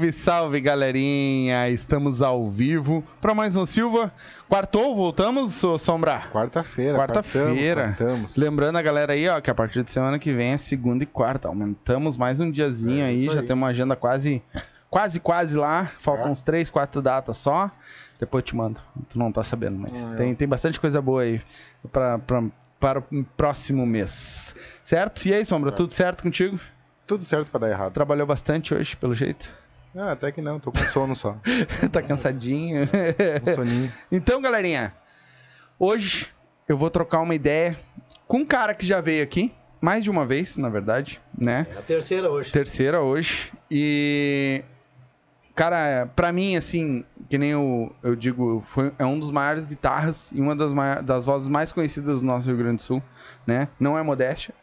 Salve, salve, galerinha! Estamos ao vivo para mais um Silva. Quartou, voltamos, ô Sombra? Quarta-feira. Quarta-feira. Lembrando a galera aí, ó, que a partir de semana que vem é segunda e quarta. Aumentamos mais um diazinho É, aí, já aí. temos uma agenda quase, quase, quase lá. Faltam É. uns três, quatro datas só. Depois eu te mando. Tu não tá sabendo, mas Ah, tem, tem bastante coisa boa aí pra, pra- para o próximo mês. Certo? E aí, Sombra, tudo certo contigo? Tudo certo pra dar errado. Trabalhou bastante hoje, pelo jeito? Ah, até que não, tô com sono só. tá cansadinho. Um soninho. Então, galerinha, hoje eu vou trocar uma ideia com um cara que já veio aqui, mais de uma vez, na verdade, né? É a terceira hoje. Terceira hoje. E. Cara, pra mim, assim, que nem eu, eu digo, foi, é um dos maiores guitarras e uma das, mai- das vozes mais conhecidas do nosso Rio Grande do Sul, né? Não é modéstia,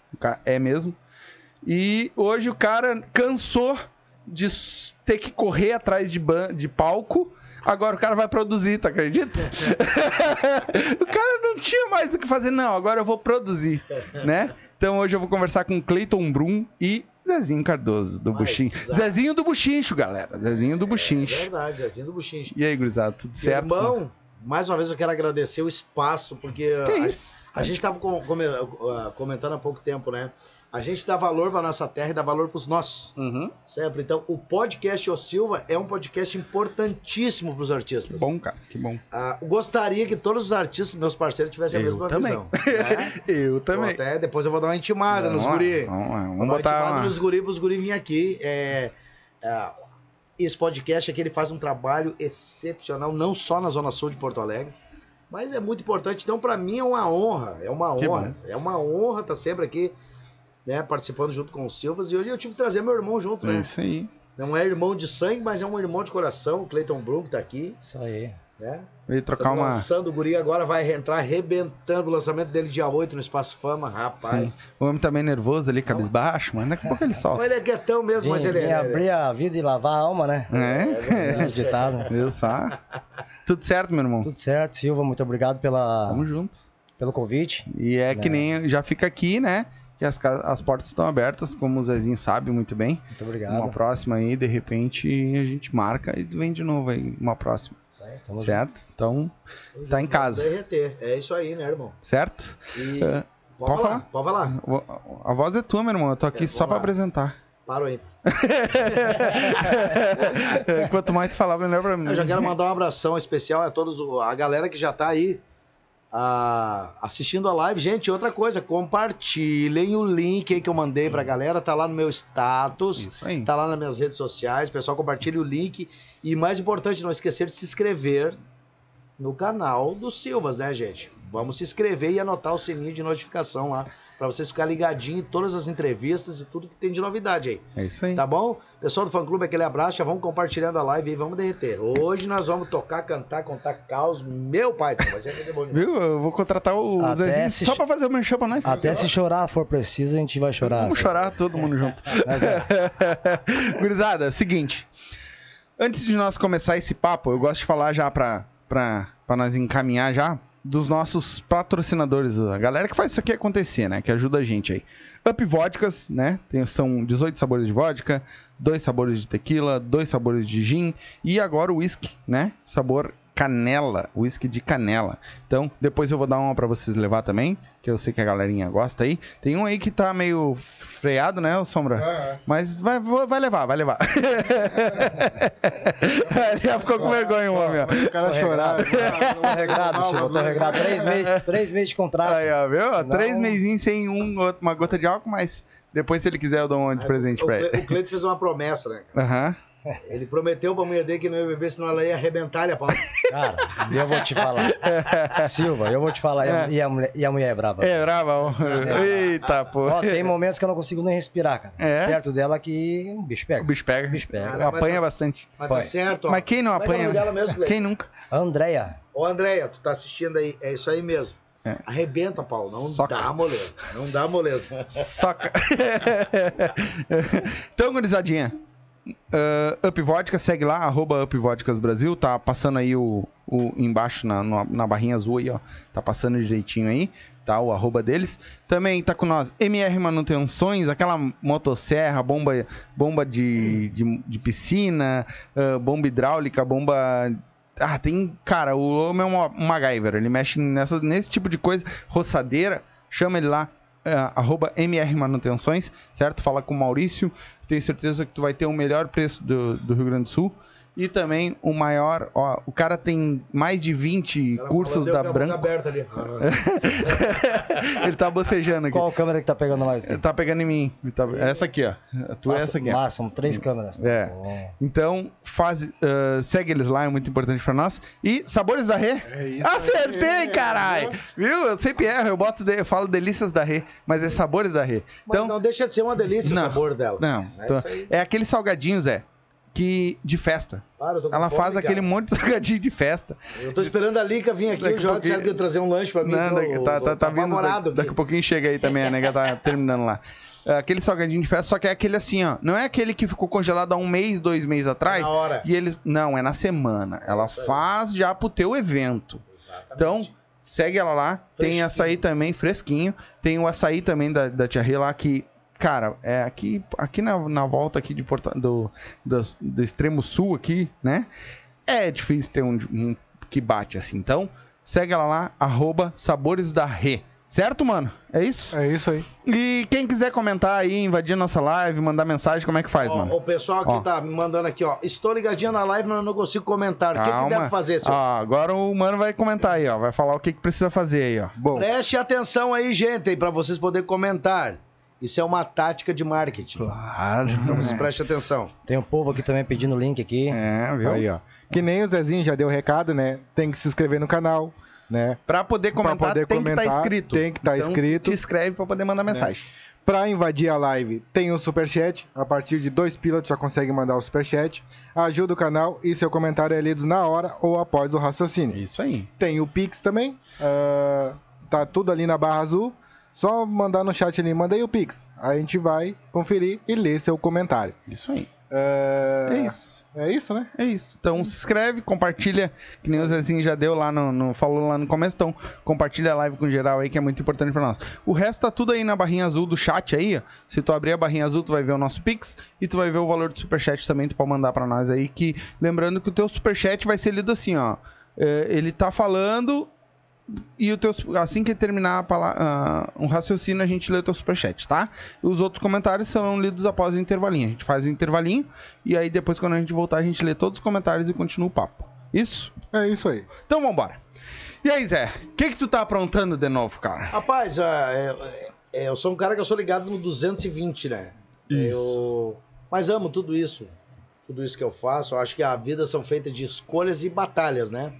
é mesmo. E hoje o cara cansou de ter que correr atrás de, ban de palco. Agora o cara vai produzir, tu acredita? o cara não tinha mais o que fazer, não. Agora eu vou produzir, né? Então hoje eu vou conversar com Cleiton Brum e Zezinho Cardoso, do Mas, Buchincho. Zezinho do Buchincho, galera. Zezinho do É Buchincho. verdade, Zezinho do Buchincho. E aí, gurizada, tudo certo? Irmão, mais uma vez eu quero agradecer o espaço, porque Que a, a gente tava com- come- ah, comentando há pouco tempo, né? A gente dá valor pra nossa terra e dá valor pros nossos. Uhum. Sempre. Então, o podcast O Silva é um podcast importantíssimo pros Que artistas. bom, cara, que bom. Ah, gostaria que todos os artistas, meus parceiros, tivessem a Eu mesma também. visão. né? Eu também. Então, até depois eu vou dar uma intimada nos Vamos lá, guri. Vamos, lá, vamos botar botar uma... nos guri, pros guri vir aqui. É, é, esse podcast aqui ele faz um trabalho excepcional, não só na Zona Sul de Porto Alegre, mas é muito importante. Então, pra mim, é uma honra. É uma Que honra. É uma honra estar sempre aqui, né, participando junto com os Silvas. E hoje eu tive que trazer meu irmão junto, É né? isso aí. Não é irmão de sangue, mas é um irmão de coração, o Cleiton Brum, que tá aqui, Isso aí. né? Veio trocar Estamos uma... lançando o guri agora, vai entrar arrebentando o lançamento dele dia 8 no Espaço Fama, rapaz. Sim. O homem também nervoso ali, cabisbaixo, mas daqui a pouco ele solta. ele é quietão mesmo, mas Vim, ele vim é... abrir a vida e lavar a alma, né? É? Ditado. Viu só? Tudo certo, meu irmão? Tudo certo, Silva. Muito obrigado pela, Tamo juntos. pelo convite. E é que É. nem... Já fica aqui, né? Que as, as portas estão abertas, como o Zezinho sabe muito bem. Muito Uma obrigado. próxima aí, de repente, a gente marca e vem de novo aí, uma próxima. Junto. Certo? Então, tá em casa. Derreter. É isso aí, né, irmão? certo? E É, pode, pode falar, falar. pode falar. A voz é tua, meu irmão. Eu tô aqui É, só lá. apresentar. Parou aí. Quanto mais tu falar, melhor pra mim. Eu já quero mandar um abração especial a todos, a galera que já tá aí ah, assistindo a live. Gente, outra coisa, compartilhem o link aí que eu mandei pra galera, tá lá no meu status. Isso aí. Tá lá nas minhas redes sociais, pessoal, compartilhe o link. E mais importante, não esquecer de se inscrever no canal do Silvas, né, gente? Vamos se inscrever e anotar o sininho de notificação lá, pra vocês ficarem ligadinhos em todas as entrevistas e tudo que tem de novidade aí. É isso aí. Tá bom? Pessoal do fã clube, aquele abraço, já vamos compartilhando a live e vamos derreter. Hoje nós vamos tocar, cantar, contar caos. Meu pai, vai ser coisa boa demais. Viu? Eu vou contratar o Até Zezinho se só pra fazer o merchan pra nós. Até se chorar for preciso, a gente vai chorar. Vamos chorar todo mundo junto. Mas é, Gurizada, seguinte. Antes de nós começar esse papo, eu gosto de falar já pra, pra, pra nós encaminhar já dos nossos patrocinadores, a galera que faz isso aqui acontecer, né? Que ajuda a gente aí. Up Vodkas, né? Tem, são 18 sabores de vodka, dois sabores de tequila, dois sabores de gin e agora o whisky, né? Sabor canela, whisky de canela. Então, depois eu vou dar uma pra vocês levar também, que eu sei que a galerinha gosta aí. Tem um aí que tá meio freado, né, o Sombra? Mas vai, vai levar, vai levar. Já ficou com vergonha o homem, ó. O cara chorar. regrado, tô regrado, Silva. Tô regrado. Três meses, três meses de contrato. Aí, ó, viu? Não. Três mesinhos sem um, uma gota de álcool, mas depois, se ele quiser, eu dou um de presente o, pra ele. o Cleito fez uma promessa, né? cara? Aham. Ele prometeu pra mulher dele que não ia beber, senão ela ia arrebentar a pau. Cara, eu vou te falar. Silva, eu vou te falar. E a, e a mulher, e a mulher é brava. É, brava. ó. Eita, pô. Ó, tem momentos que eu não consigo nem respirar, cara. É? Perto dela que o bicho O pega. bicho pega. O bicho pega. Cara, Apanha tá- bastante. Mas tá certo, ó. Mas quem não é é o apanha? dela mesmo? Quem nunca? Andréia. Ô, Andréia, tu tá assistindo aí, é isso aí mesmo. Arrebenta, Paulo. Não Soca. dá moleza. Não dá moleza. Soca. então, gurizadinha, ah, Up segue lá, arroba Brasil, tá passando aí o, o embaixo na, na, na barrinha azul aí, ó. Tá passando direitinho aí, tá? O arroba deles. Também tá com nós MR Manutenções, aquela motosserra, bomba, bomba de, de, de piscina, ah, bomba hidráulica, bomba. Ah, tem. Cara, o homem é um MacGyver, ele mexe nessa, nesse tipo de coisa, roçadeira, chama ele lá. Ah, arroba MR Manutenções, certo? Fala com o Maurício. Tenho certeza que tu vai ter o melhor preço do, do Rio Grande do Sul. E também o maior, ó, o cara tem mais de 20 cursos da Branco. Aberta ali. Ele tá bocejando aqui. Qual câmera que tá pegando mais? Ele tá pegando em mim. Tá- Essa aqui, ó. Tu é essa aqui. Massa, são três câmeras. É. Bom. Então, faz, ah, segue eles lá, é muito importante pra nós. E Sabores da Rê. É isso Acertei, aí, caralho! Viu? Eu sempre erro, eu boto, de- eu falo delícias da Rê, mas é Sabores da Rê. Mas Então, não deixa de ser uma delícia Não. o sabor dela. não, É é aqueles salgadinhos, Zé, que de festa. Para, tô Ela fome, faz cara. aquele monte de salgadinho de festa. Eu tô esperando a Lica vir aqui. Daqui o a Jorge pouquinho- que trazer um lanche pra mim. Não, daqui- tá, eu tá, tô tá vindo. Daqui, daqui aqui. a pouquinho chega aí também, a nega tá terminando lá. É, Aquele salgadinho de festa, só que é aquele assim, ó. Não é aquele que ficou congelado há um mês, dois meses atrás. Na hora. E eles. Não, é na semana. Ela faz já pro teu evento. Então, segue ela lá. Tem Fresquinho. açaí também, fresquinho. Tem o açaí também da, da Tia Rê lá que. Cara, é aqui, aqui na, na volta aqui de Porta, do, das- do extremo sul aqui, né? É difícil ter um, um que bate assim. Então, segue ela lá, arroba Sabores da Rê. Certo, mano? É isso? É isso aí. E quem quiser comentar aí, invadir nossa live, mandar mensagem, como é que faz, Ó, mano? o pessoal Ó. tá me mandando aqui, ó. Estou ligadinho na live, mas eu não consigo comentar. O que, que deve fazer, senhor? Ó, agora o mano vai comentar aí, ó. Vai falar o que, que precisa fazer aí, ó. Bom, Preste atenção aí, gente, aí, pra vocês poderem comentar. Isso é uma tática de marketing. Claro. Então vocês prestem atenção. Tem um povo aqui também pedindo link aqui. É, viu? aí, ó. Que nem o Zezinho já deu o recado, né? Tem que se inscrever no canal, né? Pra poder comentar, poder tem que estar comentar, escrito. tem que tá Então, escrito. Te escreve pra poder mandar mensagem. Pra invadir a live, tem o superchat. A partir de dois pila, tu já consegue mandar o superchat. Ajuda o canal e seu comentário é lido na hora ou após o raciocínio. Isso aí. Tem o Pix também. ah, tá tudo ali na barra azul. Só mandar no chat ali, manda aí o Pix. Aí a gente vai conferir e ler seu comentário. Isso aí. Ah, É isso. É isso, né? É isso. Então se inscreve, compartilha, que nem o Zezinho já deu lá no, no- falou lá no começo. Então, compartilha a live com geral aí, que é muito importante pra nós. O resto tá tudo aí na barrinha azul do chat aí, ó. Se tu abrir a barrinha azul, tu vai ver o nosso Pix e tu vai ver o valor do superchat também, tu pode mandar pra nós aí. Que lembrando que o teu superchat vai ser lido assim, ó. É, ele tá falando. E o teu, assim que terminar a pala- ah, um raciocínio, a gente lê o teu superchat, tá? Os outros comentários serão lidos após o intervalinho. A gente faz o intervalinho e aí depois, quando a gente voltar, a gente lê todos os comentários e continua o papo. Isso? É isso aí. Então vambora. E aí, Zé, o que que tu tá aprontando de novo, cara? Rapaz, é, é, é, eu sou um cara que eu sou ligado no 220, né? Eu... Mas amo tudo isso. Tudo isso que eu faço. Eu acho que a vida são feitas de escolhas e batalhas, né?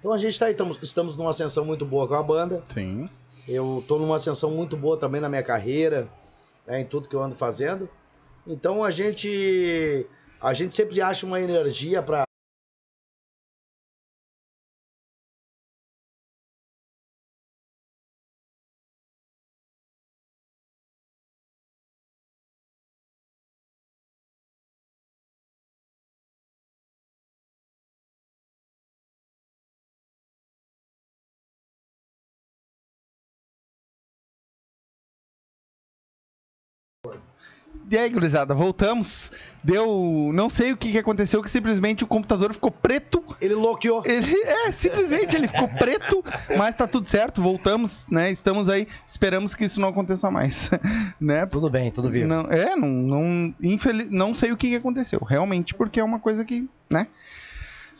Então a gente tá aí, estamos, estamos numa ascensão muito boa com a banda. Sim. Eu tô numa ascensão muito boa também na minha carreira, né, em tudo que eu ando fazendo. Então a gente a gente sempre acha uma energia pra E aí, gurizada, voltamos. Deu. Não sei o que, que aconteceu, que simplesmente o computador ficou preto. ele loqueou. Ele, é, simplesmente ele ficou preto, mas tá tudo certo, voltamos, né? Estamos aí, esperamos que isso não aconteça mais, né? Tudo bem, tudo vivo. Não, é, não, não, infeliz, não sei o que, que aconteceu, realmente, porque é uma coisa que, né?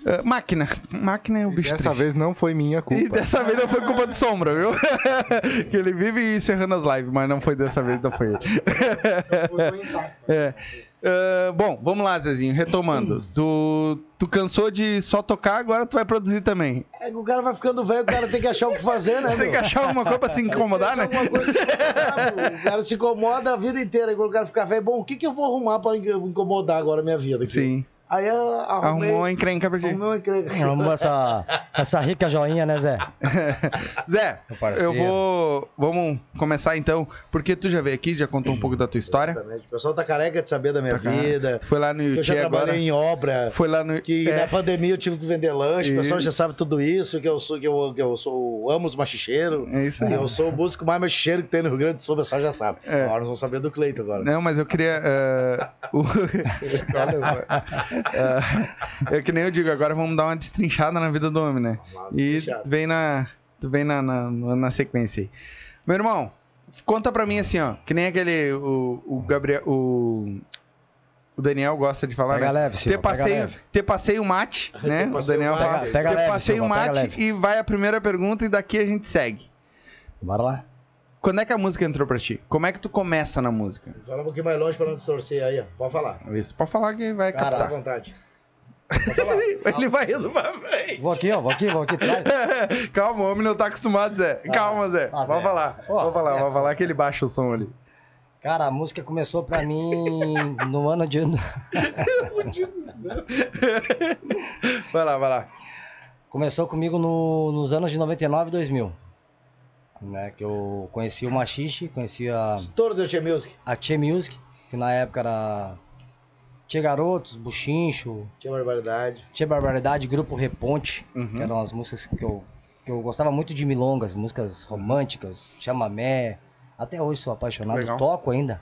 Ah, máquina, máquina é o bicho Dessa triste. vez não foi minha culpa. E dessa vez não foi culpa do Sombra, viu? que ele vive encerrando as lives, mas não foi dessa vez, não foi ele. É. Ah, bom, vamos lá, Zezinho, retomando. Tu, tu cansou de só tocar, agora tu vai produzir também. É que o cara vai ficando velho, o cara tem que achar o que fazer, né? Tem que achar alguma coisa pra se incomodar, né? Coisa incomodar, o cara se incomoda a vida inteira. Quando o cara ficar velho, bom, o que, que eu vou arrumar pra in- incomodar agora a minha vida? aqui? Sim. Aí eu arrumei, Arrumou uma encrenca pra ti. arrumei uma encrenca. Arrumou essa, essa rica joinha, né, Zé? Zé, eu vou. Vamos começar então, porque tu já veio aqui, já contou um pouco da tua história. Exatamente. O pessoal tá careca de saber da minha Tá vida. Tu foi lá no eu já YouTube trabalhei agora. em obra. Foi lá no. Que é, na pandemia eu tive que vender lanche, o pessoal já sabe tudo isso, que eu sou, que eu, que eu sou, amo os machicheiros. É isso aí. Eu sou o músico mais machicheiro que tem no Rio Grande do Sul, o pessoal já sabe. É. Agora nós vamos saber do Cleito agora. Não, mas eu queria. eh, o- Eh, é que nem eu digo, agora vamos dar uma destrinchada na vida do homem, né? E vem na. Tu vem na, na, na sequência aí. Meu irmão, conta pra mim assim, ó. Que nem aquele. O, o Gabriel. O, o Daniel gosta de falar, Pega né? leve, Silva, ter pega passeio, leve. ter passeio mate, né? O Daniel mate. fala. Pega- pega ter leve, passeio Silva, pega mate leve. e vai a primeira pergunta e daqui a gente segue. Bora lá. Quando é que a música entrou pra ti? Como é que tu começa na música? Fala um pouquinho mais longe pra não distorcer aí, ó. Pode falar. Isso, pode falar que vai à captar. vontade. Ele vai indo pra frente. Vou aqui, ó, vou aqui, vou aqui atrás. Calma, o homem não tá acostumado, Zé. Calma, Zé. Ah, Vai Zé. falar. Vai falar, Zé. vai falar que ele baixa o som ali. Cara, a música começou pra mim no ano de. Vai lá, vai lá. Começou comigo no- nos anos de 99 e 2000. Né, que eu conheci o Machixe, conheci a, do Tia Music. a Tchê Music, que na época era Tchê Garotos, Buchincho, Tinha barbaridade. Tchê Barbaridade, Grupo Reponte, Uhum. que eram as músicas que eu, que eu gostava muito de milongas, músicas românticas, chamamé. Até hoje sou apaixonado, Legal. toco ainda,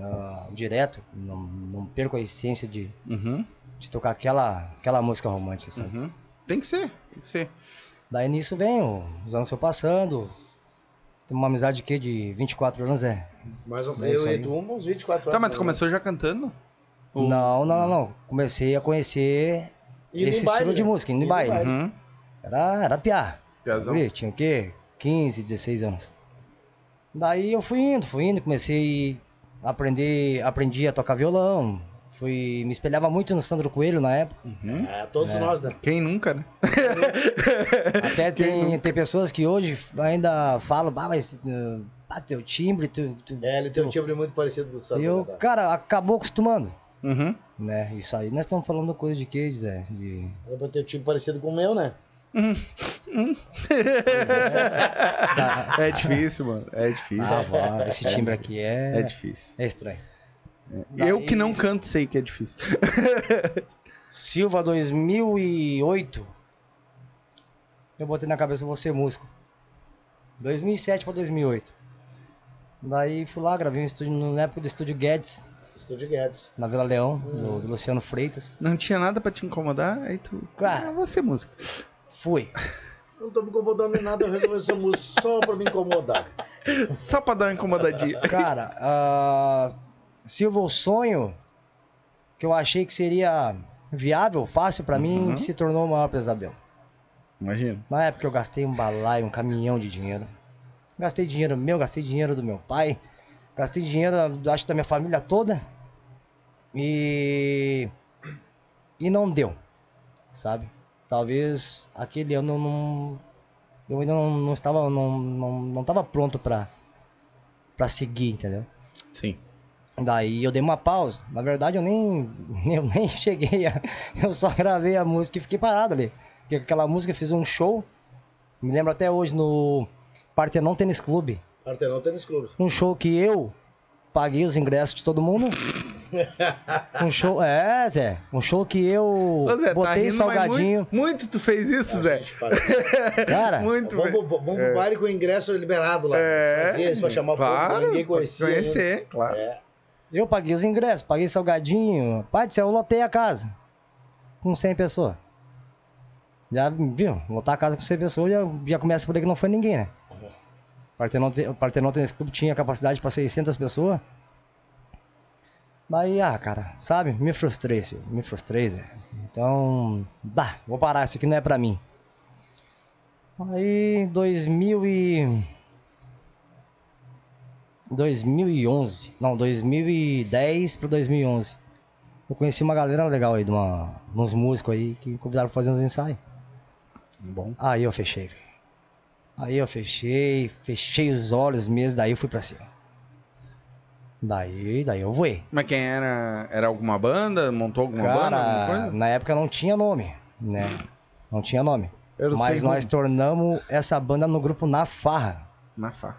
ah, direto, não, não perco a essência de, Uhum, de tocar aquela, aquela música romântica, sabe? uhum. Tem que ser, tem que ser. Daí nisso vem, os anos foram passando. Tem uma amizade de quê? De 24 anos, é? Mais um, É isso eu e tu, uns 24 anos. Tá, mas tu né? começou já cantando? Ou- Não, não, não, não. Comecei a conhecer Indo em esse baile, estilo de né? música, indo em baile. baile. Uhum. Era, era piá. Piazão. Guri, Tinha o quê? 15, 16 anos. Daí eu fui indo, fui indo, comecei a aprender, aprendi a tocar violão. Fui, me espelhava muito no Sandro Coelho na época. É, todos nós, né? Quem nunca, né? Até tem, tem pessoas que hoje ainda falam, ah, mas uh, ah, teu timbre, tu, tu... É, ele tem um timbre muito parecido com o Sandro. E eu, né? cara, acabou acostumando. Uhum. Né? Isso aí, nós estamos falando coisa de quê, Zé? De... Era pra ter um timbre parecido com o meu, né? É difícil, mano. É difícil. Ah, vá, esse timbre aqui é, É difícil. é estranho. Eu que não canto sei que é difícil. Silva 2008. Eu botei na cabeça ser músico. 2007 pra 2008. Daí fui lá, gravei um estúdio na época do estúdio Guedes, Estúdio Guedes. na Vila Leão, do, do Luciano Freitas. Não tinha nada pra te incomodar, aí tu. Cara. Ah, ser músico. Fui. Não tô me incomodando em nada, eu resolvi essa música só pra me incomodar. Só pra dar uma incomodadinha. Cara, ah, Silva, o sonho que eu achei que seria viável, fácil pra mim, se tornou o maior pesadelo. Imagina. Na época eu gastei um balaio, um caminhão de dinheiro. Gastei dinheiro meu, gastei dinheiro do meu pai, gastei dinheiro, acho, da minha família toda. E. E não deu, sabe? Talvez aquele ano eu não. Eu ainda não, não estava. Não, não, não estava pronto pra, pra seguir, entendeu? Sim. Daí eu dei uma pausa. Na verdade, eu nem, eu nem cheguei a. Eu só gravei a música e fiquei parado ali. Porque aquela música eu fiz um show. Me lembro até hoje no Partenon Tênis Clube. Partenon Tênis Clube. Um show que eu paguei os ingressos de todo mundo. Um show. É, Zé. Um show que eu Ô, Zé, tá botei rindo, mas salgadinho. muito, muito tu fez isso, Zé. Cara, Muito, Vamos, pro- vamos pro baile com o ingresso liberado lá. É, Fazia isso pra chamar o povo ninguém conhecia. né? Conhecer, claro. É. eu paguei os ingressos, paguei salgadinho. Pai do céu, eu lotei a casa. Com 100 pessoas. Já viu? Lotar a casa com 100 pessoas já, já começa por aí que não foi ninguém, né? Partenon, te- o Partenon Tênis Clube tinha capacidade para 600 pessoas. Daí, ah, cara, sabe? Me frustrei, Silvio. Me frustrei, Zé. Então, dá, vou parar, isso aqui não é pra mim. Aí, 2000 e... 2011, não, 2010 para 2011. Eu conheci uma galera legal aí, de uma, uns músicos aí que me convidaram pra fazer uns ensaios. Bom. Aí eu fechei, velho. Aí eu fechei, fechei os olhos mesmo, daí eu fui pra cima. Daí, daí eu voei. Mas quem era? Era alguma banda? Montou alguma banda? Alguma Cara, coisa? na época não tinha nome, né? Não tinha nome. Mas nós tornamos essa banda no grupo Na Farra, Na fa.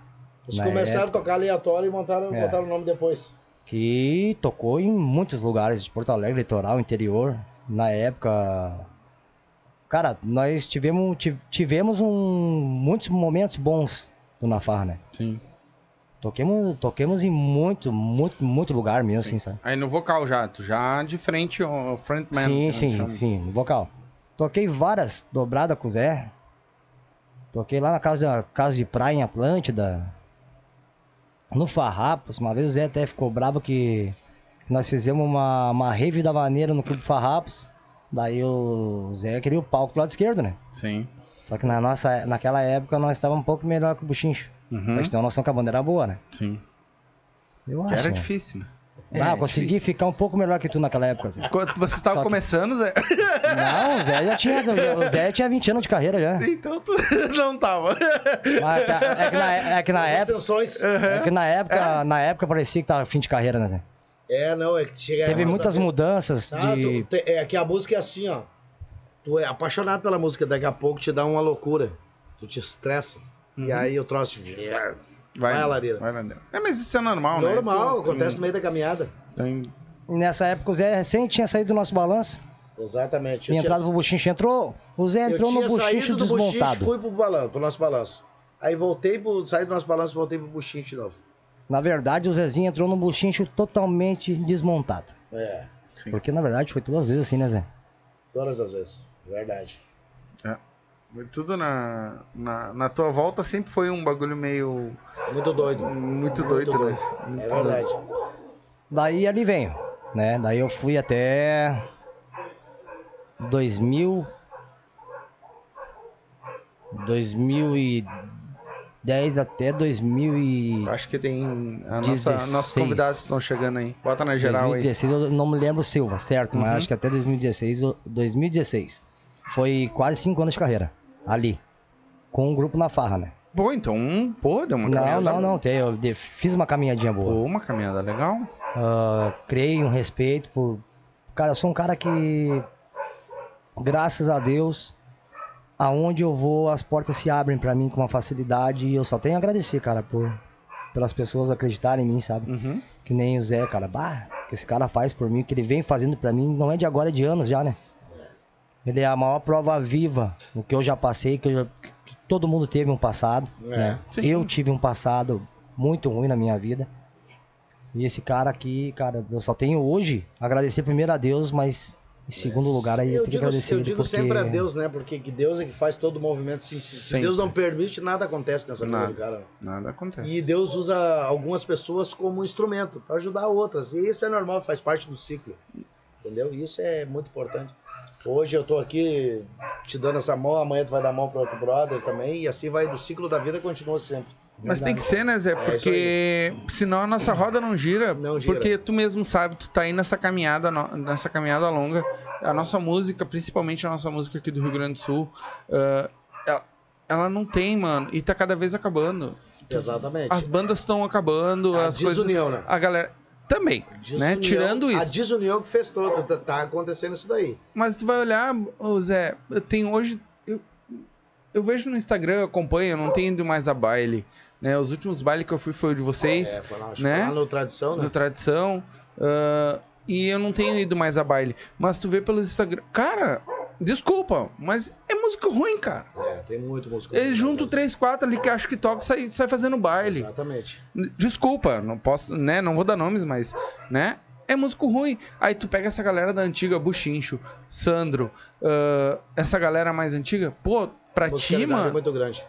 Eles Na começaram época- a tocar aleatório e montaram, É. botaram o nome depois. que tocou em muitos lugares de Porto Alegre, litoral, interior. Na época. Cara, nós tivemos, ti- tivemos um, muitos momentos bons do Na Farra, né? Sim. Toquemos, toquemos em muito, muito, muito lugar mesmo, assim, sabe? Aí no vocal já, tu já de frente, o frontman. sim, que sim, chama. sim, no vocal. Toquei várias dobradas com o Zé. Toquei lá na casa, casa de praia em Atlântida. No Farrapos. Uma vez o Zé até ficou bravo que nós fizemos uma, uma rave da maneira no Clube Farrapos. Daí o Zé queria o palco do lado esquerdo, né? Sim. Só que na nossa, naquela época nós estávamos um pouco melhor que o Buchincho. Uhum. Gente ter uma noção que a banda era boa, né? Sim. Eu Que acho. era né? difícil, né? Ah, eu consegui ficar um pouco melhor que tu naquela época, Zé. Quando você estava que- começando, Zé. Não, o Zé já tinha. O Zé tinha 20 anos de carreira já. então tu não tava. Mas é que na, é que na época. extensões. É que na época, na época parecia que tava fim de carreira, né? Zé? É, não, é que chega Teve muitas da- mudanças Ah, de. tu- te- é que a música é assim, ó. Tu é apaixonado pela música, daqui a pouco te dá uma loucura. Tu te estressa. E aí o troço. Vai, Vai, Lareira. Vai, Lareira. É, mas isso é normal, né? Normal, acontece tem- no meio da caminhada. tem- Nessa época o Zé recém tinha saído do nosso balanço. Exatamente. Tinha entrado pro Buchincho. Entrou. O Zé eu entrou no tinha Buchincho saído do buchincho, desmontado. fui pro balanço, pro nosso balanço. Aí voltei pro. Saí do nosso balanço e voltei pro buchincho de novo. Na verdade, o Zezinho entrou no Buchincho totalmente desmontado. É, Sim. Porque na verdade foi todas as vezes assim, né, Zé? todas as vezes. Verdade. Tudo na, na, na tua volta sempre foi um bagulho meio. Muito doido. Muito doido, né? É verdade. Daí ali venho, né? Daí eu fui até 2000 2010 até 2000 e Acho que tem. A nossa, 16. nossos convidados estão chegando aí. Bota na geral aí. 2016, eu não me lembro o Silva, certo? Uhum. Mas acho que até 2016, eu- 2016. Foi quase cinco anos de carreira. Ali. Com um grupo na farra, né? Pô, então, pô, deu uma Não, caminhada. não, não. tem- Eu de- fiz uma caminhadinha boa. Pô, uma caminhada legal. Ah, criei um respeito por. Cara, eu sou um cara que. Graças a Deus, aonde eu vou, as portas se abrem pra mim com uma facilidade. E eu só tenho a agradecer, cara, por pelas pessoas acreditarem em mim, sabe? Uhum. Que nem o Zé, cara. Bah, que esse cara faz por mim, que ele vem fazendo pra mim, não é de agora, é de anos já, né? Ele é a maior prova viva o que eu já passei, que, eu já- que todo mundo teve um passado. É, né? Eu tive um passado muito ruim na minha vida. E esse cara aqui, cara, eu só tenho hoje agradecer primeiro a Deus, mas em segundo lugar aí eu, eu tenho que digo, agradecer eu digo porque... sempre a Deus, né? Porque que Deus é que faz todo o movimento. Se, se- se. Deus não permite, nada acontece nessa vida Nada. do cara. Nada acontece. E Deus usa algumas pessoas como instrumento para ajudar outras. E isso é normal, faz parte do ciclo. Entendeu? E isso é muito importante. Hoje eu tô aqui te dando essa mão, amanhã tu vai dar mão para outro brother também. E assim vai do ciclo da vida continua sempre. Mas tem que ser, né, Zé? isso Porque senão a nossa roda não gira. Não gira. Porque tu mesmo sabe, tu tá aí nessa caminhada, nessa caminhada longa. A nossa música, principalmente a nossa música aqui do Rio Grande do Sul, ah, ela, ela não tem, mano. E tá cada vez acabando. Exatamente. As bandas estão acabando, A as coisas. desunião, né? A galera. Também, né? Desunião- Tirando A isso. desunião que fez todo. Tá, tá acontecendo isso daí. Mas tu vai olhar, ô Zé, eu tenho hoje. Eu, eu vejo no Instagram, eu acompanho, eu não tenho ido mais a baile. Né? Os últimos bailes que eu fui foi o de vocês, É, foi lá, né? foi lá no Tradição, né? do Tradição. ah, e eu não tenho ido mais a baile. Mas tu vê pelos Instagram. Cara, desculpa, mas é música ruim, cara. É, tem muito músico. Eles juntam três, quatro ali que acho que toca e sai, sai fazendo baile. Exatamente. Desculpa, não posso, né? Não vou dar nomes, mas, né? É músico ruim. Aí tu pega essa galera da antiga, Buchincho, Sandro, ah, essa galera mais antiga, pô, pra ti, Musicalidade é mano, muito grande.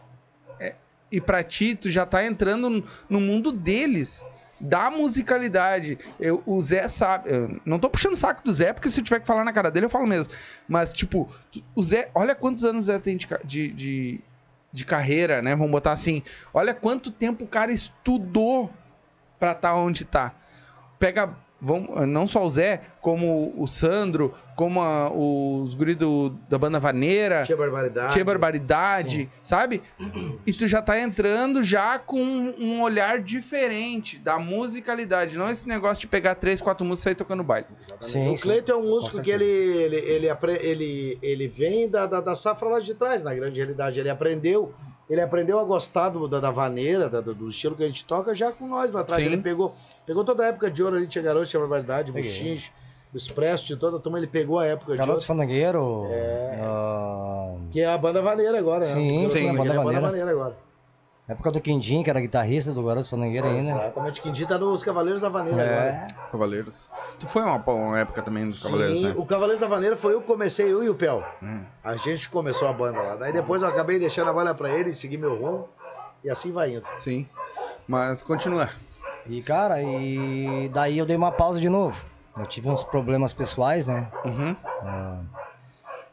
e pra ti, tu já tá entrando no mundo deles. Da musicalidade. Eu, o Zé sabe. não tô puxando saco do Zé, porque se eu tiver que falar na cara dele, eu falo mesmo. Mas, tipo, o Zé. Olha quantos anos o Zé tem de, de, de, carreira, né? Vamos botar assim. Olha quanto tempo o cara estudou pra tá onde tá. Pega vão, não só o Zé, como o Sandro, como a- os guri do- da banda Vaneira, Tinha barbaridade. Tinha Barbaridade, sabe? E tu já tá entrando já com um olhar diferente da musicalidade, não esse negócio de pegar três, quatro músicas e sair tocando baile. Sim, o sim. Cleiton é um músico que ele, ele, ele, ele, ele vem da, da, da safra lá de trás, na grande realidade. Ele aprendeu, ele aprendeu a gostar do, da, da vaneira, da- do, do estilo que a gente toca, já com nós lá atrás. Sim. Ele pegou, pegou toda a época de ouro ali, tinha garoto, tinha barbaridade, Peguei. buchincho, o expresso, de toda a turma, ele pegou a época de Garotos ouro. Fandangueiro. ah, Que é a banda vaneira agora, né? Sim, garotos sim, banda é a banda vaneira. vaneira agora. época do Quindim, que era guitarrista do Garotos Fandangueiro ainda. Exatamente, o Quindim tá nos Cavaleiros da Vaneira agora. É. Cavaleiros. Tu foi uma, uma época também dos Cavaleiros, Sim, né? o Cavaleiros da Vaneira foi eu que comecei, eu e o Pel. Hum. A gente começou a banda lá. Daí depois eu acabei deixando a banda pra ele, segui meu rumo. E assim vai indo. Sim. Mas continua. E, cara, e daí eu dei uma pausa de novo. Eu tive uns problemas pessoais, né? Uhum.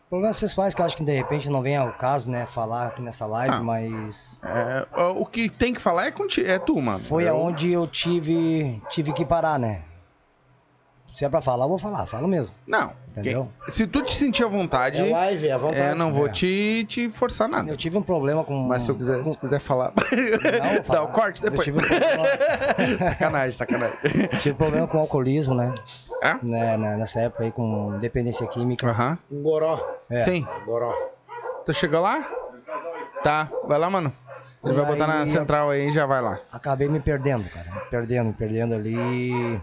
Problemas pessoais que eu acho que de repente não vem ao caso, né? Falar aqui nessa live, Ah. mas É, o que tem que falar é, conti é tu, mano. foi Eu- aonde eu tive, tive que parar, né? Se é pra falar, eu vou falar, falo mesmo. Não. Entendeu? quem- Se tu te sentir à vontade, É live, é à vontade. é, não vou É. te, te forçar nada. Eu tive um problema com. Mas se eu quiser, com- se quiser falar. Não, vou falar. Dá o corte Eu depois. tive um problema, sacanagem, sacanagem. tive problema com alcoolismo, né? É? né? né, Nessa época aí, com dependência química. Aham. Um goró. É. Sim. Goró. Tu chegou lá? Tá. Vai lá, mano. Ele E vai botar na aí, central aí e já vai lá. acabei me perdendo, cara. Me perdendo, me perdendo ali.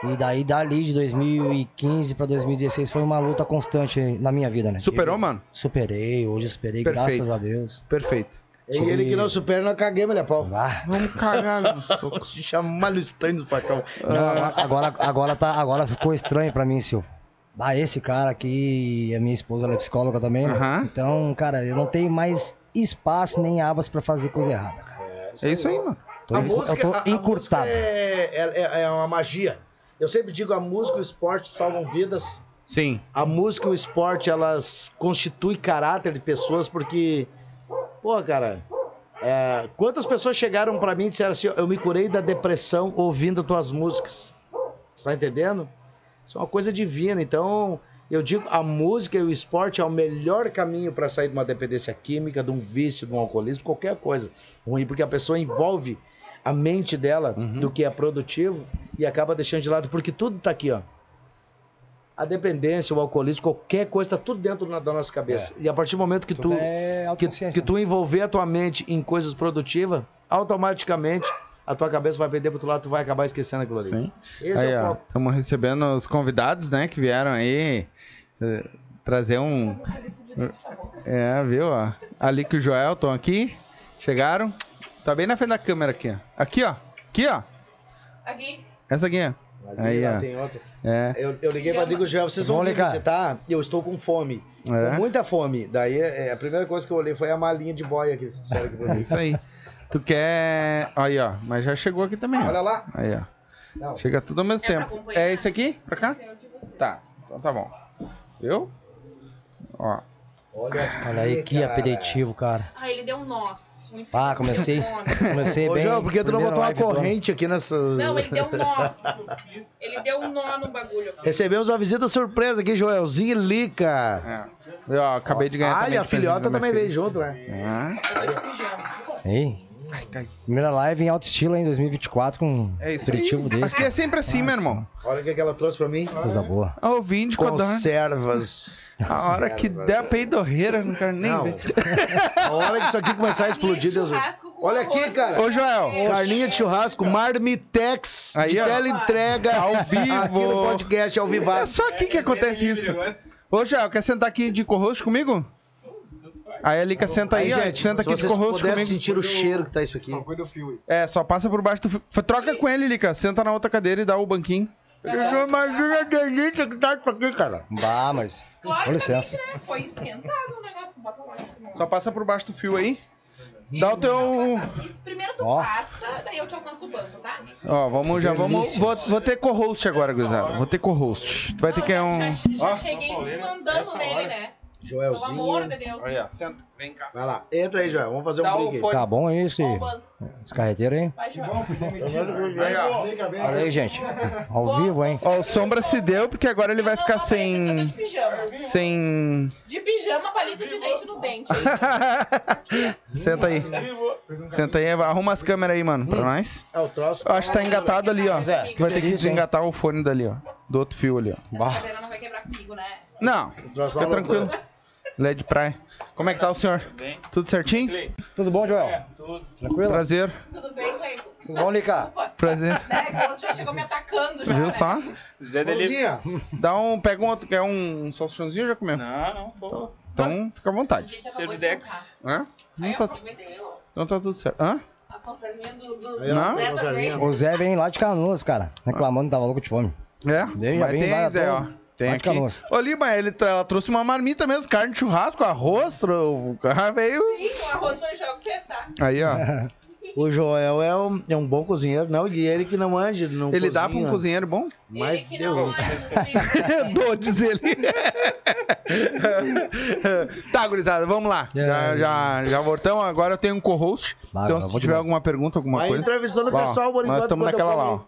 E daí, dali de 2015 pra 2016 foi uma luta constante na minha vida, né? Superou, Eu mano? Superei, hoje eu superei, Perfeito. graças a Deus. Perfeito. E ele que não supera, nós caguemos, né, pau? Ah, Vamos cagar no soco. Se chama no stand do facão. não, agora, agora, tá, agora ficou estranho pra mim, Silvio. Ah, esse cara aqui, a minha esposa ela é psicóloga também, né? Aham. Então, cara, eu não tenho mais espaço nem abas pra fazer coisa errada, cara. É isso aí, mano. Tô, a eu música, tô a- a encurtado. música é, é, é uma magia. Eu sempre digo, a música e o esporte salvam vidas. Sim. A música e o esporte, elas constituem caráter de pessoas, porque... Pô, cara... é, quantas pessoas chegaram pra mim e disseram assim, eu me curei da depressão ouvindo tuas músicas. Tá entendendo? Isso é uma coisa divina. Então, eu digo, a música e o esporte é o melhor caminho pra sair de uma dependência química, de um vício, de um alcoolismo, qualquer coisa ruim, porque a pessoa envolve a mente dela do que é produtivo e acaba deixando de lado, porque tudo tá aqui, ó. A dependência, o alcoolismo, qualquer coisa, tá tudo dentro da nossa cabeça. E a partir do momento que Tudo tu, é que, que tu envolver a tua mente em coisas produtivas, automaticamente a tua cabeça vai perder pro outro lado, tu vai acabar esquecendo aquilo ali. Sim. Esse aí, é o foco. estamos recebendo os convidados, né, que vieram aí eh, trazer um. É, viu? Ó. Ali que o Joel estão aqui. Chegaram. Tá bem na frente da câmera aqui, ó. Aqui, ó. Aqui, ó. Aqui. Essa aqui, ó. Ali, Aí, lá ó. tem outra. É. Eu, eu liguei pra Digo Joel, vocês vão Vamos vir ligar. visitar? Eu estou com fome. É? Com muita fome. Daí é, a primeira coisa que eu olhei foi a malinha de boia que eles disseram aqui pra É mim. isso aí. Tu quer. Aí, ó. Mas já chegou aqui também. ó. Olha lá. Aí, ó. Não. Chega tudo ao mesmo É pra tempo. acompanhar? É esse aqui? Pra cá? Tá. Então tá bom. Viu? Ó. Olha, Olha aí que cara. aperitivo, cara. Ah, ele deu um nó. Ah, comecei. Comecei Ô, bem. Joel, por que tu não botou uma corrente aqui nessa... Não, ele deu um nó. Ele deu um nó no bagulho. Recebemos uma visita surpresa aqui, Joelzinho e Lica. É. Eu, ó, acabei de ganhar Ah, também e a filhota também veio junto, né? Ah, Eu tô de pijama. Ei. Primeira live em alto estilo em 2024 com é isso aperitivo aí. desse. Mas que é sempre assim, meu irmão. Olha o que, que ela trouxe pra mim. Coisa boa. Ó, O vinho de codorna. Conservas. A hora que der a peidorreira, não quero nem Não. ver. A hora que isso aqui começar a explodir, Deus. Olha aqui, cara. Ô, Joel. Carninha de churrasco, Marmitex, Aí, de ó. teleentrega, Ao vivo. aqui no podcast, ao É vivaço. só aqui que acontece isso. Ô, Joel, quer sentar aqui de co-host comigo? Aí a Lica senta aí, ó. gente, Senta se aqui de pudessem comigo. sentir o cheiro que tá isso aqui. Aí. É, só passa por baixo do fio. Troca com ele, Lica. Senta na outra cadeira e dá o banquinho. Imagina a delícia que tá isso aqui, cara. Bah, mas. Claro Com que licença. também, né? Foi esquentado o negócio. Bota lá em cima. Só passa por baixo do fio aí. Dá o teu. Primeiro tu Ó. passa, daí eu te alcanço o banco, tá? Ó, vamos, já vamos. Vou, vou ter co-host agora, gurizada. Vou ter co-host. Tu vai ter que é um. Já, já cheguei mandando nele, né? Pelo amor de Joelzinho. Deus. Aí, ó, senta, vem cá. Vai lá, entra aí, Joel. Vamos fazer Dá um aí. fone. Tá bom o banco. Esse carreteiro aí? Vai, Joel. Aí. Olha aí, gente. Ao vivo, hein? Ó, o Sombra se deu, porque agora ele vai Não, ficar não, tá sem... De pijama. Sem... De pijama, palito de dente no dente. hein? Senta aí. Senta aí, arruma as câmeras aí, mano, pra nós. É o troço. Eu acho que tá engatado ali, ó. Zé, Tu vai ter que hein? desengatar o fone dali, ó. Do outro fio ali, ó. Essa cadeira não vai quebrar comigo, né? Não, fica uma tranquilo. LED praia. Como é que tá o senhor? Bem. Tudo certinho? Tudo bom, Joel? É, tudo. Tranquilo? Prazer, Tudo bem, Cleiton? Tudo bom, Lica? Desculpa. prazer. Né? O outro já chegou me atacando já. Viu né? só? Zé. Mãozinha, Dá um, pega um outro, quer um salsichãozinho ou já comeu? Não, não, pô. Então, fica à vontade. Servidex. Hã? Aí Não tá, então tá tudo certo. Hã? a conservinha do, do, ó, Não? Zé. O Zé vem lá de Canoas, cara. Reclamando que tava louco de fome. É? Já Mas vem tem, lá, Zé, ó. Tem de aqui. Ô, Lima, ele ela trouxe uma marmita mesmo, carne de churrasco, arroz, o cara veio... Sim, o arroz foi jogo testar. Aí, ó. O Joel é um, é um bom cozinheiro, não? E ele que não manja, não Ele dá pra um cozinha. cozinheiro bom? Mas Ele que Deus. não é ele. tá, gurizada, vamos lá. Já, já, já voltamos. Agora eu tenho um co-host. Então, se tiver alguma pergunta, alguma Vai coisa. entrevistando o pessoal por Nós enquanto. estamos enquanto eu naquela lá, ó.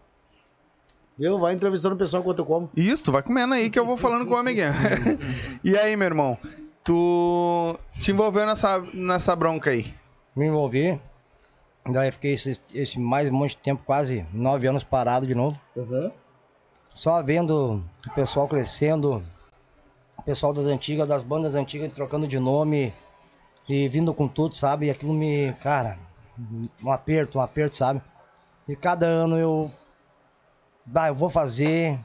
Viu? Vai entrevistando o pessoal enquanto eu como. Isso, tu vai comendo aí que eu vou falando com o amiguinho. e aí, meu irmão? Tu te envolveu nessa, nessa bronca aí? Me envolvi. Daí fiquei esse, esse mais um monte de tempo, quase nove anos parado de novo. Só vendo o pessoal crescendo, o pessoal das antigas, das bandas antigas trocando de nome e vindo com tudo, sabe? E aquilo me, cara, um aperto, um aperto, sabe? E cada ano eu, ah, eu vou fazer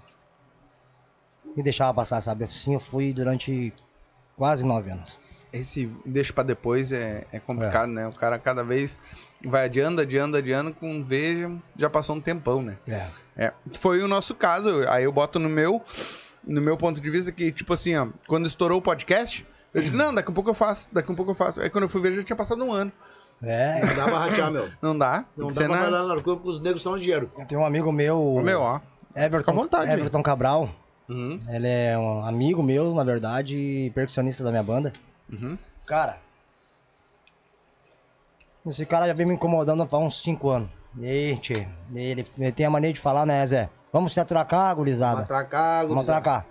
e deixava passar, sabe? Assim eu fui durante quase nove anos. Esse deixa pra depois é, é complicado, né? O cara cada vez vai adiando, adiando, adiando, com veja, já passou um tempão, né? É. É, foi o nosso caso. Aí eu boto no meu, no meu ponto de vista que, tipo assim, ó, quando estourou o podcast, eu digo, não, daqui a pouco eu faço, daqui a pouco eu faço. Aí quando eu fui ver, já tinha passado um ano. É, Não dá pra ratear, meu. Não dá. Não dá pra na... parar na porque os negros são ligeiros. eu tenho um amigo meu, Ô, Meu, ó. Everton, Fica à vontade aí. Everton Cabral. Uhum. Ele é um amigo meu, na verdade, e percussionista da minha banda. Uhum. Cara, esse cara já vem me incomodando há uns 5 anos. E, tchê, ele, ele tem a maneira de falar, né, Zé? Vamos se atracar, gurizada. Vamos gurizada. atracar.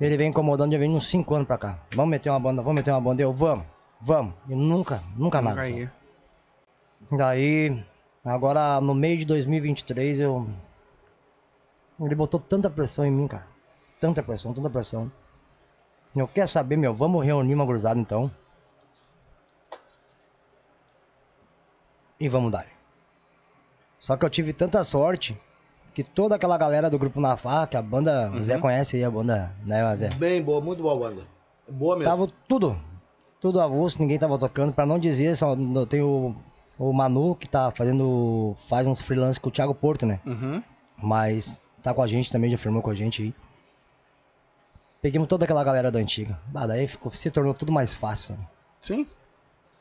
Ele vem incomodando, já vem uns 5 anos pra cá. Vamos meter uma banda, vamos meter uma banda. Eu, vamos, vamos. E nunca, nunca nada. Nunca sabe? Daí, agora no meio de 2023, eu. Ele botou tanta pressão em mim, cara. Tanta pressão, tanta pressão. Eu quero saber, meu, vamos reunir uma cruzada então. E vamos dar. Só que eu tive tanta sorte que toda aquela galera do grupo na farra, que a banda. O Zé conhece aí a banda, né, Zé? Bem boa, muito boa banda. Boa mesmo. Tava tudo. Tudo avulso, ninguém tava tocando. Pra não dizer, só tem o, o Manu que tá fazendo. faz uns freelance com o Thiago Porto, né? Uhum. Mas tá com a gente também, já firmou com a gente aí. Peguemos toda aquela galera da antiga. Ah, daí ficou, se tornou tudo mais fácil. Sim.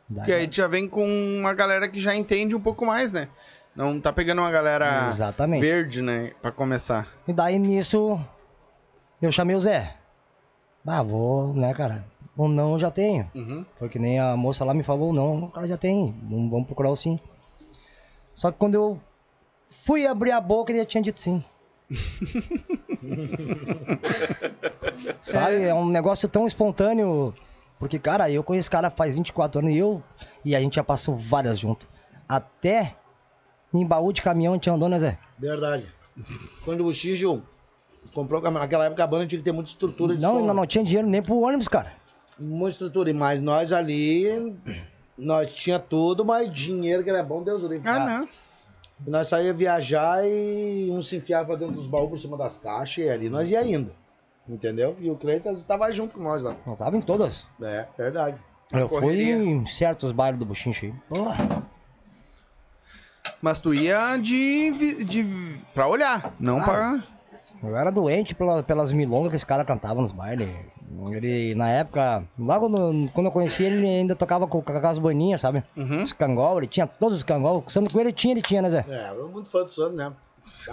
Daí- Porque aí já vem com uma galera que já entende um pouco mais, né? Não tá pegando uma galera Exatamente. verde, né? Pra começar. E daí nisso, eu chamei o Zé. Ah, vou, né, cara? O não eu já tenho. Uhum. Foi que nem a moça lá me falou, não, o cara já tem. Vamos, vamos procurar o sim. Só que quando eu fui abrir a boca, ele já tinha dito sim. Sabe? É um negócio tão espontâneo. Porque, cara, eu conheço esse cara faz 24 anos e eu. E a gente já passou várias junto. Até em baú de caminhão a gente andou, né, Zé? Verdade. Quando o Xixo comprou, naquela época a banda tinha que ter muita estrutura de Não, som. ainda não tinha dinheiro nem pro ônibus, cara. Muita estrutura, mas nós ali, nós tinha tudo, mas dinheiro que era bom, Deus o livre. Ah, não. E nós saía viajar e um se enfiava pra dentro dos baús por cima das caixas e ali nós ia indo. Entendeu? E o Cleitas estava junto com nós lá. Eu tava em todas. É, verdade. Eu fui em certos bairros do aí. Porra. Mas tu ia de, vi- de pra olhar, não pra. Eu era doente pela- pelas milongas que esse cara cantava nos bailes. Ele, na época, logo no- quando eu conheci ele, ele ainda tocava com, com aquelas boininhas, sabe? Os cangol, ele tinha todos os cangol. O Sandro Coelho tinha, ele tinha, né, Zé? É, eu sou muito fã do Sandro, né?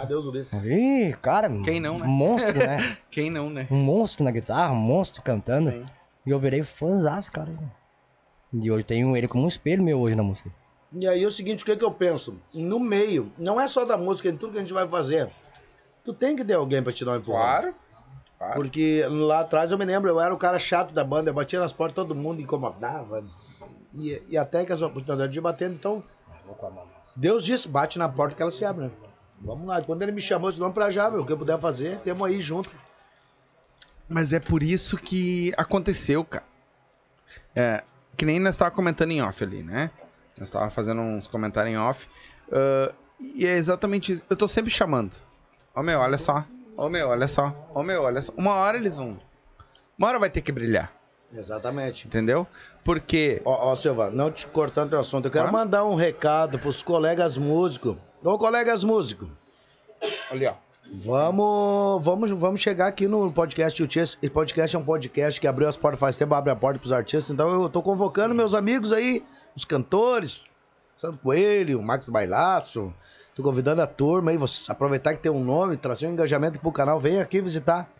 Deus o livre. Ih, cara, Quem não, né? um monstro, né? Quem não, né? Um monstro na guitarra, um monstro cantando. Sim. E eu virei fãzaço, cara. E hoje tenho ele como um espelho meu hoje na música. E aí é o seguinte, o que, que eu penso? No meio, não é só da música, em tudo que a gente vai fazer. Tu tem que ter alguém pra te dar um empurrão. Claro. Porque lá atrás eu me lembro, eu era o cara chato da banda, eu batia nas portas, todo mundo incomodava. E, e até que as oportunidades de bater, então. Deus disse, bate na porta que ela se abre, né? Vamos lá. Quando ele me chamou, eu disse, vamos pra já, meu. O que eu puder fazer, temos aí junto. Mas é por isso que aconteceu, cara. É, que nem nós tava comentando em off ali, né? Nós tava fazendo uns comentários em off. Ah, e é exatamente isso. Eu tô sempre chamando. Ô meu, olha só. Ô meu, olha só. Ô meu, olha só. Uma hora eles vão. Uma hora vai ter que brilhar. Exatamente. Entendeu? Porque. Ó, ó, Silva, não te cortando teu assunto, eu quero Ah. mandar um recado pros colegas músicos. Ô, colegas músicos, Ali, ó. vamos, vamos, vamos chegar aqui no podcast. O podcast é um podcast que abriu as portas faz tempo, abre a porta pros artistas. Então eu tô convocando meus amigos aí, os cantores, Santo Coelho, Max Bailaço. Tô convidando a turma aí, você aproveitar que tem um nome, trazer um engajamento pro canal, vem aqui visitar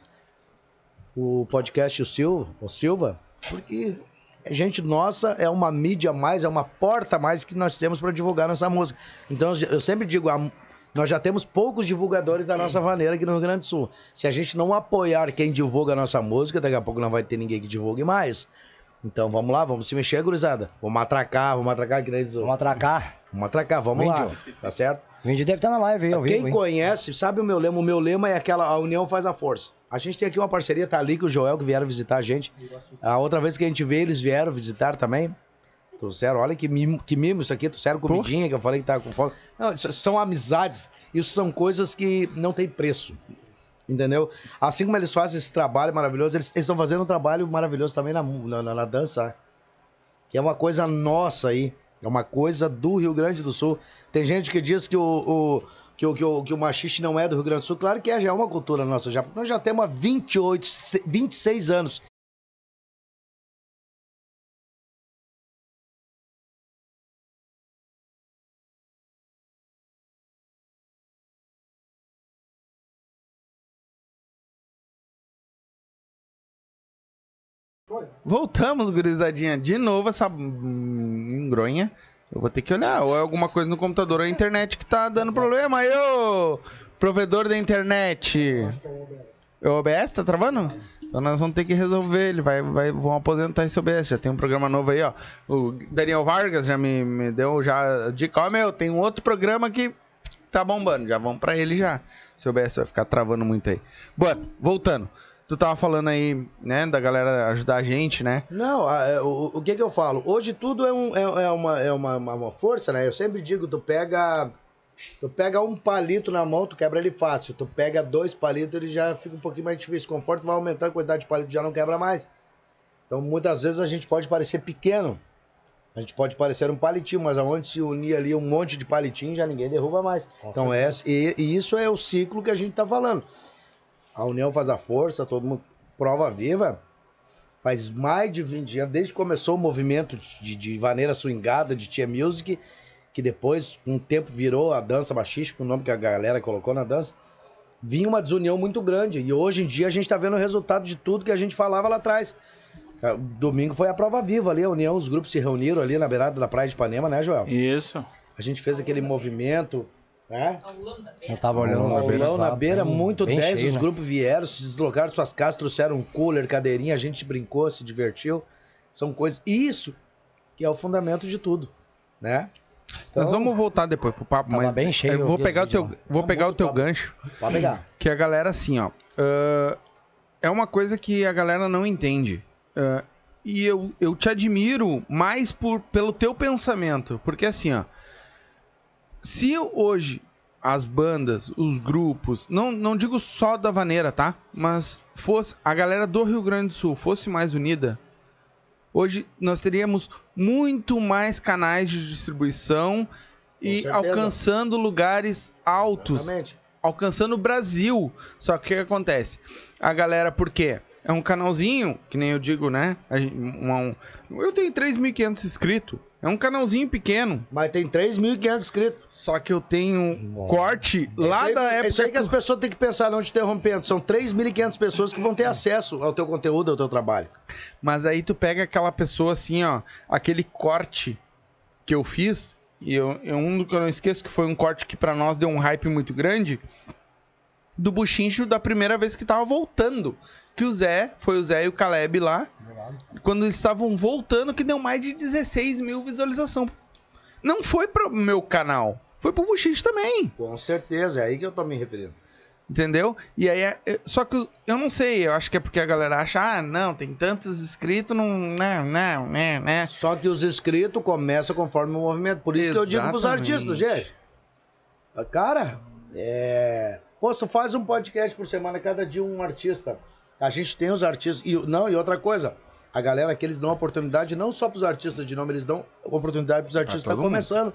o podcast O Silva, o Silva porque é gente nossa, é uma mídia mais, é uma porta mais que nós temos para divulgar nossa música. Então eu sempre digo, nós já temos poucos divulgadores da nossa maneira aqui no Rio Grande do Sul. Se a gente não apoiar quem divulga a nossa música, daqui a pouco não vai ter ninguém que divulgue mais. Então vamos lá, vamos se mexer, gurizada. Vamos atracar, vamos atracar, que diz o- Vamos atracar. Vamos atracar, vamos lá. Vende. Tá certo? O Vindi deve estar na live aí, ao Quem vivo, hein? conhece, sabe o meu lema? O meu lema é aquela, a união faz a força. A gente tem aqui uma parceria, tá ali com o Joel, que vieram visitar a gente. A outra vez que a gente veio, eles vieram visitar também. Trouxeram, olha que mimo, que mimo isso aqui, trouxeram comidinha, que eu falei que tava com fome. Não, isso são amizades, isso são coisas que não tem preço. Entendeu? Assim como eles fazem esse trabalho maravilhoso, eles estão fazendo um trabalho maravilhoso também na, na- na dança, né? que é uma coisa nossa aí, é uma coisa do Rio Grande do Sul. Tem gente que diz que o, o- que o, que o, que o machiste não é do Rio Grande do Sul. Claro que é, já é uma cultura nossa, já. Nós já temos há 28, se- 26 anos. Voltamos, gurizadinha. De novo essa engronha. Eu vou ter que olhar. Ou é alguma coisa no computador ou a internet que tá dando problema. Aí, ô, provedor da internet. O OBS tá travando? Então nós vamos ter que resolver. Ele vai, vai, vão aposentar esse OBS. Já tem um programa novo aí, ó. O Daniel Vargas já me, me deu já dica. Ó, meu, tem um outro programa que tá bombando. Já vamos pra ele já. Esse OBS vai ficar travando muito aí. Bom, voltando. Tu tava falando aí, né, da galera ajudar a gente, né? Não, a- é, o, o que que eu falo? Hoje tudo é, um, é, é uma, é uma, uma, uma força, né? Eu sempre digo, tu pega... Tu pega um palito na mão, tu quebra ele fácil. Tu pega dois palitos, ele já fica um pouquinho mais difícil. Conforto vai aumentando, a quantidade de palito já não quebra mais. Então, muitas vezes a gente pode parecer pequeno. A gente pode parecer um palitinho, mas aonde se unir ali um monte de palitinho, já ninguém derruba mais. então, é, e, e isso é o ciclo que a gente tá falando. A união faz a força, todo mundo prova viva. Faz mais de 20 anos, desde que começou o movimento de, de vaneira swingada, de Tia Music, que depois, com o tempo, virou a dança machista, o nome que a galera colocou na dança, vinha uma desunião muito grande. E hoje em dia a gente tá vendo o resultado de tudo que a gente falava lá atrás. Ah, Domingo foi a prova viva ali, a união, os grupos se reuniram ali na beirada da praia de Ipanema, né, Joel? Isso. A gente fez aquele movimento, né? Eu tava olhando vídeos aulão na lá, beira, muito bem 10, cheio, os né? grupos vieram, se deslocaram de suas casas, trouxeram um cooler, cadeirinha, a gente brincou, se divertiu. São coisas. Isso que é o fundamento de tudo, né? Então, Nós vamos voltar depois pro papo, Tava mas bem cheio, eu eu vou vi pegar o teu, vou Tá pegar o teu gancho, Pode pegar. que a galera assim, ó, ah, é uma coisa que a galera não entende. Ah, e eu, eu te admiro mais por, pelo teu pensamento, porque assim, ó, se hoje as bandas, os grupos, não, não digo só da vaneira, tá? Mas fosse a galera do Rio Grande do Sul fosse mais unida, hoje nós teríamos muito mais canais de distribuição e alcançando lugares altos, Exatamente. alcançando o Brasil. Só que o que acontece? A galera, por quê? É um canalzinho, que nem eu digo, né? Gente- um- um- eu tenho 3.500 inscritos. É um canalzinho pequeno. Mas tem 3.500 inscritos. Só que eu tenho corte lá aí- da É época. isso aí que as pessoas têm que pensar, não te interrompendo. São 3.500 pessoas que vão ter acesso ao teu conteúdo, ao teu trabalho. Mas aí tu pega aquela pessoa assim, ó, aquele corte que eu fiz, e eu, eu- um do que eu não esqueço, que foi um corte que pra nós deu um hype muito grande, do buchincho da primeira vez que tava voltando. Que o Zé, foi o Zé e o Caleb lá, quando eles estavam voltando, que deu mais de 16 mil visualização. Não foi pro meu canal, foi pro buchincho também. Com certeza, é aí que eu tô me referindo. Entendeu? E aí, é- só que eu- não sei, eu acho que é porque a galera acha, ah, não, tem tantos inscritos, não, não, não, né, né. Só que os inscritos começam conforme o movimento. Por isso que eu digo pros Exatamente. artistas, gente. Cara, é. Pô, tu faz um podcast por semana, cada dia um artista. A gente tem os artistas. E, não, e outra coisa. A galera que eles dão oportunidade não só pros artistas de nome, eles dão oportunidade pros artistas que estão mundo. começando.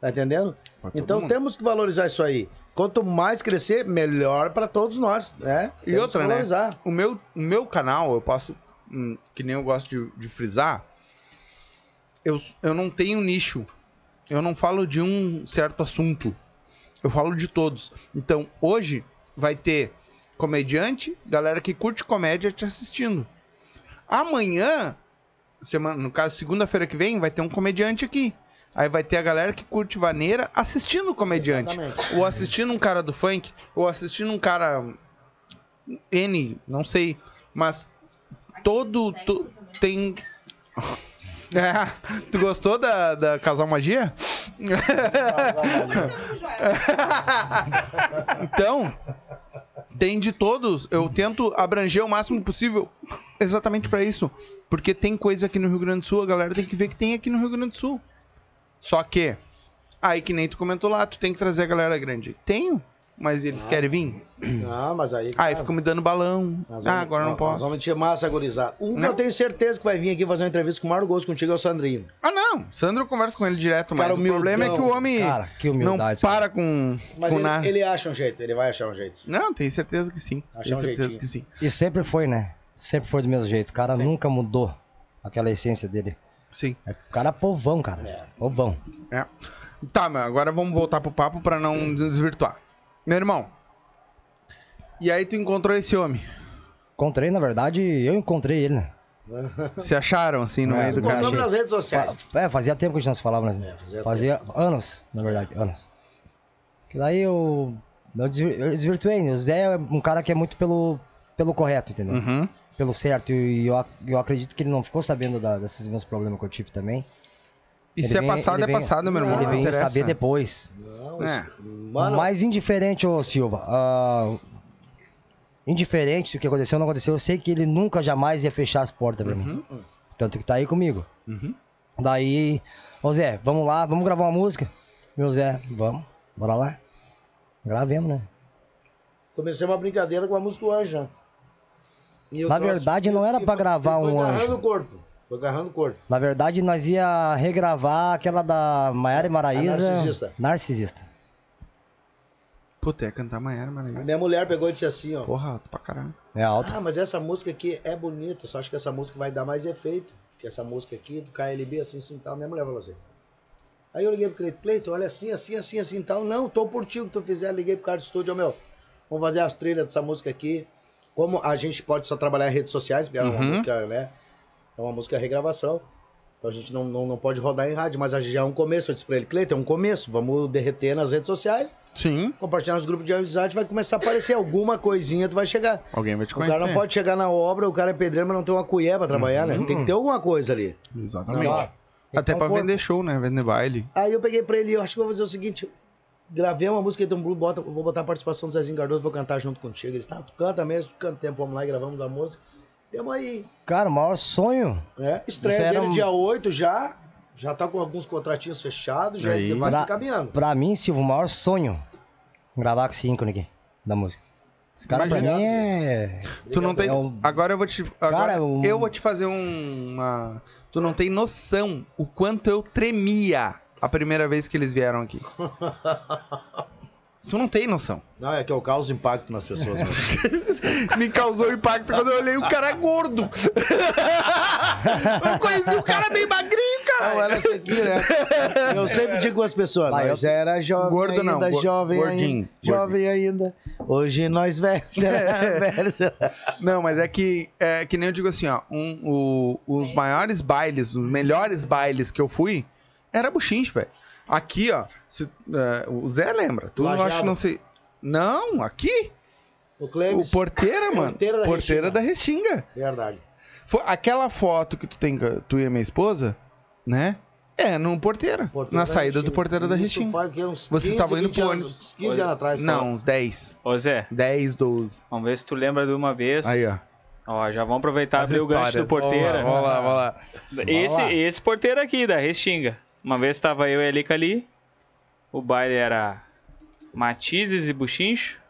Tá entendendo? Então mundo. temos que valorizar isso aí. Quanto mais crescer, melhor pra todos nós, né? E Temos outra, né? O meu, meu canal, eu posso, hum, que nem eu gosto de, de frisar, eu, eu não tenho nicho. Eu não falo de um certo assunto. Eu falo de todos. Então, hoje vai ter comediante, galera que curte comédia te assistindo. Amanhã, semana, no caso, segunda-feira que vem, vai ter um comediante aqui. Aí vai ter a galera que curte vaneira assistindo o comediante. Exatamente. Ou assistindo um cara do funk, ou assistindo um cara N, não sei, mas todo tu- tem É, tu gostou da, da Casal Magia? então, tem de todos. Eu tento abranger o máximo possível exatamente pra isso. Porque tem coisa aqui no Rio Grande do Sul, a galera tem que ver que tem aqui no Rio Grande do Sul. Só que, aí que nem tu comentou lá, tu tem que trazer a galera grande. Tenho, mas eles querem vir. Não, mas aí. Aí cara, ficam me dando balão. Ah, vamos- agora não posso. Nós vamos te massa, gurizada. Um que Não. eu tenho certeza que vai vir aqui fazer uma entrevista com o maior gosto contigo é o Sandrinho. Ah, não. Sandro eu converso com ele direto, mas Cara o problema é que o homem Cara, que não humildade, para com, Mas com ele, nada. ele acha um jeito, ele vai achar um jeito. Não, tenho certeza que sim. Achar tenho um certeza jeitinho. que sim. E sempre foi, né? Sempre foi do mesmo jeito. O cara nunca mudou aquela essência dele. Sim. É, o cara é povão, cara. É. Povão. É. Tá, mas agora vamos voltar pro papo pra não desvirtuar. Meu irmão. E aí tu encontrou esse homem. Encontrei, na verdade, eu encontrei ele, né? Se acharam, assim, no É, meio do Encontramos caminho. nas redes sociais. Fa- É, fazia tempo que a gente não se falava, né? É, fazia fazia anos, na verdade, anos. Que daí eu, eu desvirtuei. né? O Zé é um cara que é muito pelo, pelo correto, entendeu? Uhum. Pelo certo. E eu, eu acredito que ele não ficou sabendo da- desses meus problemas que eu tive também. E Ele se é vem- passado, ele é vem- passado, meu irmão. Ele veio saber depois. Não, É. isso- Mano, Mais indiferente, ô Silva. ah, indiferente se o que aconteceu ou não aconteceu, eu sei que ele nunca jamais ia fechar as portas pra mim. Tanto que tá aí comigo. Uhum. Daí, ô Zé, vamos lá, vamos gravar uma música? Meu Zé, vamos, bora lá. Gravemos, né? comecei uma brincadeira com a música O Anjo. E Na verdade, não era e pra foi- gravar foi um agarrando anjo. o corpo. Foi agarrando o corpo. Na verdade, nós ia regravar aquela da Maiara e Maraísa. Narcisista. Narcisista. Puta, é cantar Maiara, A mano. minha mulher pegou e disse assim, ó. Porra, alto pra caralho. É alto. Ah, mas essa música aqui é bonita, só acho que essa música vai dar mais efeito. Porque essa música aqui, do KLB, assim, assim, tal, minha mulher falou assim. Aí eu liguei pro Cleiton, Cleiton, olha assim, assim, assim, assim, tal. Não, tô por ti o que tu fizer. Liguei pro cara do estúdio, ó, meu, vamos fazer as trilhas dessa música aqui. Como a gente pode só trabalhar em redes sociais, porque é uma Uhum. música, né? É uma música regravação. Então a gente não, não, não pode rodar em rádio, mas já é um começo. Eu disse pra ele, Cleiton, é um começo. Vamos derreter nas redes sociais, Sim. compartilhar nos grupos de amizade, vai começar a aparecer alguma coisinha, tu vai chegar. Alguém vai te O conhecer. cara não pode chegar na obra, o cara é pedreiro, mas não tem uma colher pra trabalhar, né? Tem que ter alguma coisa ali. Exatamente. Não, ó, Até um pra corpo. vender show, né? Vender baile. Aí eu peguei pra ele, eu acho que vou fazer o seguinte, gravei uma música então Blue, bota, vou botar a participação do Zezinho Cardoso, vou cantar junto contigo. Ele disse, tá, tu canta mesmo, tu canta tempo, vamos lá e gravamos a música. Temos aí, Cara, o maior sonho. né? Estreia dele um- dia 8 já, já tá com alguns contratinhos fechados, já Aí. vai se Pra, encaminhando. pra mim, Silva, o maior sonho. Gravar com esse ícone aqui, da música. Esse cara pra Imagina. mim é. Tu não tem. É um- Agora eu vou te. Agora Cara, um- eu vou te fazer um- uma. Tu não tem noção o quanto eu tremia a primeira vez que eles vieram aqui. tu não tem noção. Não, é que eu causo impacto nas pessoas. mesmo. Me causou impacto quando eu olhei o cara gordo. eu conheci o cara bem magrinho, cara. Não era isso aqui, né? Eu sempre digo com as pessoas, Vai, nós eu- era jovem Gordo não, ainda, go- jovem gordinho, ainda, jovem ainda. Hoje nós velhos, será? Não, mas é que, é que nem eu digo assim, ó. um- o- os maiores bailes, os melhores bailes que eu fui, era buchinche, velho. Aqui, ó. se- é, o Zé lembra. Tu eu acho Lajeado. que não sei. Não, aqui. O O Clemes, porteira, mano. Porteira da porteira da Restinga. verdade. Foi aquela foto que tu tem, com- tu e a minha esposa, né? É, no porteira. Porteira na da saída do Restinga. porteira da Isso Restinga. faz o quê? Uns Vocês 15, estavam indo 20 pro anos, ônibus. uns 15 anos atrás. só. Não, uns 10. Ô Zé, 10, 12. vamos ver se tu lembra de uma vez. Aí, ó. Ó, já vamos aproveitar As abrir o gancho histórias. do porteira. Vamos lá, vamos lá. Vamos lá. Esse, lá. esse porteiro aqui, da Restinga. Uma vez tava eu e a Lica ali. O baile era Matizes e Buchincho.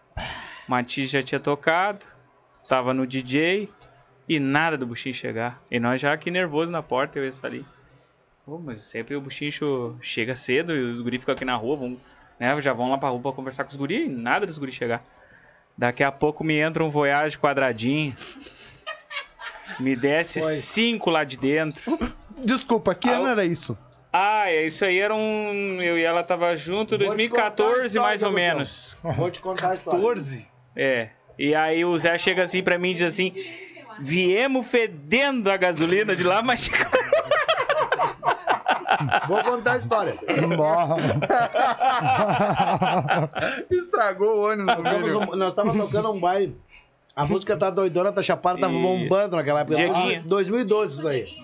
Matiz já tinha tocado. Tava no DJ. E nada do Buchincho chegar. E nós já aqui nervoso na porta, eu e esse ali. Pô, mas sempre o Buchincho chega cedo e os guris ficam aqui na rua. Vão, né, já vão lá pra rua pra conversar com os guris. E nada dos guris chegar. Daqui a pouco me entra um Voyage quadradinho. Me desce Foi. cinco lá de dentro. Desculpa, que ano era isso? Ah, é, isso aí era um. Eu e ela tava junto, Vou te contar a 2014 história mais ou menos. Vou te contar a história. 14? É. E aí o Zé chega assim pra mim e diz assim: Viemos fedendo a gasolina de lá, mas Vou contar a história. Estragou o ônibus, nós estávamos tocando um baile. A música tá doidona, tá chapada, tava bombando naquela época. Dieguinho. 2012 isso daí.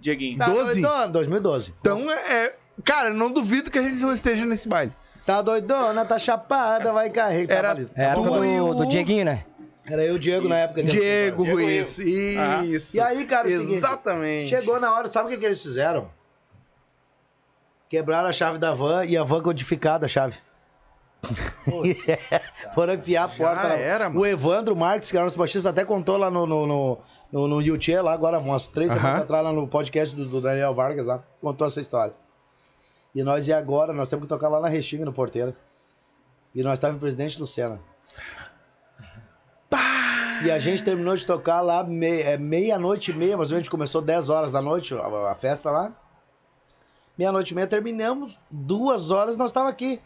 Dieguinho. Tá 12? doidona, 2012. Então, é, é- Cara, não duvido que a gente não esteja nesse baile. Tá doidona, tá chapada, vai carregar. Era- Tava ali. É a época Tu e do, o- do Dieguinho, né? Era eu e o Diego na época. Diego Diego Ruiz. Isso. E aí, cara, é o seguinte, Exatamente. Chegou na hora, sabe o que, que eles fizeram? Quebraram a chave da van e a van codificada a chave. Foram enfiar a porta. era, mano. o Evandro Marques, que era nosso baixista, até contou lá no, no, no, no, no YouTube, lá agora, umas três semanas atrás, lá no podcast do, do Daniel Vargas, lá, contou essa história. E nós, e agora? Nós temos que tocar lá na Restinga, no Porteira. E nós estávamos em Presidente Lucena. E a gente terminou de tocar lá é, meia-noite e meia, mais ou menos, a gente começou 10 horas da noite, a, a festa lá. Meia-noite e meia terminamos, duas horas nós estávamos aqui.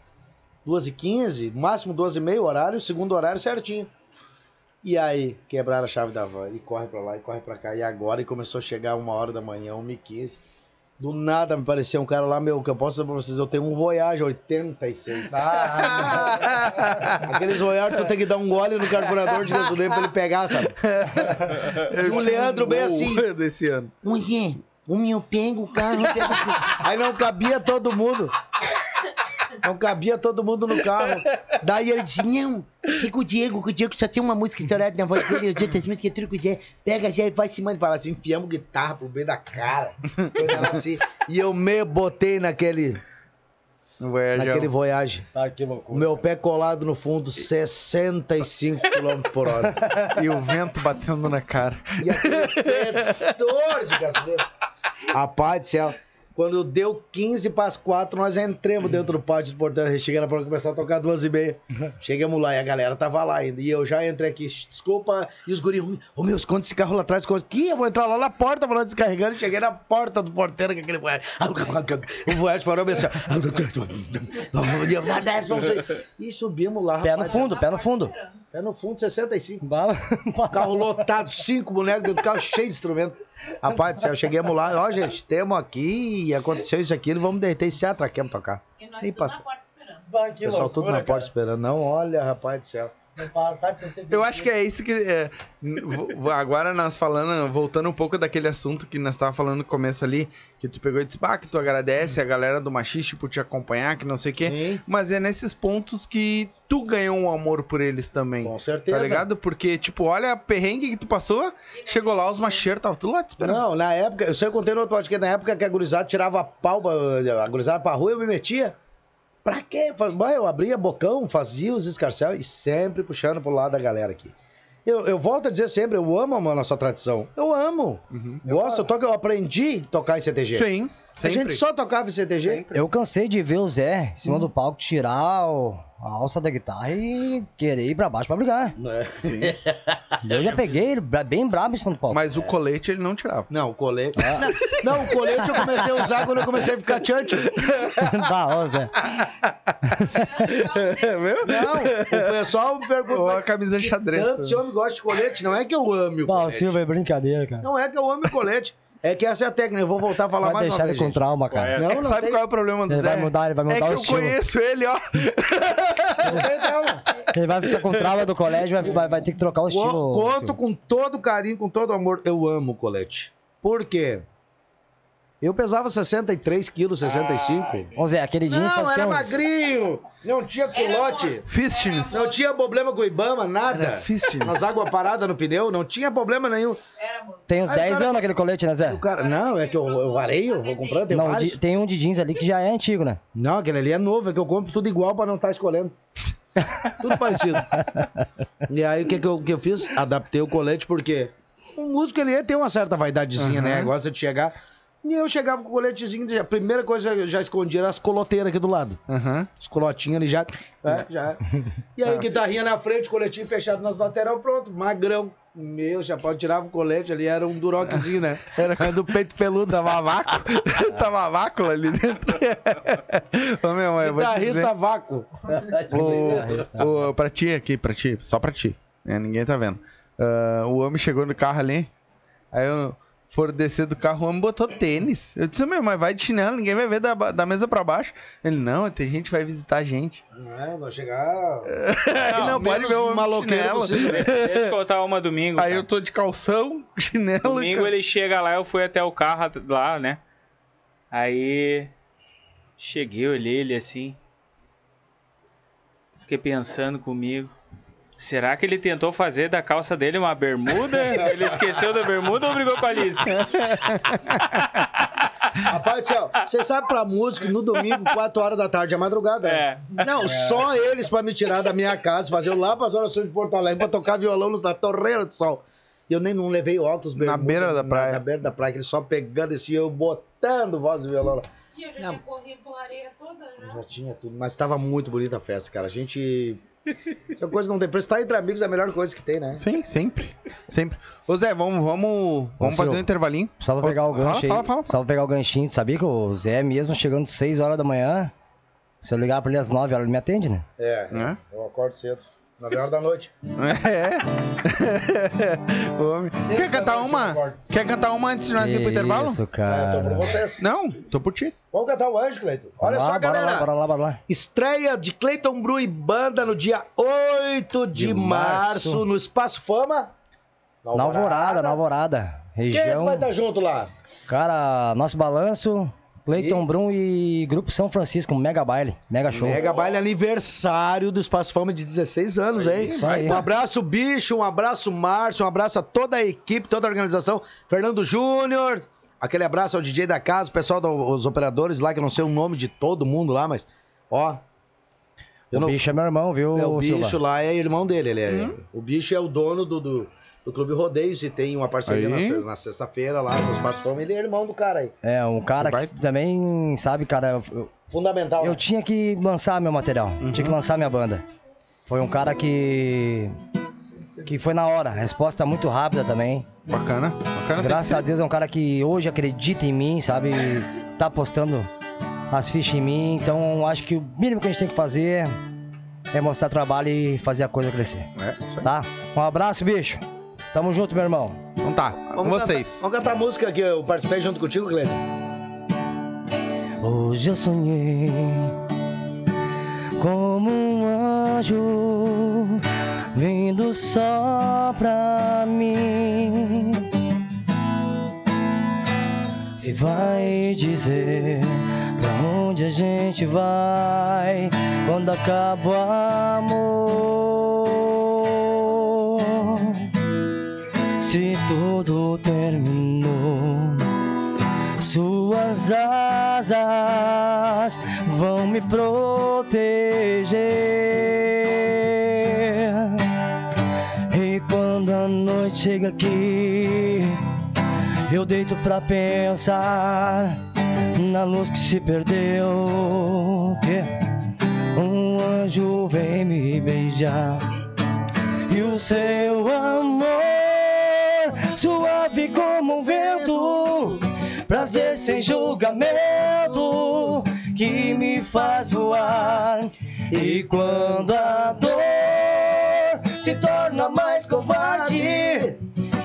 Duas e quinze, máximo duas e meia, horário, segundo horário certinho. E aí, quebraram a chave da van, e corre pra lá, e corre pra cá, e agora, e começou a chegar uma hora da manhã, uma e quinze. Do nada me pareceu um cara lá, meu, que eu posso dizer pra vocês, eu tenho um Voyage 86. Aqueles Voyage, tu tem que dar um gole no carburador de gasolina pra ele pegar, sabe? E o Leandro bem assim, Desse ano. Mulher, o meu pega o carro. pega o carro. Aí não cabia todo mundo. Não cabia todo mundo no carro. Daí ele disse: Não, fica o Diego, que o Diego só tem uma música estourada na voz dele, as outras músicas, tudo com o Diego. Pega já e vai se mandar. Fala assim: enfiamos guitarra pro meio da cara. Coisa lá assim. E eu me botei naquele, No Voyage. naquele voyage. Tá, que O loucura. meu pé colado no fundo, 65 km por hora. E o vento batendo na cara. E aquele fedor de gasolina. Rapaz do céu. Quando deu 15 para as 4, nós entramos dentro do pátio do Portão Restinga, era pra começar a tocar duas e meia. Chegamos lá e a galera tava lá ainda. E eu já entrei aqui, desculpa. E os guris, ô meu, esconde esse carro lá atrás. esconde. Que eu vou entrar lá na porta, falando descarregando. Cheguei na porta do porteiro com aquele voyage. O voyage parou bem assim. E subimos lá, Pé no fundo, pé no fundo. Pé no fundo, 65. Bala. Carro lotado, cinco bonecos dentro do carro, cheio de instrumento. Rapaz do céu, chegamos lá, ó, gente, temos aqui, aconteceu isso aqui, vamos derreter esse atraquemos tocar. E nós Nem tudo passa. na porta esperando. Bah, O que pessoal tudo na loucura, porta esperando. Não, olha, rapaz do céu. Cara. Não passar de 65. Eu acho que é isso que. é, agora nós falando, voltando um pouco daquele assunto que nós tava falando no começo ali, que tu pegou e disse, bah, que tu agradece a galera do Machiste por te acompanhar, que não sei o quê. Sim. Mas é nesses pontos que tu ganhou um amor por eles também. Com certeza. Tá ligado? Porque, tipo, olha a perrengue que tu passou, chegou lá, os macheiros estavam tudo lá te esperando. Não, na época, eu sei que eu contei no outro podcast, na época que a gurizada tirava pau, a gurizada pra rua, eu me metia. Pra quê? Faz- Eu abria bocão, fazia os escarcel e sempre puxando pro lado da galera aqui. Eu, eu volto a dizer sempre, eu amo a nossa tradição. Eu amo. Gosto, eu toco, eu aprendi a tocar em CTG. Sim. A gente só tocava em CTG? Eu cansei de ver o Zé em cima do palco tirar o- a alça da guitarra e querer ir pra baixo pra brigar. Sim. Eu já peguei ele bem brabo em cima do palco. Mas o colete ele não tirava. Não, o colete. Não, não, o colete eu comecei a usar quando eu comecei a ficar tchante. bah, ó, Zé. Não, o pessoal me Ou pergunta. a camisa xadrez. Tanto esse homem gosta de colete, não é que eu ame o Bah, colete. Silva é brincadeira, cara. Não é que eu ame o colete. É que essa é a técnica. Eu vou voltar a falar Vai mais deixar uma ele vez. com gente. trauma, cara. É. Não, É não sabe tem- qual é o problema do Ele Zé? vai mudar, ele vai mudar é o que eu estilo. conheço ele, ó. não tem trauma. Ele vai ficar com trauma do colégio, vai, vai, vai ter que trocar o estilo. Co- Conto Silva. com todo carinho, com todo amor. Eu amo o colete. Por quê? Eu pesava 63 quilos, 65. Ô, Zé, aquele jeans Não, era uns- magrinho. Não tinha culote. Fistness. Não tinha problema com o Ibama, nada. Era fistness. Nas águas paradas no pneu, não tinha problema nenhum. Éramos. Tem uns Aí o 10 cara- anos aquele colete, né, Zé? O cara, não, é que eu, eu areio, vou comprando, tem Não, vários. tem um de jeans ali que já é antigo, né? Não, aquele ali é novo, é que eu compro tudo igual pra não estar escolhendo. tudo parecido. E aí o que, que, eu, que eu fiz? Adaptei o colete porque o músico ele tem uma certa vaidadezinha, né? Gosta de chegar. E eu chegava com o coletezinho, a primeira coisa que eu já escondia era as coloteiras aqui do lado. Aham. Os colotinhos ali já. É, já. E aí, guitarrinha na frente, coletinho fechado nas lateral, pronto, magrão. Meu, já pode tirar o colete ali, era um duroquezinho, né? Era do peito peludo. Tava vácuo. Tava vácuo ali dentro. Ô, meu, mãe. Guitarrista vácuo. Ô, ô, pra ti aqui, pra ti, só pra ti. É, ninguém tá vendo. Ah, o homem chegou no carro ali. Aí eu foram descer do carro, o homem botou tênis. Eu disse, meu, mas vai de chinelo, ninguém vai ver da, da mesa pra baixo. Ele, não, tem gente que vai visitar a gente. É, vai chegar. Ele não pode ver o maloqueiro. Deixa eu contar uma domingo. Aí cara. eu tô de calção, chinelo. Domingo cara. ele chega lá, eu fui até o carro lá, né? Aí cheguei, olhei ele assim. Fiquei pensando comigo. Será que ele tentou fazer da calça dele uma bermuda? Ele esqueceu da bermuda ou brigou com a Alice? Rapaz do céu, você sabe pra músico no domingo, 4 horas da tarde, é madrugada. né? É. Não, só eles pra me tirar da minha casa, fazer eu lá pras orações de Porto Alegre pra tocar violão na Torreira do Sol. E eu nem não levei óculos, bermuda, beira da na- praia. Na, beira da praia, que eles só pegando esse eu botando voz e violão lá. E eu já Não. tinha corrido pela areia toda, já. Já tinha tudo, mas tava muito bonita a festa, cara. A gente. Essa coisa não tem preço. Tá entre amigos é a melhor coisa que tem, né? Sim, sempre. Sempre. Ô Zé, vamos, vamos, vamos fazer um intervalinho. Só pra pegar o Fala, gancho aí. fala, fala, Só pra pegar o ganchinho. Tu Sabia que o Zé, mesmo chegando 6 horas da manhã, se eu ligar pra ele às 9 horas, ele me atende, né? É, Né? eu acordo cedo. 9 horas da noite. É. Homem. Quer cantar uma? Quer cantar uma antes de nós ir pro intervalo? Isso, Ah, eu tô por cara. vocês. Não, tô por ti. Vamos cantar o anjo, Cleiton. Olha Bora só, lá, galera. Bora lá, bora lá, bora lá. Estreia de Cleiton Bru e Banda no dia 8 de, De março. março. no Espaço Fama. Na Alvorada, na Alvorada. Quem é que Região. vai estar junto lá? Cara, nosso balanço, Cleiton Brum e Grupo São Francisco, mega baile, mega show. Mega baile aniversário do Espaço Fama de 16 anos, hein? isso aí. Um abraço, bicho, um abraço, Márcio, um abraço a toda a equipe, toda a organização. Fernando Júnior, aquele abraço ao DJ da casa, o pessoal dos operadores lá, que eu não sei o nome de todo mundo lá, mas, ó. Eu o não, bicho é meu irmão, viu, é, o Silva? bicho lá é irmão dele, ele é. O bicho é o dono do, do, do Clube Rodeios e tem uma parceria na, Aí. na sexta-feira lá no Espaço Fama, ele é irmão do cara aí. É, um cara que também, sabe, cara, eu, Fundamental. eu né? tinha que lançar meu material, Uhum. tinha que lançar minha banda. Foi um cara que que foi na hora, resposta muito rápida também. Bacana. Bacana. Graças a. Deus é um cara que hoje acredita em mim, sabe? Tá postando as fichas em mim. Então acho que o mínimo que a gente tem que fazer é mostrar trabalho e fazer a coisa crescer. É, isso aí. Tá? Um abraço, bicho. Tamo junto, meu irmão. Então tá, com vocês. Cantar, vamos cantar a música que eu participei junto contigo, Cleiton. Hoje eu sonhei como um anjo vindo só pra mim e vai dizer pra onde a gente vai quando acaba o amor. Tudo terminou suas asas vão me proteger. E quando a noite chega aqui Eu deito pra pensar na luz que se perdeu. Um anjo vem me beijar e o seu amor suave como um vento, prazer sem julgamento que me faz voar. E quando a dor se torna mais covarde,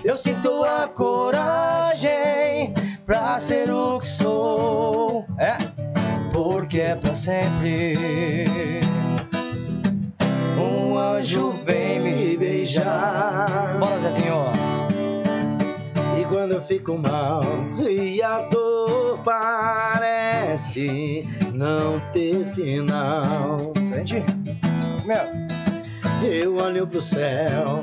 eu sinto a coragem pra ser o que sou. É, porque é pra sempre. Um anjo vem me beijar. Bora, Zezinho. Quando eu fico mal e a dor parece não ter final, Sente? Meu. eu olho pro céu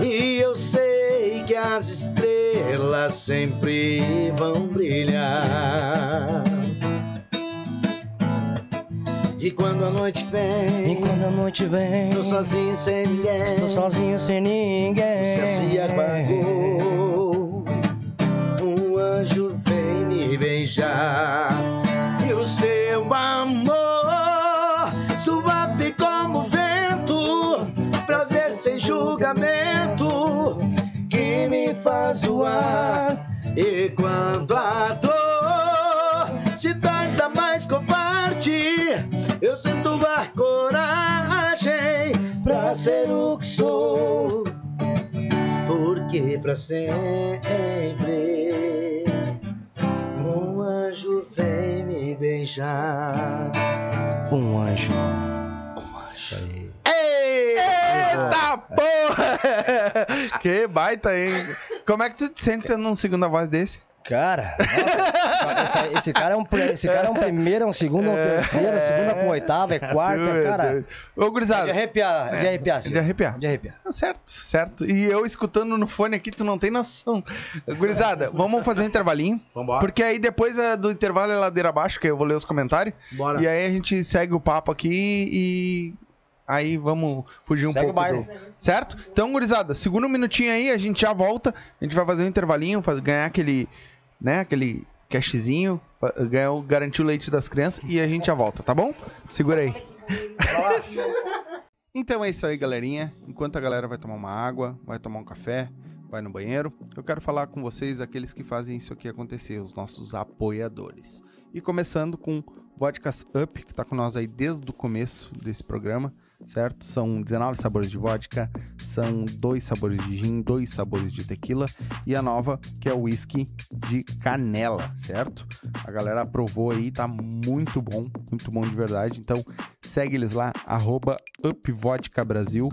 e eu sei que as estrelas sempre vão brilhar. E quando a noite E vem, quando a noite vem, estou sozinho sem ninguém. estou sozinho sem ninguém. O céu se apagou. Um anjo vem me beijar. E o seu amor, suave como vento, prazer sem julgamento, que me faz voar. E quando a dor se torna mais covarde, eu sinto a coragem pra ser o que sou porque pra sempre um anjo vem me beijar. Um anjo. Eita porra! que baita, hein? Como é que tu te sente tendo um segunda voz desse? Cara, nossa, esse, esse cara é um, esse cara é um primeiro, é um segundo, é um terceiro, é segunda com oitava, é quarta, Meu cara. Ô, De gurizada. arrepiar, de arrepiar, De arrepiar. De arrepiar. Ah, Certo, certo. E eu escutando no fone aqui, tu não tem noção. Gurizada, vamos fazer um intervalinho. Vambora. Porque aí depois é, do intervalo é ladeira abaixo, que eu vou ler os comentários. Bora. E aí a gente segue o papo aqui e. Aí vamos fugir um Segue pouco do... Certo? Então, gurizada, segura um minutinho aí, a gente já volta. A gente vai fazer um intervalinho, faz- ganhar aquele, né, aquele cashzinho, fa- ganhar, o- leite das crianças e a gente já volta, tá bom? Segura aí. Então é isso aí, galerinha. Enquanto a galera vai tomar uma água, vai tomar um café, vai no banheiro, eu quero falar com vocês, aqueles que fazem isso aqui acontecer, os nossos apoiadores. E começando com Vodkas Up, que tá com nós aí desde o começo desse programa, certo? São 19 sabores de vodka, são dois sabores de gin, dois sabores de tequila e a nova, que é o whisky de canela, certo? A galera aprovou aí, tá muito bom, muito bom de verdade. Então segue eles lá, arroba UpVodkaBrasil.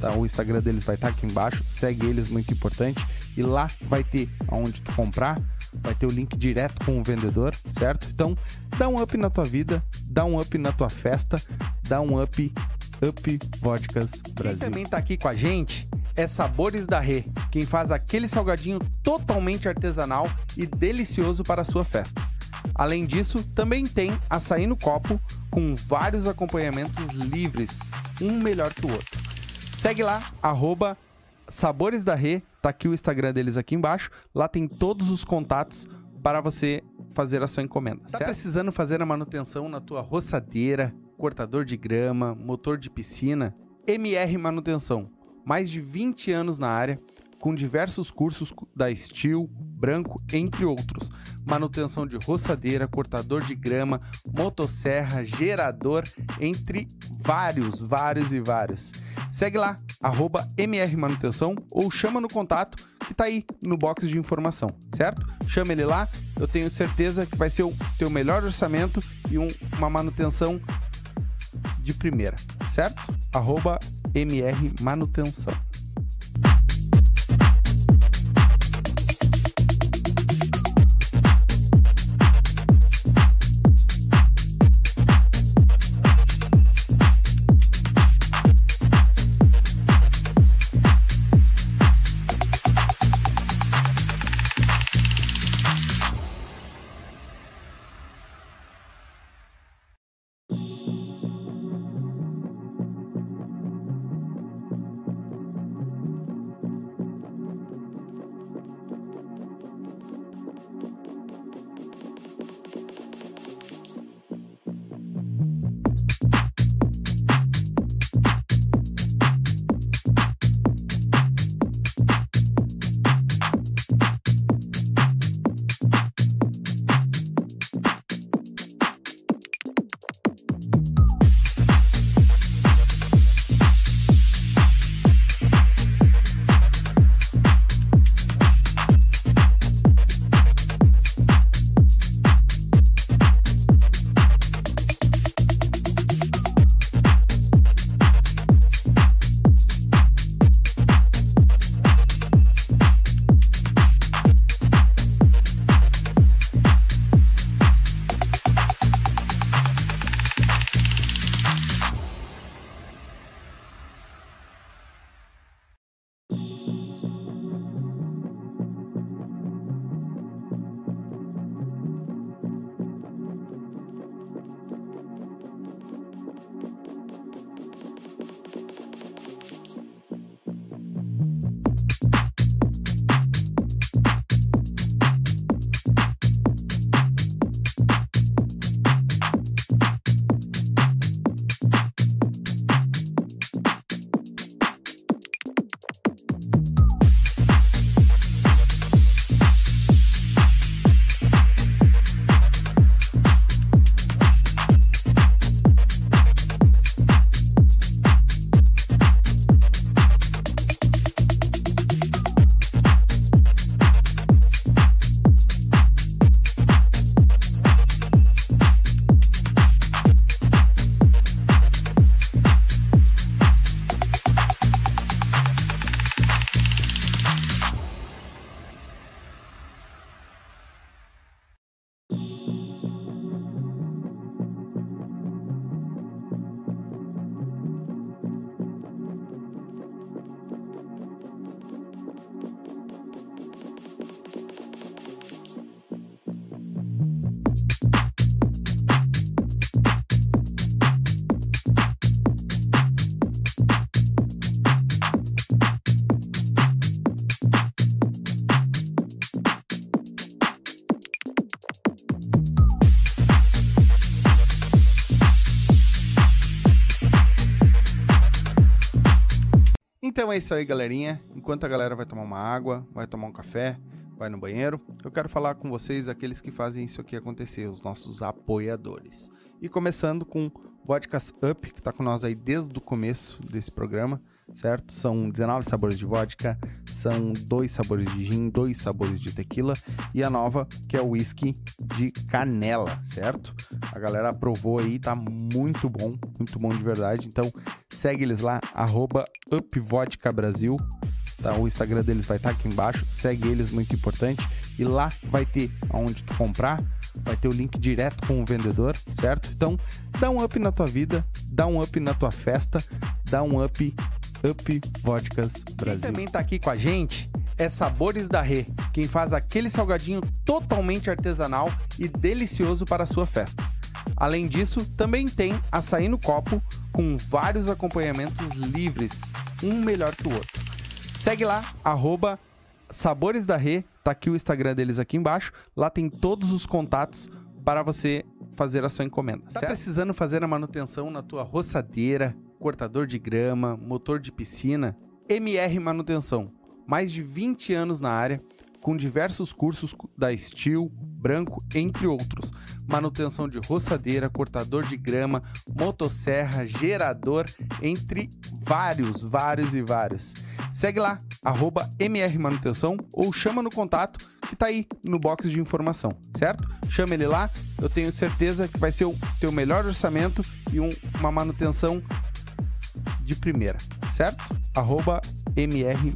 Tá, o Instagram deles vai estar aqui embaixo. Segue eles, muito importante. E lá vai ter aonde tu comprar, vai ter o link direto com o vendedor, certo? Então, dá um up na tua vida, dá um up na tua festa, dá um up, up Vodkas Brasil. Quem também tá aqui com a gente é Sabores da Rê, quem faz aquele salgadinho totalmente artesanal e delicioso para a sua festa. Além disso, também tem açaí no copo com vários acompanhamentos livres, um melhor que o outro. Segue lá, arroba Sabores da Rê, tá aqui o Instagram deles aqui embaixo. Lá tem todos os contatos para você fazer a sua encomenda. Tá precisando fazer a manutenção na tua roçadeira, cortador de grama, motor de piscina? MR Manutenção. Mais de 20 anos na área, com diversos cursos da Steel, Branco, entre outros. Manutenção de roçadeira, cortador de grama, motosserra, gerador, entre vários, vários e vários. Segue lá, arroba MR Manutenção ou chama no contato que tá aí no box de informação, certo? Chama ele lá, eu tenho certeza que vai ser o teu melhor orçamento e um- uma manutenção de primeira, certo? Arroba MR Manutenção. É isso aí, galerinha. Enquanto a galera vai tomar uma água, vai tomar um café, vai no banheiro, eu quero falar com vocês, aqueles que fazem isso aqui acontecer, os nossos apoiadores. E começando com Vodkas Up, que tá com nós aí desde o começo desse programa, certo? São 19 sabores de vodka, são dois sabores de gin, dois sabores de tequila e a nova, que é o whisky de canela, certo? A galera aprovou aí, tá muito bom, muito bom de verdade. Então, segue eles lá, arroba UpVodkaBrasil. Tá, o Instagram deles vai estar aqui embaixo. Segue eles, muito importante. E lá vai ter aonde tu comprar, vai ter o link direto com o vendedor, certo? Então, dá um up na tua vida, dá um up na tua festa, dá um up, up Vodkas Brasil. Quem também tá aqui com a gente é Sabores da Rê, quem faz aquele salgadinho totalmente artesanal e delicioso para a sua festa. Além disso, também tem açaí no copo com vários acompanhamentos livres, um melhor que o outro. Segue lá, arroba Sabores da Rê, tá aqui o Instagram deles aqui embaixo. Lá tem todos os contatos para você fazer a sua encomenda. Tá Certo. precisando fazer a manutenção na tua roçadeira, cortador de grama, motor de piscina? MR Manutenção. Mais de 20 anos na área, com diversos cursos da Steel, Branco, entre outros. Manutenção de roçadeira, cortador de grama, motosserra, gerador, entre vários, vários e vários. Segue lá, arroba MR Manutenção ou chama no contato que tá aí no box de informação, certo? Chama ele lá, eu tenho certeza que vai ser o teu melhor orçamento e um- uma manutenção de primeira, certo? Arroba MR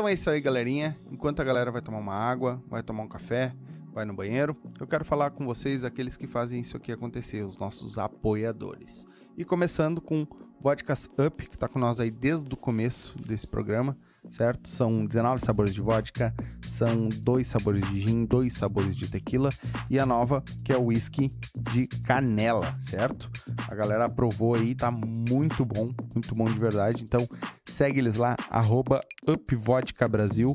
Então é isso aí, galerinha. Enquanto a galera vai tomar uma água, vai tomar um café, vai no banheiro, eu quero falar com vocês, aqueles que fazem isso aqui acontecer, os nossos apoiadores. E começando com Vodkas Up, que tá com nós aí desde o começo desse programa, certo? São 19 sabores de vodka, são dois sabores de gin, dois sabores de tequila e a nova, que é o whisky de canela, certo? A galera aprovou aí, tá muito bom, muito bom de verdade. Então segue eles lá, arroba UpVodka Brasil.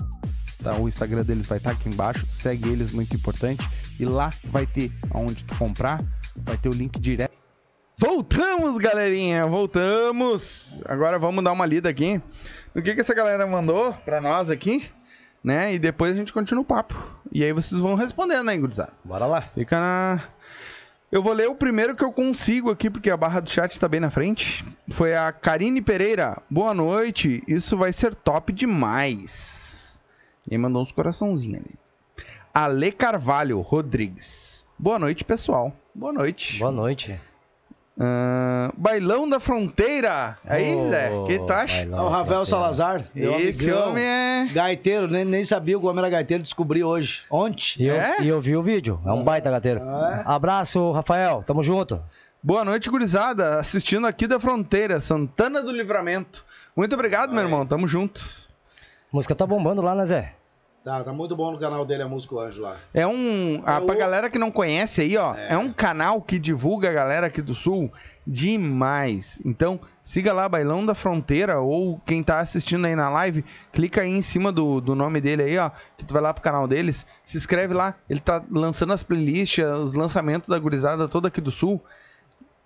Tá, o Instagram deles vai estar aqui embaixo. Segue eles, muito importante. E lá vai ter aonde tu comprar, vai ter o link direto. Voltamos, galerinha, voltamos. Agora vamos dar uma lida aqui no que, que essa galera mandou pra nós aqui, né? E depois a gente continua o papo. E aí vocês vão respondendo, né, gurizada? Bora lá. Fica na. Eu vou ler o primeiro que eu consigo aqui, porque a barra do chat tá bem na frente. Foi a Karine Pereira. Boa noite. Isso vai ser top demais. E aí mandou uns coraçãozinhos ali. Ale Carvalho Rodrigues. Boa noite, pessoal. Boa noite. Boa noite. Ah, Bailão da Fronteira. Aí, Ô, Zé, o que tu acha? bailão. É o Rafael Salazar. Esse amigão. homem é. Gaiteiro, nem, nem sabia que o homem era gaiteiro, descobri hoje. Ontem. E eu, É? e eu vi o vídeo. É um baita gateiro. Abraço, Rafael. Tamo junto. Boa noite, gurizada. Assistindo aqui da Fronteira, Santana do Livramento. Muito obrigado, meu irmão. Tamo junto. A música tá bombando lá, né, Zé? Tá, tá muito bom no canal dele, a música O Anjo lá. É um. Ah, É pra galera que não conhece aí, ó. É. um canal que divulga a galera aqui do Sul demais. Então, siga lá, Bailão da Fronteira, ou quem tá assistindo aí na live, clica aí em cima do, do nome dele aí, ó. Que tu vai lá pro canal deles. Se inscreve lá. Ele tá lançando as playlists, os lançamentos da gurizada toda aqui do Sul.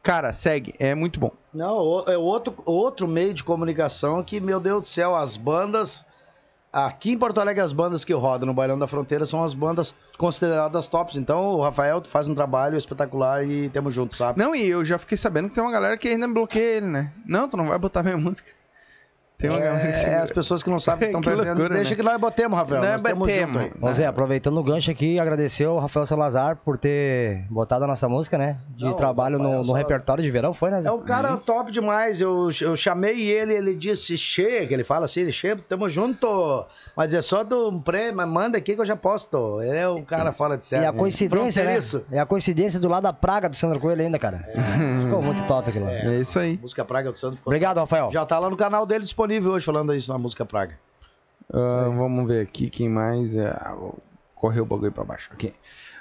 Cara, segue. É muito bom. Não, é outro, outro meio de comunicação que, meu Deus do céu, as bandas. Aqui em Porto Alegre, as bandas que rodam no Bailão da Fronteira são as bandas consideradas tops. Então, o Rafael, faz um trabalho espetacular e tamo junto, sabe? Não, e eu já fiquei sabendo que tem uma galera que ainda bloqueia ele, né? Não, tu não vai botar minha música. Tem uma galera que... É, as pessoas que não sabem que estão perdendo. loucura, Deixa né? que nós botemos, Rafael. Nós nós temos batemos. junto aí. Ô Zé, aproveitando o gancho aqui, agradecer ao Rafael Salazar por ter botado a nossa música, né? De Não, trabalho Rafael no, no repertório de verão, foi, né, Zé? É um cara top demais. Eu, eu chamei ele, ele disse, chega, que ele fala assim, ele chega, tamo junto. Mas é só do prêmio, mas manda aqui que eu já posto. Ele é um cara fora de série. E a coincidência, né? Fronteiriço. É a coincidência do lado da praga do Sandro Coelho ainda, cara. Ficou muito top aquilo lá. É isso aí. Música Praga do Santo ficou Obrigado, Rafael. Já tá lá no canal dele disponível hoje, falando isso na música Praga. Ah, vamos ver aqui quem mais. É... ah, vou correr o bagulho pra baixo aqui.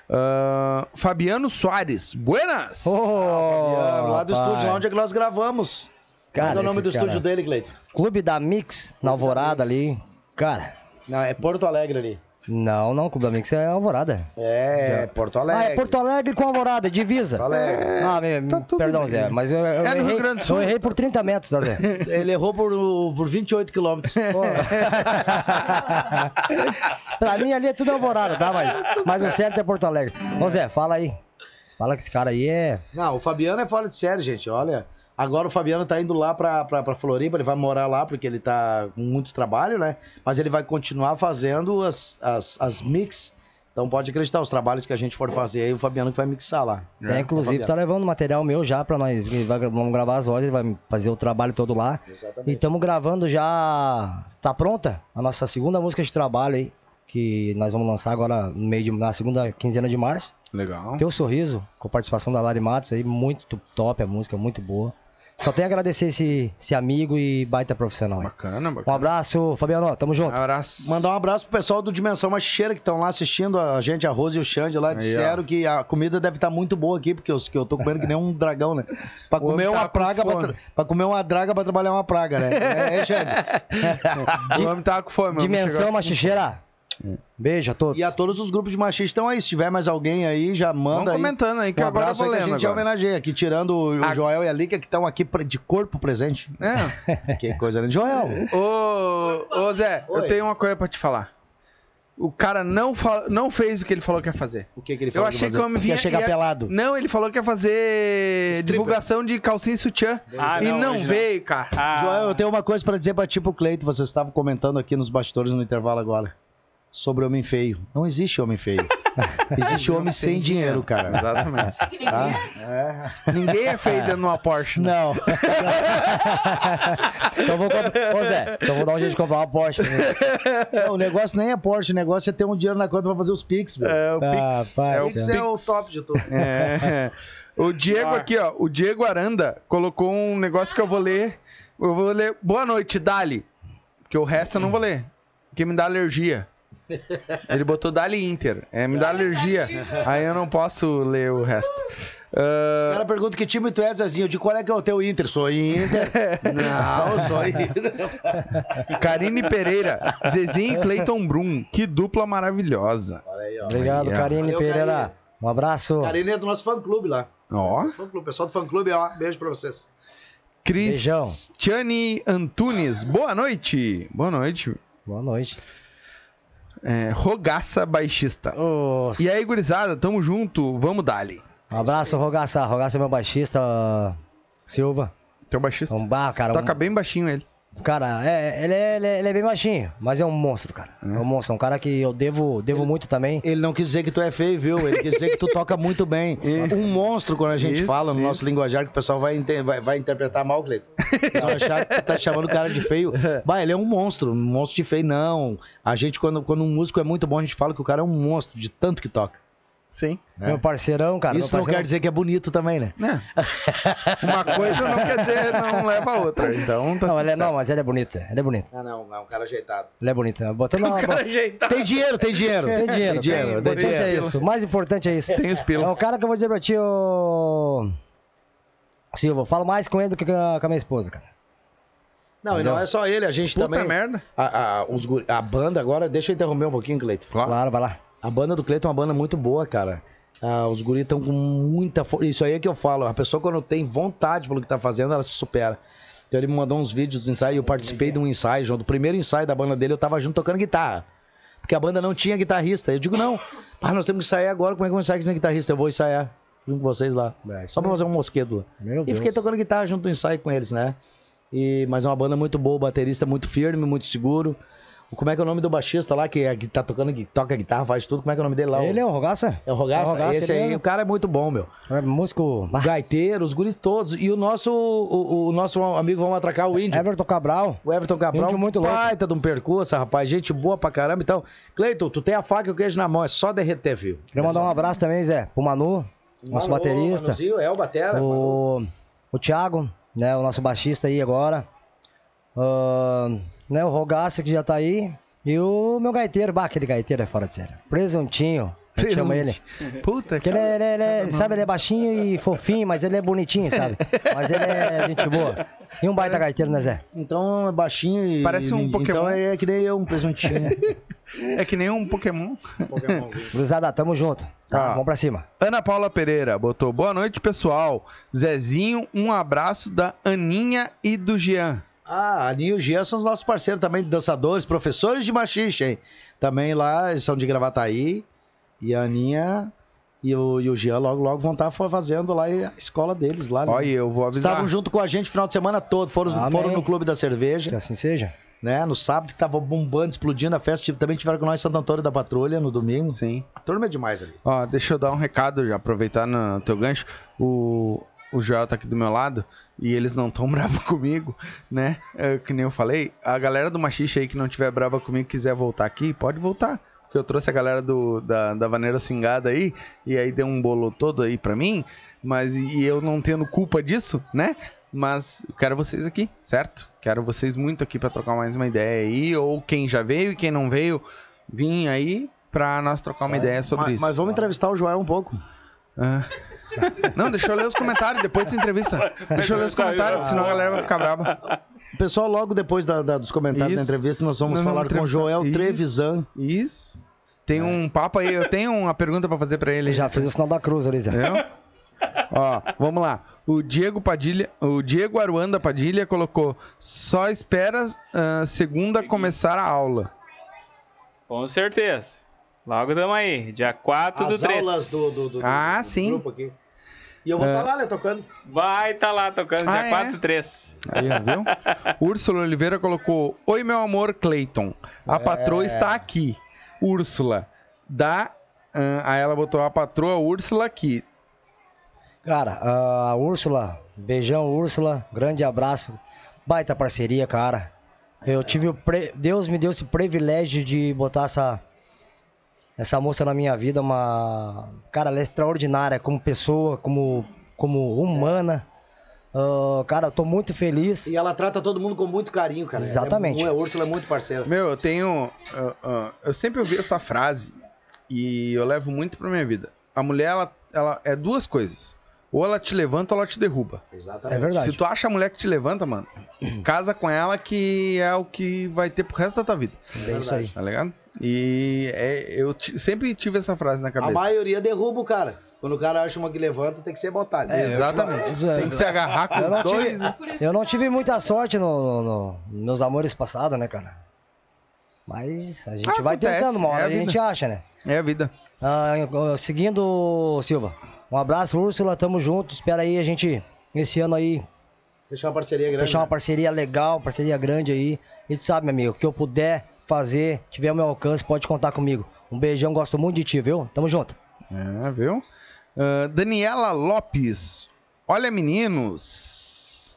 Ah, Fabiano Soares. Buenas! Ô, Fabiano, lá do rapaz. estúdio, lá onde é que nós gravamos. Cara, Qual é o nome do cara- estúdio dele, Cleiton? Clube da Mix, na Alvorada ali. Cara, Não, é Porto Alegre ali. Não, não, Clube da Mix é Alvorada. É, Porto Alegre. Ah, é Porto Alegre com Alvorada, é divisa. Porto Alegre. Ah, me, Tá perdão, bem. Zé, mas eu, eu, É errei, Rio Grande do Sul. eu errei por 30 metros, tá, Zé? Ele errou por, por 28 quilômetros. Pô. pra mim ali é tudo Alvorada, tá? Mas, mas o certo é Porto Alegre. Ô Zé, fala aí. Fala que esse cara aí é... Não, o Fabiano é fora de série, gente. Olha, agora o Fabiano tá indo lá pra, pra, pra Floripa, ele vai morar lá porque ele tá com muito trabalho, né? Mas ele vai continuar fazendo as, as, as mix. Então pode acreditar, os trabalhos que a gente for fazer aí, o Fabiano que vai mixar lá. É, inclusive, Fabiano. tá levando material meu já pra nós. vai- vamos gravar as vozes, ele vai fazer o trabalho todo lá. Exatamente. E estamos gravando já. Tá pronta a nossa segunda música de trabalho aí. Que nós vamos lançar agora no meio de, na segunda quinzena de março. Legal. Teu sorriso, com participação da Lari Matos aí, muito top a música, muito boa. Só tenho a agradecer esse, esse amigo e baita profissional. aí. Bacana, Um bacana. abraço, Fabiano, tamo junto. abraço. Mandar um abraço pro pessoal do Dimensão Machicheira que estão lá assistindo a gente, a Rose e o Xande lá. Disseram que a comida deve estar muito boa aqui, porque eu, que eu tô comendo que nem um dragão, né? Pra comer uma tá praga, pra, tra- pra comer uma draga pra trabalhar uma praga, né? É, é Xande. O homem tava com fome. Dimensão Machicheira. Beijo a todos. E a todos os grupos de machistas estão aí. Se tiver mais alguém aí, já manda Vamos aí. comentando aí, que um agora eu vou que a lendo gente já agora. homenageia aqui, tirando o, A- Joel e a Lica, que estão aqui pra- de corpo presente. É. Que coisa, né? Joel, Ô, ô Zé, eu Oi. tenho uma coisa pra te falar. O cara não, não fez o que ele falou que ia fazer. o que, que ele Eu falou? achei que o homem ia vinha. chegar ia- pelado. Não, ele falou que ia fazer Stripper. divulgação de calcinha e sutiã. Ah, e não, não, veio, cara. Ah, Joel, eu tenho uma coisa pra dizer pra ti, pro Cleito. Vocês estavam comentando aqui nos bastidores no intervalo agora. Sobre homem feio. Não existe homem feio. Existe homem sem dinheiro, cara. Exatamente. Tá? Ninguém é feio dentro de uma Porsche. né? Não. Então vou comprar. Ô Zé, então vou dar um jeito de comprar uma Porsche. mim. Não, o negócio nem é Porsche, o negócio é ter um dinheiro na conta pra fazer os Pix, meu. É o Ah, Pix. pai é do o Pix é o top de tudo. É. O Diego aqui, ó. O Diego Aranda colocou um negócio que eu vou ler. Eu vou ler. Boa noite, Dali. Porque o resto eu não vou ler. Porque me dá alergia. Ele botou Dali Inter. É, me dá alergia. Aí eu não posso ler o resto. O Ah, cara pergunta que time tu é, Zezinho. Eu digo, qual é que é o teu Inter? Sou Inter. Não, sou Inter. Karine Pereira, Zezinho e Cleiton Brum. Que dupla maravilhosa. Aí. Obrigado, Aí. Karine Valeu, Pereira. Karine. Um abraço. Karine é do nosso fã-clube lá. Ó. Fã-clube. Pessoal do fã-clube, ó. Beijo pra vocês. Cristiane Antunes. Boa noite. Boa noite. Boa noite. É, Rogaça Baixista. Ô, E aí, gurizada, tamo junto. Vamos dali. Um abraço, Rogaça. Rogaça é meu baixista. Silva. Teu baixista. Um bar, cara. Toca um- bem baixinho ele. Cara, é, ele, é, ele, é, ele é bem baixinho, mas é um monstro, cara. É um monstro. É um cara que eu devo, devo muito também. Ele não quis dizer que tu é feio, viu? Ele quis dizer que tu toca muito bem. Um monstro, quando a gente Isso, fala no nosso isso. linguajar, que o pessoal vai, vai, vai interpretar mal, Cleiton. Vão achar que tu tá chamando o cara de feio. Bah, ele é um monstro, um monstro de feio. Não. A gente, quando, quando um músico é muito bom, a gente fala que o cara é um monstro, de tanto que toca. Sim. Meu parceirão, cara. Isso não parceirão. quer dizer que é bonito também, né? É. Uma coisa não quer dizer, não leva a outra. Então tá Não, ele é, não, mas ele é bonito. Ele é bonito. Ah, não, é um cara ajeitado. Ele é bonito. Botando uma, Tem dinheiro, tem dinheiro. Tem dinheiro. Tem dinheiro, O tem importante é dinheiro. isso. O mais importante é isso. Tem os pila. É um cara que eu vou dizer pra ti, ô... Silva, eu falo mais com ele do que com a, com a minha esposa, cara. Não, e não é só ele, a gente Puta também. merda. A, a, os a banda agora, deixa eu interromper um pouquinho, Cleiton. Claro. Claro, vai lá. A banda do Cleiton é uma banda muito boa, cara. Ah, os guris estão com muita força. Isso aí é que eu falo. A pessoa, quando tem vontade pelo que tá fazendo, ela se supera. Então ele me mandou uns vídeos dos ensaios. Eu participei de um ensaio, João. Do primeiro ensaio da banda dele, eu tava junto tocando guitarra. Porque a banda não tinha guitarrista. Eu digo, não. Ah, nós temos que ensaiar agora. Como é que eu vou ensaiar sem guitarrista? Eu vou ensaiar junto com vocês lá. É, Só pra fazer um mosquedo lá. Meu E fiquei tocando guitarra junto no ensaio com eles, né? E, mas é uma banda muito boa, baterista muito firme, muito seguro. Como é que é o nome do baixista lá, que, é- que tá tocando, gui- toca guitarra, faz tudo? Como é que é o nome dele lá? Ele é o Rogaça? É o Rogaça? É o Rogaça, Esse aí, é- o cara é muito bom, meu. É músico... Gaiteiro, os guris todos. E o nosso, o, o nosso amigo, vamos atracar o índio. Everton Cabral. O Everton Cabral, Índio muito louco. baita de um percurso, rapaz. Gente boa pra caramba. Então, Cleiton, tu tem a faca e o queijo na mão, é só derreter, viu? Queria mandar um abraço também, Zé, pro Manu, nosso Manu, baterista. Manuzinho, é o batera. O, o Thiago, né, o nosso baixista aí agora. Ah, né, o Rogaça que já tá aí. E o meu gaiteiro, bah, aquele gaiteiro é fora de sério. Presuntinho, chama ele. Puta Porque ele, é- ele, é- ele é- sabe, ele é baixinho e fofinho, mas ele é bonitinho, sabe? Mas ele é gente boa. E um baita gaiteiro, né, Zé? Então é baixinho e. Parece um e- Pokémon. Então é que nem eu, um presuntinho. É que nem um Pokémon. Cruzada, tamo junto. Tá, Ah. vamos pra cima. Ana Paula Pereira botou boa noite, pessoal. Zezinho, um abraço da Aninha e do Jean. Ah, a Aninha e o Gia são os nossos parceiros também, de dançadores, professores de machixe, hein? Também lá, eles são de Gravataí. E a Aninha e o, e o Jean logo, logo vão estar fazendo lá a escola deles lá. né? Olha, eu vou avisar. Estavam junto com a gente o final de semana todo, foram, Amém. foram no Clube da Que Cerveja, assim seja. né? No sábado que tava bombando, explodindo a festa. Tipo, Também tiveram com nós Santo Antônio da Patrulha no domingo. Sim. A turma é demais ali. Ó, deixa eu dar um recado, já aproveitar no teu gancho. O, o Joel tá aqui do meu lado e eles não tão bravos comigo, né? É, que nem eu falei. A galera do Machixe aí que não tiver brava comigo quiser voltar aqui, pode voltar. Porque eu trouxe a galera do, da, da Vaneira Swingada aí e aí deu um bolo todo aí pra mim. Mas e, eu não tendo culpa disso, né? Mas eu quero vocês aqui, certo? Quero vocês muito aqui pra trocar mais uma ideia aí. Ou quem já veio e quem não veio, vim aí pra nós trocar uma ideia sobre mas, isso. mas vamos entrevistar o Joel um pouco. Ah. Não, deixa eu ler os comentários depois da entrevista. Deixa eu ler os comentários, senão a galera vai ficar brava. Pessoal, logo depois da- da- dos comentários da Isso. entrevista, nós vamos Nós falar vamos com o Joel entrevistar. Trevisan. Isso. Tem um papo aí, eu tenho uma pergunta pra fazer pra ele. Já fez o sinal da cruz ali? Ó, vamos lá. O Diego Padilha, o Diego Aruanda Padilha colocou: só espera ah, segunda começar a aula. Com certeza. Logo tamo aí, dia 4 do As 3. aulas do, do, do- Ah, do sim. grupo aqui. E eu vou estar lá, né, tocando. Vai tá lá tocando, Ah, dia é? 4 do 3. Aí, viu? Úrsula Oliveira colocou: Oi, meu amor Clayton. A patroa está aqui. Úrsula. Da. ah, aí ela botou a patroa Úrsula aqui. Cara, a Úrsula, beijão, Úrsula, grande abraço. Baita parceria, cara. Eu tive o. pre- Deus me deu esse privilégio de botar essa. Essa moça na minha vida, uma. Cara, ela é extraordinária como pessoa, como, como humana. Ah, cara, eu tô muito feliz. E ela trata todo mundo com muito carinho, cara. Exatamente. Ela é, Úrsula é muito parceira. Meu, eu tenho. ah, ah, eu sempre ouvi essa frase e eu levo muito pra minha vida. A mulher, ela, ela é duas coisas. Ou ela te levanta ou ela te derruba. Exatamente. É verdade. Se tu acha a mulher que te levanta, mano, casa com ela que é o que vai ter pro resto da tua vida. É isso aí. Tá ligado? E é, eu sempre tive essa frase na A cabeça. maioria derruba o cara. Quando o cara acha uma que levanta, tem que ser botado. É, Exatamente. eu- Tem que se agarrar com Eu não os dois. tive, eu não tive muita sorte no, no- no- nos meus amores passados, né, cara? Mas a gente Ah, vai acontece, tentando, uma é hora a a gente acha, né? É a vida. Ah, seguindo, Silva. Um abraço, Úrsula, tamo junto. Espera aí a gente, esse ano aí, Fechar uma parceria grande. fechar uma né? parceria legal, parceria grande aí. E tu sabe, meu amigo, o que eu puder fazer, tiver ao meu alcance, pode contar comigo. Um beijão, gosto muito de ti, viu? Tamo junto. É, viu? Ah, Daniela Lopes. Olha, meninos.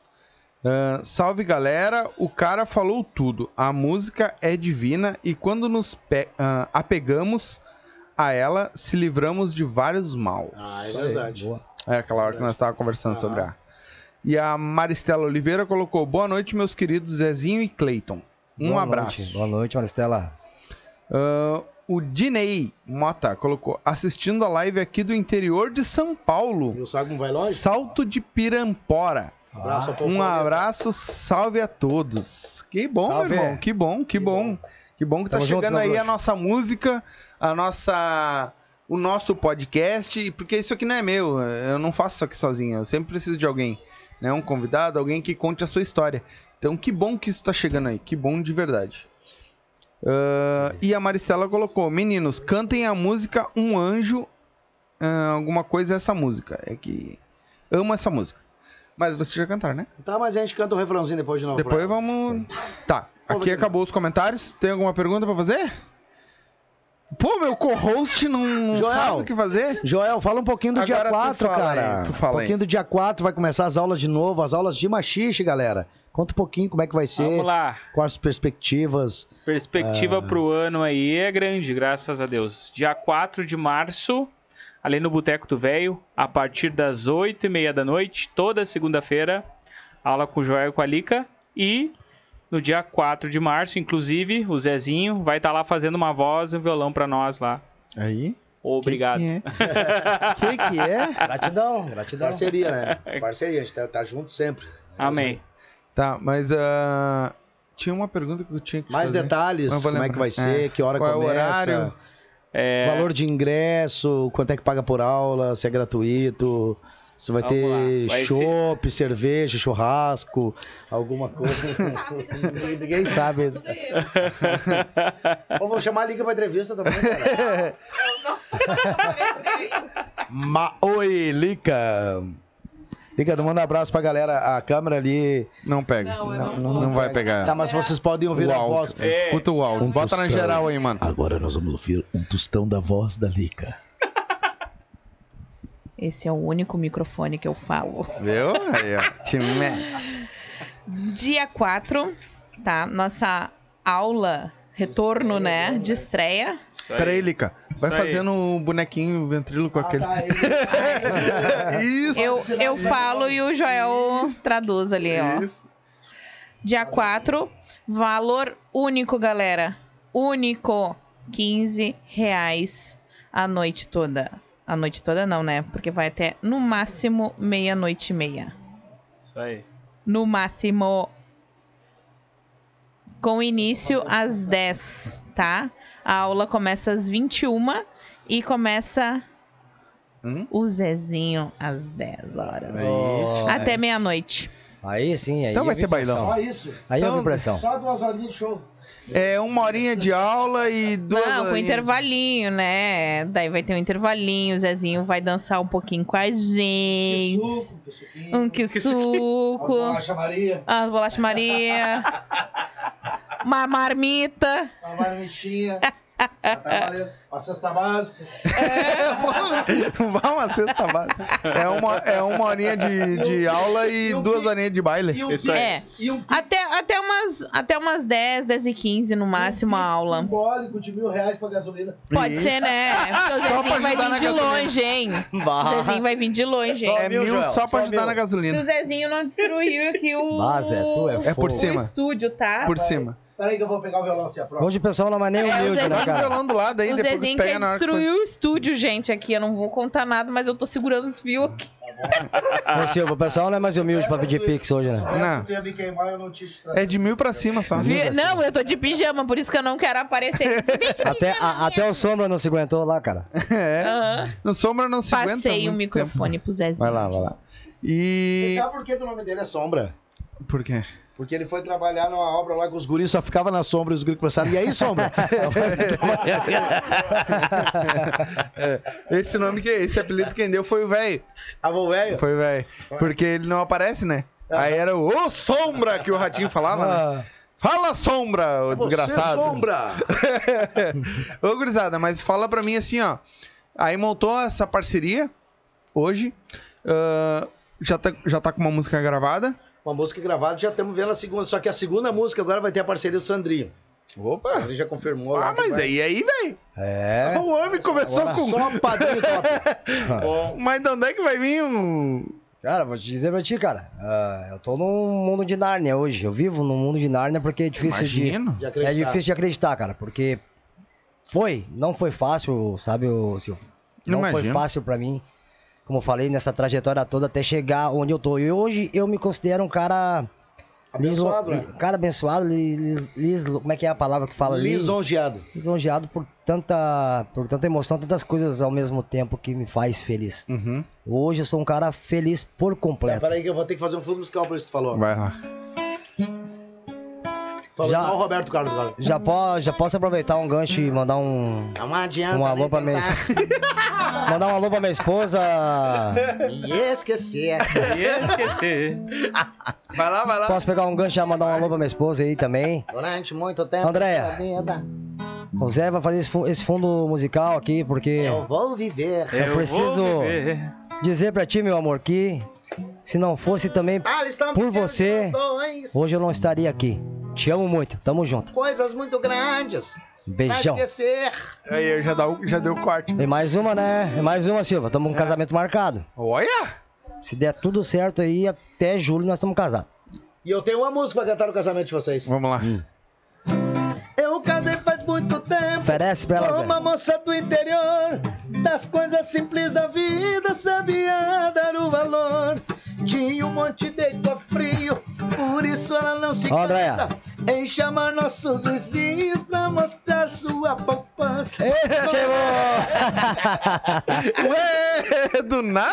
Ah, salve, galera. O cara falou tudo. A música é divina e quando nos pe- ah, apegamos a ela, se livramos de vários mal. Ah, é verdade. Boa. É aquela hora que nós estávamos conversando sobre a. E a Maristela Oliveira colocou: Boa noite, meus queridos Zezinho e Cleiton. Um Boa abraço. Noite. Boa noite, Maristela. Ah, o Dinei Mota colocou: assistindo a live aqui do interior de São Paulo. E o Sago não vai longe? Salto de Pirampora. Abraço povo Um abraço, salve a todos. Que bom, Salve. meu irmão. Que bom, que, bom. Que bom que tá Tamo junto, chegando meu aí a nossa música, a nossa. O nosso podcast, porque isso aqui não é meu, eu não faço isso aqui sozinho, eu sempre preciso de alguém, né? Um convidado, alguém que conte a sua história. Então, que bom que isso tá chegando aí, que bom de verdade. Ah, e a Maristela colocou: Meninos, cantem a música Um Anjo. ah, alguma coisa é essa música. É que. Amo essa música. Mas você já cantar, né? Tá, mas a gente canta o refrãozinho depois de novo. Depois vamos. Tá. Aqui acabou os comentários. Tem alguma pergunta pra fazer? Pô, meu co-host não Joel. sabe o que fazer? Joel, fala um pouquinho do dia Agora tu 4, fala aí, cara. tu fala um aí. pouquinho do dia 4, vai começar as aulas de novo, as aulas de machixe, galera. Conta um pouquinho como é que vai ser, Vamos lá. quais as perspectivas. Perspectiva Ah. pro ano aí é grande, graças a Deus. Dia 4 de março, ali no Boteco do Velho, a partir das 8 e meia da noite, toda segunda-feira, aula com o Joel e com a Lica. E no dia 4 de março, inclusive, o Zezinho vai estar lá fazendo uma voz e um violão pra nós lá. Aí. Obrigado. Que que é? que que é? Gratidão, gratidão. Parceria, né? Parceria, a gente tá, tá junto sempre. Amém. Tá, mas ah, tinha uma pergunta que eu tinha que Mais fazer. detalhes, como vou é que lembrar. vai ser, É. que hora Qual é o começa. horário? É, Valor de ingresso, quanto é que paga por aula, se é gratuito, se vai Vamos ter lá, vai chopp, cerveja, churrasco, alguma coisa. Ninguém sabe. Ou vou chamar a Liga pra entrevista também, cara. Ma Oi, Lica. Lica, manda um abraço pra galera. A câmera ali. Não pega. Não, não, não não vai pegar. Tá, mas vocês podem ouvir a voz. Escuta o áudio. Um Bota na tostão. geral aí, mano. Agora nós vamos ouvir um tostão da voz da Lica. Esse é o único microfone que eu falo. Viu? Aí, ó. Te mete. Dia 4, tá? Nossa aula, retorno, né? De estreia. isso aí. Pera aí, Lica. Vai Isso aí. fazendo o bonequinho ventríloco Ah, aquele. tá, Isso. Eu, eu falo e o Joel traduz ali, ó. Isso. Dia 4, valor único, galera. Único. 15 reais a noite toda. A noite toda não, né? Porque vai até no máximo meia-noite e meia. Isso aí. No máximo. Com início às 10, tá? A aula começa às 21 e começa Hum? o Zezinho às 10 horas. Ó, Até meia-noite. Aí sim, aí Então vai ter bailão. isso. Aí Então, vi pressão. Só duas horinhas de show. É uma horinha de aula e duas. Não, com intervalinho, né? Daí vai ter um intervalinho, o Zezinho vai dançar um pouquinho com a gente. Um que suco. Bolacha Maria, As bolachas Maria. Uma marmita. uma marmitinha. Tá. Uma cesta básica. Vá uma cesta básica. É uma, é uma horinha de, de aula e duas horinhas de baile. E um Isso aí. É. E um Até, até, umas, até umas 10, 10 e 15 no máximo a aula. simbólico de mil reais pra gasolina. Pode Isso. ser, né? Porque o Zezinho vai vir de gasolina. longe, hein? O Zezinho vai vir de longe, hein? É mil, Joel, só pra só ajudar mil. na Se o gasolina. Zezinho não destruiu aqui o. Mas, Zé, tu é É por o cima. estúdio, tá? Por cima. Peraí que eu vou pegar o violão assim, a prova. Hoje o pessoal não é nem É, humilde, né, Zezinho o cara? violão do lado aí, O depois Zezinho pega quer na hora destruir o estúdio, gente, aqui. Eu não vou contar nada, mas eu tô segurando os fios aqui. Ô, Silva, o pessoal não é mais humilde pra pedir pix hoje, né? Não. É de mil pra cima só. Vi- Não, eu tô de pijama, por isso que eu não quero aparecer. Até, a- até o Sombra não se aguentou lá, cara. É. Aham. No sombra não se aguenta. Passei o muito microfone pro Zezinho. Vai lá, vai lá. Você E. sabe por que, que o nome dele é Sombra? Por quê? Porque ele foi trabalhar numa obra lá com os guris, só ficava na sombra e os guris começaram. E aí, Sombra? Esse nome que esse apelido quem deu foi o velho. Avô velho? Foi o velho. Porque ele não aparece, né? Aí era o Ô Sombra que o ratinho falava, né? Ah, Fala Sombra, ô Você, desgraçado. Sombra! Ô, gurizada, mas fala pra mim assim, ó. Aí montou essa parceria hoje. ah, já, tá, já tá com uma música gravada. Uma música gravada, já estamos vendo a segunda. Só que a segunda música agora vai ter a parceria do Sandrinho. O Opa! Sandrinho já confirmou. Ah, mas vai- aí, aí, velho. é. O homem começou com. Só padrinho top. Bom, Mas de onde é que vai vir um. Cara, vou te dizer pra ti, cara. ah, eu tô num mundo de Nárnia hoje. Eu vivo num mundo de Nárnia porque é difícil Imagino. De de. É acreditar. difícil de acreditar, cara. Porque foi, não foi fácil, sabe, o Silvio? Não foi Imagino. fácil pra mim. Como eu falei, nessa trajetória toda até chegar onde eu tô. E hoje eu me considero um cara. Abençoado, liso- né? Cara abençoado, li- li- lis- como é que é a palavra que fala ali? Lisonjeado. lisonjeado por tanta, por tanta emoção, tantas coisas ao mesmo tempo que me faz feliz. Uhum. Hoje eu sou um cara feliz por completo. Peraí que eu vou ter que fazer um fundo musical pra isso que tu falou. Vai lá. Falou Já- Roberto Carlos agora. Já, po, já posso aproveitar um gancho e mandar um, Não adianta um alô pra minha tentar mandar um alô pra minha esposa. me esquecer. ia esquecer. Vai lá, vai lá. Posso pegar um gancho e mandar um alô pra minha esposa aí também. Durante muito tempo. Andréia. O Zé vai fazer esse fu- esse fundo musical aqui porque Eu vou viver. Eu preciso- vou viver. dizer pra ti, meu amor, que se não fosse também Ah, Por você, hoje eu não estaria aqui. Te amo muito, tamo junto. Coisas muito grandes. Beijão. esquecer. Aí já, dá, já deu o corte. E mais uma, né? E mais uma, Silva. Tamo com um casamento marcado. Olha! Se der tudo certo aí, até julho nós estamos casados. E eu tenho uma música pra cantar no casamento de vocês. Vamos lá. Eu casei faz muito tempo. Oferece pra ela, uma moça do interior, das coisas simples da vida, sabia dar o valor. Tinha um monte de cofrinho, por isso ela não se Andréia. cansa em chamar nossos vizinhos pra mostrar sua poupança. Chegou! Ué, do nada?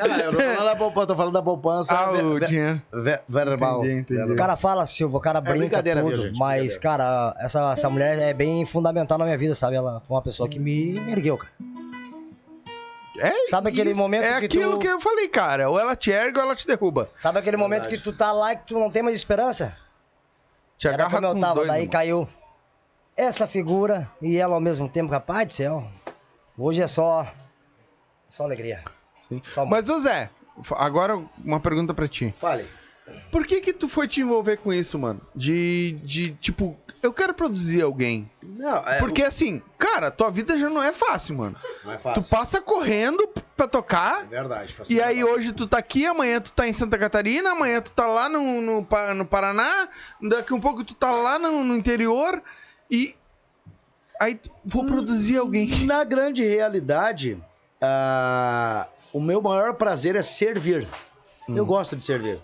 Ah, eu não tô falando da poupança, tô falando da poupança Ah, ve- o ve- dinheiro. ve- verbal. Entendi, entendi. O cara fala, Silva, o cara brinca brincadeira, tudo. gente? mas, cara, essa, essa mulher é bem fundamental na minha vida, sabe? Ela foi uma pessoa que me ergueu, cara. É Sabe aquele isso, momento É que aquilo tu- que eu falei, cara. Ou ela te ergue ou ela te derruba. Sabe aquele momento que tu tá lá e que tu não tem mais esperança? Te Era agarra como eu tava, dois, daí irmão. caiu essa figura e ela ao mesmo tempo, rapaz do céu. Hoje é só. Só alegria. Sim. Só Mas, ô Zé, agora uma pergunta pra ti. Fale. Por que que tu foi te envolver com isso, mano? De, de tipo, eu quero produzir alguém. Não, é, Porque assim, cara, tua vida já não é fácil, mano. não é Tu fácil. passa correndo pra tocar. É verdade. E aí hoje tu tá aqui, amanhã tu tá em Santa Catarina, amanhã tu tá lá no, no, no Paraná, daqui um pouco tu tá lá no, no interior e aí tu- vou produzir alguém. Na grande realidade, ah, o meu maior prazer é servir. Eu gosto de servir.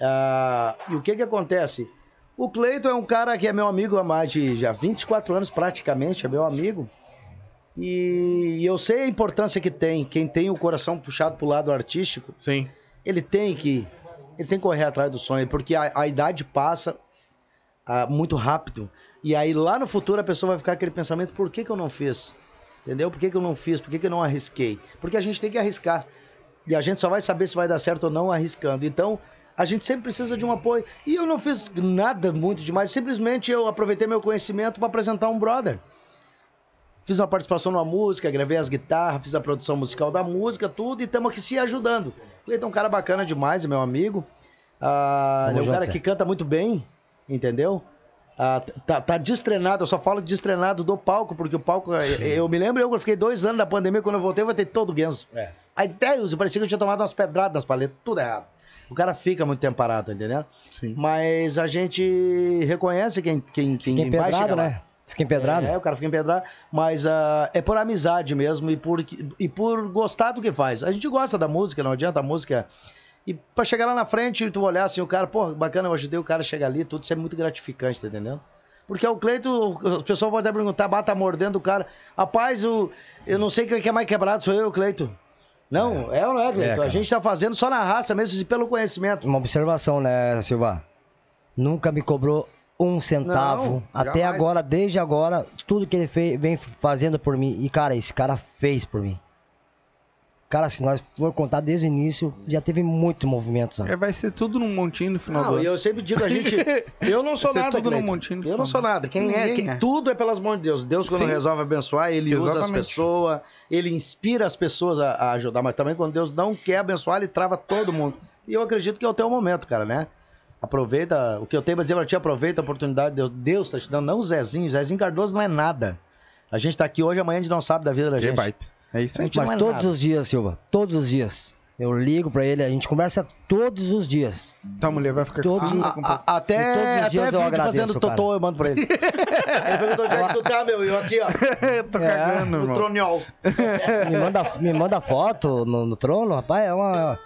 Ah, e o que que acontece? O Cleiton é um cara que é meu amigo há mais de já 24 anos praticamente, é meu amigo. E eu sei a importância que tem. Quem tem o coração puxado pro lado artístico, Sim. ele tem que ele tem que correr atrás do sonho, porque a, a idade passa ah, muito rápido. E aí lá no futuro a pessoa vai ficar com aquele pensamento, por que, que eu não fiz? Entendeu? Por que, que eu não fiz? Por que, que eu não arrisquei? Porque a gente tem que arriscar. E a gente só vai saber se vai dar certo ou não arriscando. Então, a gente sempre precisa de um apoio. E eu não fiz nada muito demais, simplesmente eu aproveitei meu conhecimento para apresentar um brother. fiz uma participação numa música, gravei as guitarras, fiz a produção musical da música, tudo, e estamos aqui se ajudando. Cleiton é um cara bacana demais, é meu amigo. Ah, ele é um cara que canta muito bem, entendeu? Ah, tá, tá destrenado, eu só falo destrenado do palco, porque o palco. Eu, eu me lembro, eu fiquei dois anos da pandemia, quando eu voltei, eu voltei todo guenzo. É. Aí Deus, parecia que eu tinha tomado umas pedradas nas paletas, tudo errado. O cara fica muito tempo parado, tá entendendo? Sim. Mas a gente reconhece quem, quem, quem, Fica vai empedrado, chegar lá. né? Fica empedrado. É, o cara fica empedrado, mas ah, é por amizade mesmo e por, e por gostar do que faz. A gente gosta da música, não adianta a música. E pra chegar lá na frente, tu olhar assim, o cara, pô, bacana, eu ajudei o cara a chegar ali, tudo isso é muito gratificante, tá entendendo? Porque o Cleito, as pessoas podem até perguntar, bata mordendo o cara. Rapaz, o, eu não sei quem que é mais quebrado, sou eu, Cleito. Não, é, ou não é, Cleito? a cara. gente tá fazendo só na raça mesmo e pelo conhecimento. Uma observação, né, Silva? Nunca me cobrou um centavo. Não, Até jamais. agora, desde agora, tudo que ele fez, vem fazendo por mim. E, cara, esse cara fez por mim. Cara, se nós for contar desde o início, já teve muito movimento, sabe? É, vai ser tudo num montinho no final do Não, ano. e eu sempre digo, a gente. Eu não sou Ser nada, tudo num montinho. Eu não sou nada. Quem é, quem- é. Tudo é pelas mãos de Deus. Deus, quando Sim. resolve abençoar, ele usa as Exatamente. pessoas, ele inspira as pessoas a, a ajudar. Mas também quando Deus não quer abençoar, ele trava todo mundo. E eu acredito que é o teu momento, cara, né? Aproveita. O que eu tenho pra dizer pra ti, aproveita a oportunidade. Deus, Deus tá te dando, não o Zezinho. O Zezinho Cardoso não é nada. A gente tá aqui hoje, amanhã a gente não sabe da vida da Que gente. baita. É isso A aí. gente Mas não é todos nada. os dias, Silva, todos os dias. Eu ligo pra ele, a gente conversa todos os dias. Tua mulher vai ficar com Todos- A- compadre. a- E até todos os até dias eu vídeo agradeço, fazendo cara. totô eu mando pra ele. ele perguntou onde é que tu tá, meu? E eu aqui, ó. Eu tô cagando, No irmão. troniol. Me manda, me manda foto no, no trono, rapaz, é uma.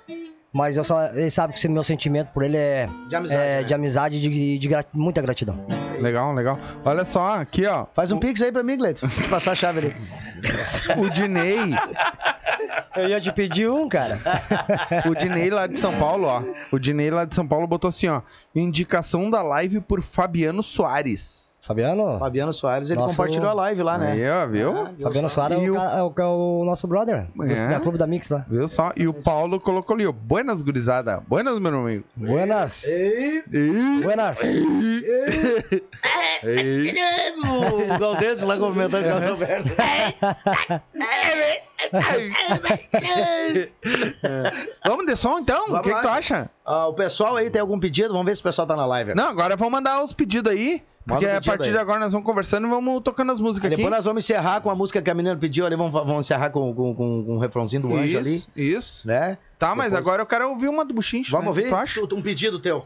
Mas eu só. Ele sabe que o meu sentimento por ele é. De amizade, é, né? de amizade e de, de muita gratidão. Legal, legal. Olha só, aqui, ó. Faz um pix aí pra mim, Gleito. Deixa eu te passar a chave ali. O Dinei, Eu ia te pedir um, cara. o Dinei lá de São Paulo, ó. O Dinei lá de São Paulo botou assim, ó. Indicação da live por Fabiano Soares. Fabiano? Fabiano Soares, ele Nosso- compartilhou a live lá, né? Aí, ó, viu? Ah, viu Fabiano só? Soares é o, o- ca- é o, é nosso brother. É? Da Clube da Mix lá. Viu só? E o Paulo colocou ali, ó. Buenas, gurizada. Buenas, meu amigo. Buenas. Ei, Buenas. ei. O Galdês lá comentando com o Alberto. Vamos de som, então? Vamos o que, que tu acha? Ah, o pessoal aí tem algum pedido? Vamos ver se o pessoal tá na live. Não, agora vamos mandar os pedidos aí. Porque a partir aí. de agora nós vamos conversando e vamos tocando as músicas Aí aqui. depois nós vamos encerrar com a música que a menina pediu ali. Vamos, vamos encerrar com, com, com, com um refrãozinho do anjo ali, Isso, né? Tá, mas Depois- agora eu quero ouvir uma do Buchincho. Vamos né? ouvir? Tu acha? Um pedido teu.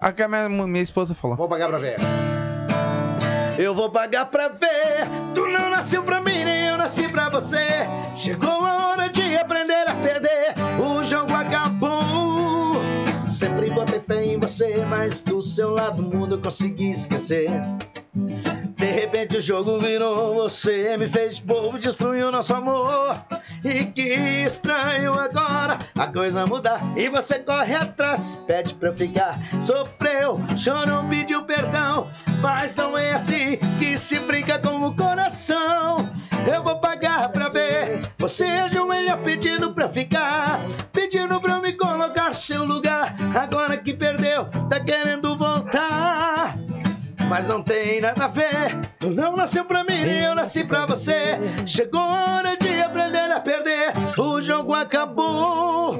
A que a minha, minha esposa falou. Vou pagar pra ver. Eu vou pagar pra ver. Tu não nasceu pra mim, nem eu nasci pra você. Chegou a hora de aprender a perder. O jogo acabou. Sempre botei fé em você, mas do seu lado o mundo eu consegui esquecer. De repente o jogo virou você, me fez bobo, destruiu nosso amor. E que estranho agora a coisa mudar. E você corre atrás, pede pra ficar. Sofreu, chorou, pediu perdão. Mas não é assim que se brinca com o coração. Eu vou pagar pra ver. Você ajoelha pedindo pra ficar. Pedindo pra eu me colocar seu lugar. Agora que perdeu, tá querendo voltar. Mas não tem nada a ver. Tu não nasceu pra mim, eu nasci pra você. Chegou a hora de aprender a perder. O jogo acabou.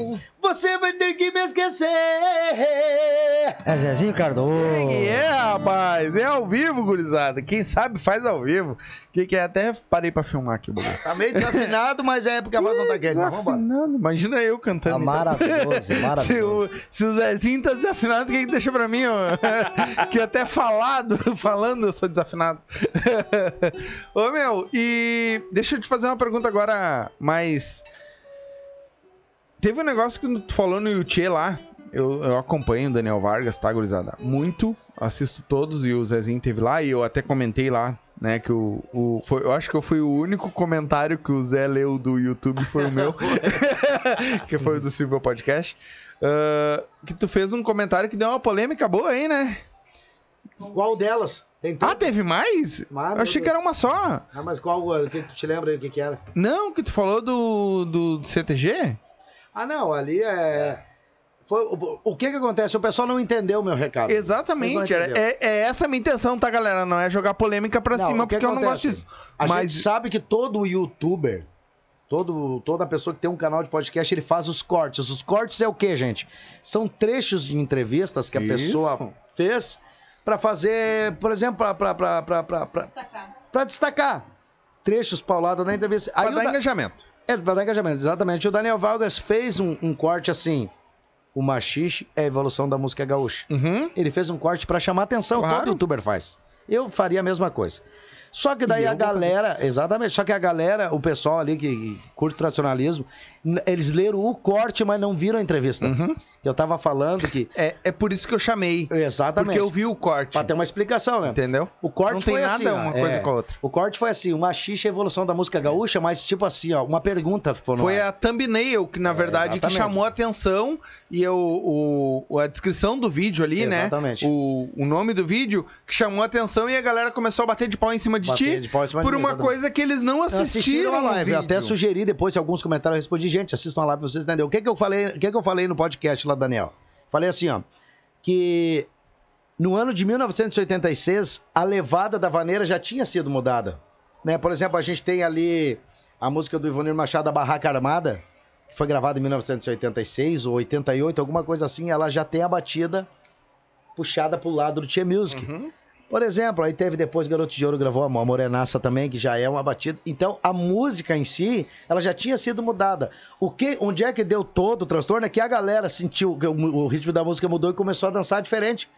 Você vai ter que me esquecer. É Zezinho Cardoso. Que é, rapaz? É ao vivo, gurizada. Quem sabe faz ao vivo. Que que é? Até parei pra filmar aqui, Bobo. Tá meio desafinado, mas é porque a voz não tá quente. Desafinado. Imagina eu cantando. Tá então. maravilhoso, Se maravilhoso. o, se o Zezinho tá desafinado, quem que deixa pra mim? ó? que até falado, falando eu sou desafinado. Ô, meu, e deixa eu te fazer uma pergunta agora mais... Teve um negócio que tu falou no Yuchê lá. Eu, eu acompanho o Daniel Vargas, tá, gurizada? Muito, assisto todos e o Zezinho teve lá e eu até comentei lá, né, que o... o foi, eu acho que eu fui o único comentário que o Zé leu do YouTube, foi o meu. que foi o do Silvio Podcast. Ah, que tu fez um comentário que deu uma polêmica boa aí, né? Qual delas? Ah, teve mais? Mas, eu achei que era uma só. Ah, mas qual? O que tu te lembra aí o que que era? Não, que tu falou do, do CTG? Ah, não, ali é. Foi, o, o que que acontece? O pessoal não entendeu o meu recado. Exatamente. Era- é, é essa a minha intenção, tá, galera? Não é jogar polêmica pra Não, cima, o que porque eu não gosto acontece? disso. A Mas gente sabe que todo youtuber, todo, toda pessoa que tem um canal de podcast, ele faz os cortes. Os cortes é o quê, gente? São trechos de entrevistas que a Isso. pessoa fez pra fazer, por exemplo, pra, pra, pra, pra, pra, pra, pra destacar. Trechos paulados na entrevista. pra Aí dar da- engajamento. É, pra dar engajamento, exatamente. O Daniel Vargas fez um, um corte assim. O machixe é a evolução da música gaúcha. Uhum. Ele fez um corte pra chamar atenção, Claro. todo youtuber faz. Eu faria a mesma coisa. Só que daí a galera, exatamente, só que a galera, o pessoal ali que curte tradicionalismo, n- eles leram o corte, mas não viram a entrevista. Uhum. Eu tava falando que. É, é por isso que eu chamei. Exatamente. Porque eu vi o corte. Pra ter uma explicação, né? Entendeu? O corte Não tem foi nada assim, ó, uma coisa é, com a outra. O corte foi assim, uma xixa evolução da música gaúcha, mas tipo assim, ó, uma pergunta Foi ar. a thumbnail que, na verdade, que exatamente. chamou a atenção e eu, o, a descrição do vídeo ali, Exatamente. né? O, o nome do vídeo que chamou a atenção e a galera começou a bater de pau em cima de Bater ti de pau em cima de por mim, uma exatamente. coisa que eles não assistiram, assistiram a live. Eu até sugeri depois, se alguns comentários eu respondi, gente, assistam live pra vocês entenderem. O que que eu falei, o que que eu falei no podcast lá, Daniel? Falei assim, ó, que no ano de 1986, a levada da vaneira já tinha sido mudada. Né? Por exemplo, a gente tem ali a música do Ivonir Machado, A Barraca Armada, que foi gravada em 1986 ou 88, alguma coisa assim, ela já tem a batida puxada pro lado do Tia Music. Uhum. Por exemplo, aí teve depois Garoto de Ouro gravou a Morenaça também, que já é uma batida. Então, a música em si, ela já tinha sido mudada. O que, onde é que deu todo o transtorno é que a galera sentiu que o, o ritmo da música mudou e começou a dançar diferente.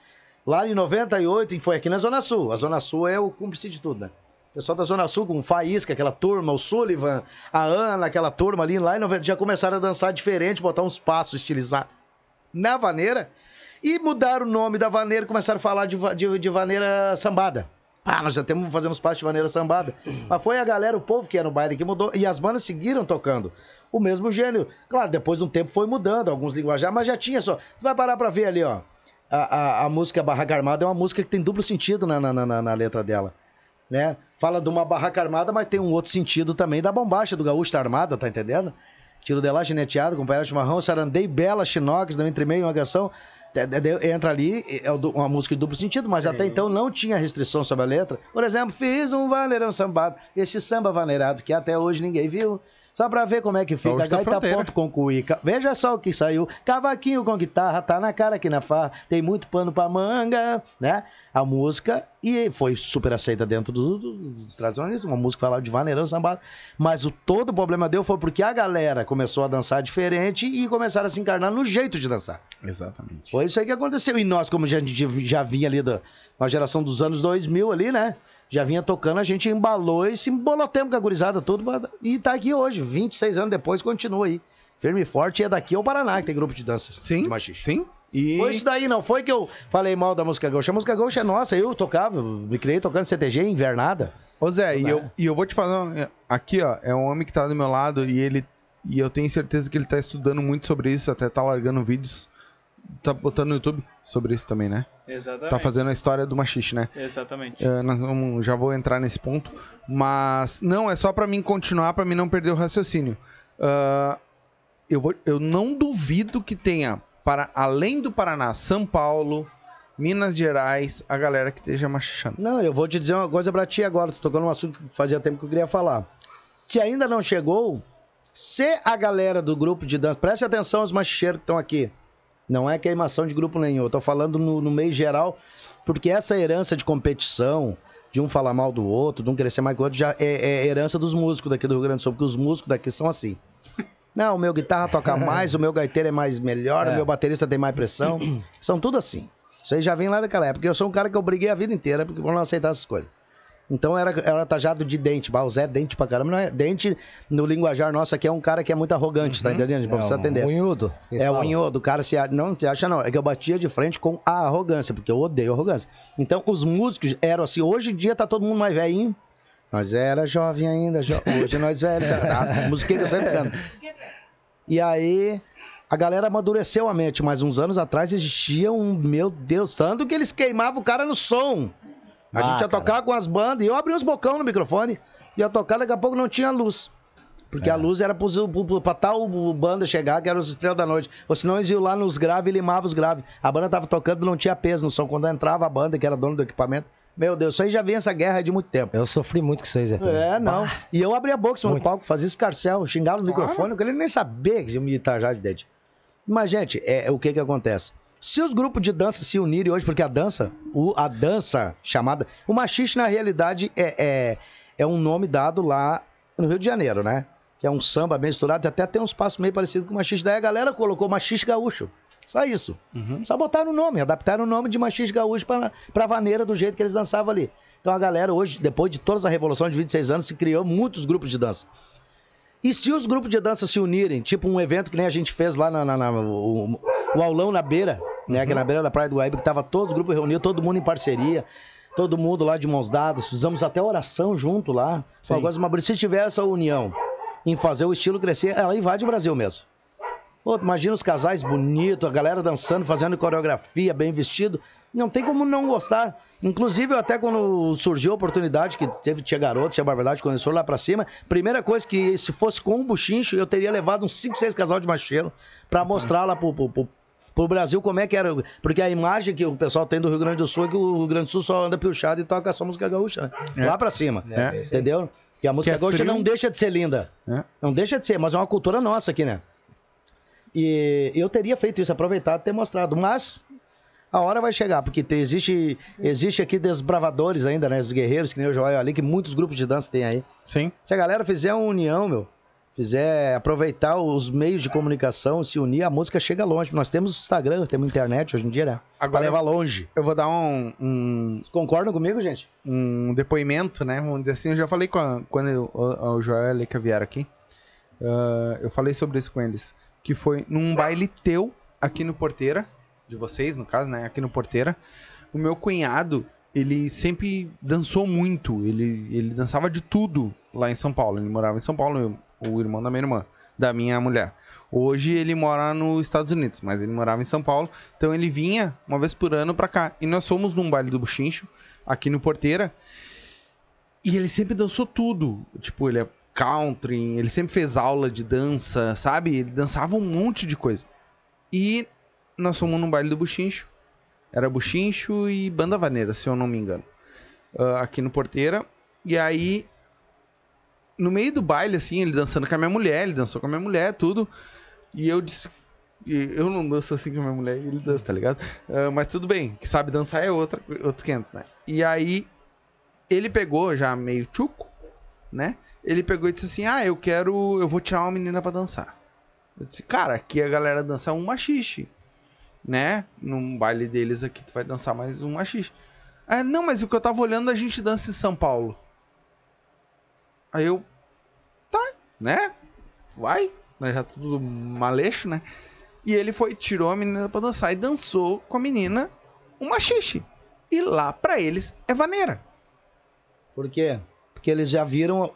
Lá em 98, e foi aqui na Zona Sul. A Zona Sul é o cúmplice de tudo, né? O pessoal da Zona Sul, com o Faísca, aquela turma, o Sullivan, a Ana, aquela turma ali, lá em 90, já começaram a dançar diferente, botar uns passos estilizados na vaneira. E mudaram o nome da vaneira, começaram a falar de, de, de vaneira sambada. Ah, nós já temos fazendo os passos de vaneira sambada. Mas foi a galera, o povo que era no baile que mudou. E as bandas seguiram tocando. O mesmo gênero. Claro, depois de um tempo foi mudando, alguns linguajar, mas já tinha só. Tu vai parar pra ver ali, ó. A, a, a música Barraca Armada é uma música que tem duplo sentido na, na, na, na letra dela. Né? Fala de uma barraca armada, mas tem um outro sentido também da bombacha do gaúcho da armada, tá entendendo? Tiro de lá, gineteado, com pera chimarrão, sarandei, bela, chinox, no entre meio, uma canção. De- de- Entra ali, é uma música de duplo sentido, mas até então não tinha restrição sobre a letra. Por exemplo, fiz um vaneirão sambado, este samba vaneirado que até hoje ninguém viu. Só pra ver como é que fica. Da Gaita ponto com cuíca. Veja só o que saiu. Cavaquinho com guitarra, tá na cara aqui na farra. Tem muito pano pra manga, né? A música. E foi super aceita dentro do, do, dos tradicionalistas. Uma música falava de vaneirão sambado. Mas o todo o problema deu foi porque a galera começou a dançar diferente e começaram a se encarnar no jeito de dançar. Exatamente. Foi isso aí que aconteceu. E nós, como já, a gente já vinha ali da uma geração dos anos 2000 ali, né? Já vinha tocando, a gente embalou e se embolou tempo com a gurizada tudo. E tá aqui hoje, 26 anos depois, continua aí. Firme e forte, e é daqui ao Paraná que tem grupo de dança. Sim, De machixe. sim. E... Foi isso daí, não foi que eu falei mal da música gaúcha. A música gaúcha é nossa, eu tocava, eu me criei tocando CTG, invernada. Ô Zé, e eu, e eu vou te falar, uma- aqui ó, é um homem que tá do meu lado e ele, e eu tenho certeza que ele tá estudando muito sobre isso, até tá largando vídeos, tá botando no YouTube sobre isso também, né? Exatamente. Tá fazendo a história do machixe, né? Exatamente. É, nós vamos- já vou entrar nesse ponto, mas não, é só pra mim continuar, pra mim não perder o raciocínio. Ah, eu, vou, eu não duvido que tenha, para além do Paraná, São Paulo, Minas Gerais, a galera que esteja machichando. Não, eu vou te dizer uma coisa pra ti agora. Tô tocando um assunto que fazia tempo que eu queria falar. Que ainda não chegou. Se a galera do grupo de dança. Preste atenção aos machicheiros que estão aqui. Não é queimação de grupo nenhum. Eu tô falando no, no meio geral. Porque essa herança de competição, de um falar mal do outro, de um crescer mais que o outro, já é, é herança dos músicos daqui do Rio Grande do Sul. Porque os músicos daqui são assim. Não, o meu guitarra toca mais, o meu gaiteiro é mais melhor, o meu baterista tem mais pressão. São tudo assim. Isso aí já vem lá daquela época. Eu sou um cara que eu briguei a vida inteira porque por não aceitar essas coisas. Então era, era tajado de dente. Bah, o Zé é dente pra caramba. Não é, dente, no linguajar nosso aqui, é um cara que é muito arrogante, tá entendendo? Pra você atender. Unhudo. É o falam. unho do cara se não te acha não, é que eu batia de frente com a arrogância, porque eu odeio arrogância. Então os músicos eram assim, hoje em dia tá todo mundo mais velhinho. Nós era jovem ainda, jo- hoje nós velhos, tá? Musiquei que eu sempre canto. E aí a galera amadureceu a mente, mas uns anos atrás existia um, meu Deus, tanto que eles queimavam o cara no som. A Ah, gente ia cara. tocar com as bandas e eu abri uns bocão no microfone, ia tocar, daqui a pouco não tinha luz. Porque É. a luz era pra tal banda chegar, que eram os estrelas da noite. Ou senão eles iam lá nos graves e limavam os graves. A banda tava tocando, não tinha peso no som. Quando entrava a banda, que era dono do equipamento, meu Deus, isso aí já vem essa guerra de muito tempo. Eu sofri muito com isso aí, Zé. É, não. E eu abria a boca no palco, fazia escarcel, xingava no microfone, eu queria nem saber que iam me tarjar de dente. Mas, gente, é, o que que acontece? Se os grupos de dança se unirem hoje, porque a dança, o- a dança chamada. O machixe, na realidade, é, é, é um nome dado lá no Rio de Janeiro, né? Que é um samba bem misturado, até tem uns passos meio parecidos com o machixe. Daí a galera colocou machixe gaúcho. Só isso. Só botaram o nome, adaptaram o nome de machixe gaúcho pra, pra vaneira do jeito que eles dançavam ali. Então a galera hoje, depois de toda a revolução de 26 anos, se criou muitos grupos de dança. E se os grupos de dança se unirem, tipo um evento que nem a gente fez lá na, na- na- o, o aulão na beira, né? Que é na beira da Praia do Guaíba, que tava todos os grupos reunidos, todo mundo em parceria, todo mundo lá de mãos dadas, fizemos até oração junto lá. Agora, mas se tiver essa união em fazer o estilo crescer, ela invade o Brasil mesmo. Pô, imagina os casais bonitos, a galera dançando, fazendo coreografia, bem vestido. Não tem como não gostar. Inclusive, até quando surgiu a oportunidade, que teve, tinha garoto, tinha barbardade, quando eles foram lá pra cima, primeira coisa que, se fosse com um buchincho, eu teria levado uns 5, 6 casal de macheiro pra mostrar lá pro, pro, pro, pro Brasil como é que era. Porque a imagem que o pessoal tem do Rio Grande do Sul é que o Rio Grande do Sul só anda piochado e toca só música gaúcha, né? Lá pra cima. É. Entendeu? Que a música Que é gaúcha frio. não deixa de ser linda. É. Não deixa de ser, mas é uma cultura nossa aqui, né? E eu teria feito isso, aproveitado e ter mostrado. Mas a hora vai chegar, porque tem- existe, existe aqui desbravadores ainda, né? Os guerreiros, que nem o Joel ali, que muitos grupos de dança tem aí. Sim. Se a galera fizer uma união, meu, fizer aproveitar os meios de comunicação, se unir, a música chega longe. Nós temos Instagram, temos internet hoje em dia, né? Agora- pra levar longe. Eu vou dar um, um, Concordam comigo, gente? um depoimento, né? Vamos dizer assim, eu já falei com a- quando eu- o, o Joel e a Leica vieram aqui. ah, eu falei sobre isso com eles. Que foi num baile teu aqui no Porteira, de vocês, no caso, né? Aqui no Porteira. O meu cunhado, ele sempre dançou muito. Ele, ele dançava de tudo lá em São Paulo. Ele morava em São Paulo, o irmão da minha irmã, da minha mulher. Hoje ele mora nos Estados Unidos, mas ele morava em São Paulo. Então ele vinha uma vez por ano pra cá. E nós fomos num baile do Buchincho, aqui no Porteira. E ele sempre dançou tudo. Tipo, ele é country, ele sempre fez aula de dança, sabe? Ele dançava um monte de coisa. E nós fomos num baile do Buchincho. Era Buchincho e Banda Vaneira, se eu não me engano. Ah, aqui no Porteira. E aí, no meio do baile, assim, ele dançando com a minha mulher, ele dançou com a minha mulher, tudo. E eu disse. Eu não danço assim com a minha mulher, ele dança, tá ligado? Ah, mas tudo bem, que sabe dançar é outra, outros 500, né? E aí, ele pegou já meio tchuco, né? Ele pegou e disse assim: Ah, eu quero. Eu vou tirar uma menina pra dançar. Eu disse, cara, aqui a galera dança um machixe. Né? Num baile deles aqui, tu vai dançar mais um machixe. Ah, não, mas o que eu tava olhando, a gente dança em São Paulo. Aí eu. Tá, né? Vai. Né? Já tudo maleixo, né? E ele foi, tirou a menina pra dançar e dançou com a menina um machixe. E lá pra eles é vaneira. Por quê? Porque eles já viram.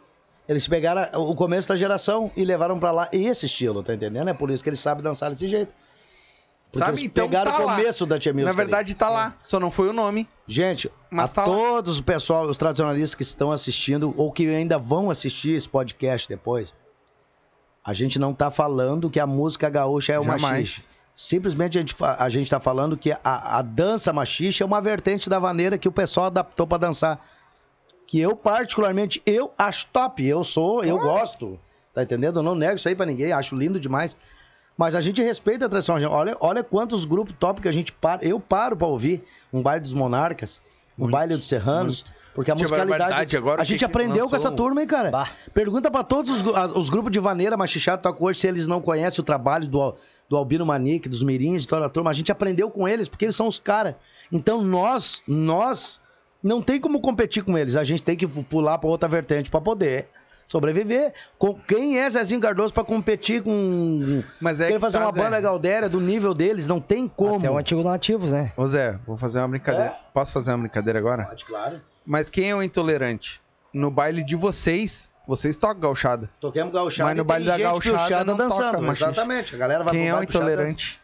Eles pegaram o começo da geração e levaram pra lá esse estilo, tá entendendo? É por isso que eles sabem dançar desse jeito. Sabe? Então pegaram tá o lá. começo da Tia Music Na ali. verdade, tá lá. Só não foi o nome. Gente, Mas a tá lá. todos o pessoal, os tradicionalistas que estão assistindo ou que ainda vão assistir esse podcast depois, a gente não tá falando que a música gaúcha é Jamais. machixe. Simplesmente a gente, a gente tá falando que a, a dança machixe é uma vertente da maneira que o pessoal adaptou pra dançar. Que eu, particularmente, eu acho top. Eu sou, eu gosto. Tá entendendo? Eu não nego isso aí pra ninguém, acho lindo demais. Mas a gente respeita a tradição. Olha, olha quantos grupos top que a gente para. Eu paro pra ouvir um baile dos Monarcas, um baile dos Serranos. Porque a musicalidade. agora, a gente aprendeu com essa turma, hein, cara? Bah. Pergunta pra todos os, os grupos de vaneira machichado tocam hoje se eles não conhecem o trabalho do, do Albino Manique, dos Mirins, de toda a turma. A gente aprendeu com eles porque eles são os caras. Então nós, nós, não tem como competir com eles. A gente tem que pular pra outra vertente pra poder sobreviver. Com quem é Zezinho Cardoso pra competir com. Mas é Querer fazer tá, uma Zé. banda Galdéria do nível deles, não tem como. Até o antigo nativos, né? Ô Zé, vou fazer uma brincadeira. Posso fazer uma brincadeira agora? Pode, claro. Mas quem é o intolerante? No baile de vocês, vocês tocam gauchada. Toquemos gauchada Mas no baile da gauchada não toca dançando. machixe. Exatamente. A galera vai Quem é o intolerante?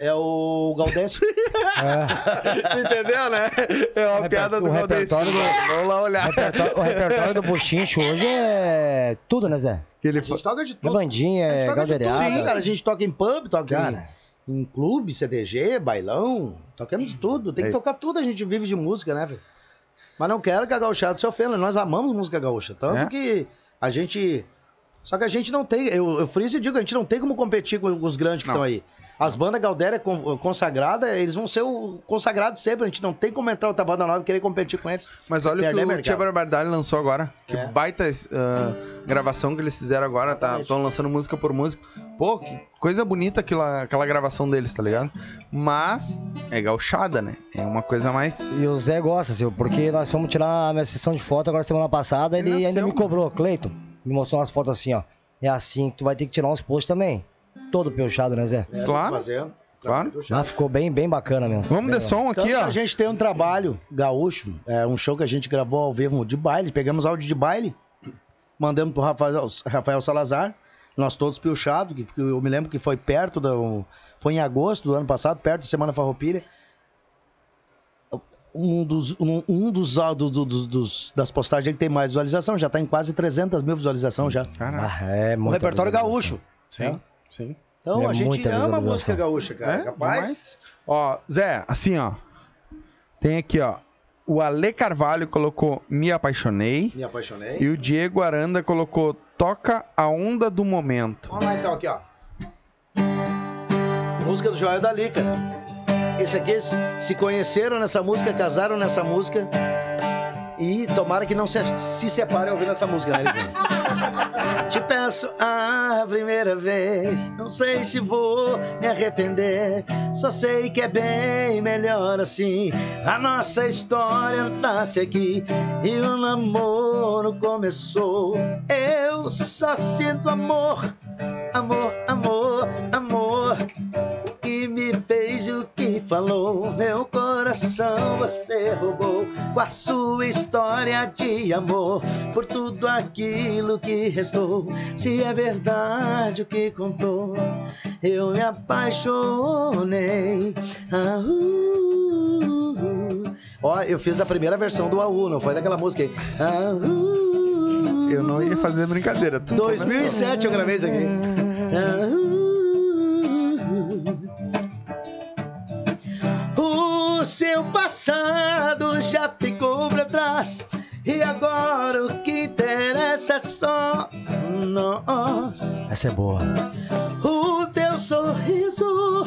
É. É o Galdécio. Entendeu, né? É uma Reper- piada do o repertório do- Vamos lá O olhar. repertório, o repertório do Buchincho hoje é tudo, né, Zé? Que ele A gente toca de É tudo. bandinha, A gente é toca de tudo. galdeirada. Sim, cara. A gente toca em pub, toca Cara. em, em clube, CDG, bailão. Tocamos de tudo. Tem que É. tocar tudo. A gente vive de música, né, velho? Mas não quero que a gauchada se ofenda. Nós amamos música gaúcha. Tanto É? que a gente... Só que a gente não tem... Eu, eu friso e digo, a gente não tem como competir com os grandes que estão aí. As bandas Galdéria con- consagrada, eles vão ser o consagrados sempre. A gente não tem como entrar outra banda nova e querer competir com eles. Mas olha o que o mercado. Tia Barbaridade lançou agora. Que É. baita ah, gravação que eles fizeram agora. Estão lançando música por música. Pô, que coisa bonita aquela, aquela gravação deles, tá ligado? Mas é gauchada, né? É uma coisa mais... E o Zé gosta, seu, porque nós fomos tirar a minha sessão de foto agora semana passada, ele, Ele ainda me cobrou, Cleiton, me mostrou umas fotos assim, ó. É assim que tu vai ter que tirar uns posts também. Todo piochado, né, Zé? É, Claro. Fazendo. Claro. Ah, ficou bem, bem bacana mesmo. Vamos Bem de som Tanto aqui, que ó. a gente tem um trabalho gaúcho, é um show que a gente gravou ao vivo de baile, pegamos áudio de baile, mandamos pro Rafael, Rafael Salazar, nós todos piochados, que, que eu me lembro que foi perto do. Foi em agosto do ano passado, perto da Semana Farroupilha. Um dos, um, um dos, áudios do- dos- dos- das postagens que tem mais visualização, já tá em quase 300 mil visualizações já. Caraca. Ah, é repertório gaúcho. Sim, sim. Então É a gente ama a música gaúcha, cara. É, Capaz. demais. Ó, Zé, assim, ó. Tem aqui, ó. O Ale Carvalho colocou Me Apaixonei. Me apaixonei. E o Diego Aranda colocou Toca a Onda do Momento. Vamos lá então, aqui, ó. Música do Joel da Lica. Esse aqui se- se conheceram nessa música, casaram nessa música. E tomara que não se, se separem ouvindo essa música, né? Te peço a primeira vez. Não sei se vou me arrepender. Só sei que é bem melhor assim. A nossa história nasce aqui. E o namoro começou. Eu só sinto amor. Amor, amor, amor. Falou. Meu coração você roubou. Com a sua história de amor. Por tudo aquilo que restou. Se é verdade o que contou. Eu me apaixonei. Ah, uh, uh. Ó, eu fiz a primeira versão do AU, não foi daquela música aí. Ah, uh, Eu não ia fazer brincadeira. Tu 2007 eu gravei isso aqui. O seu passado já ficou pra trás. E agora o que interessa é só nós. Essa é boa. O teu sorriso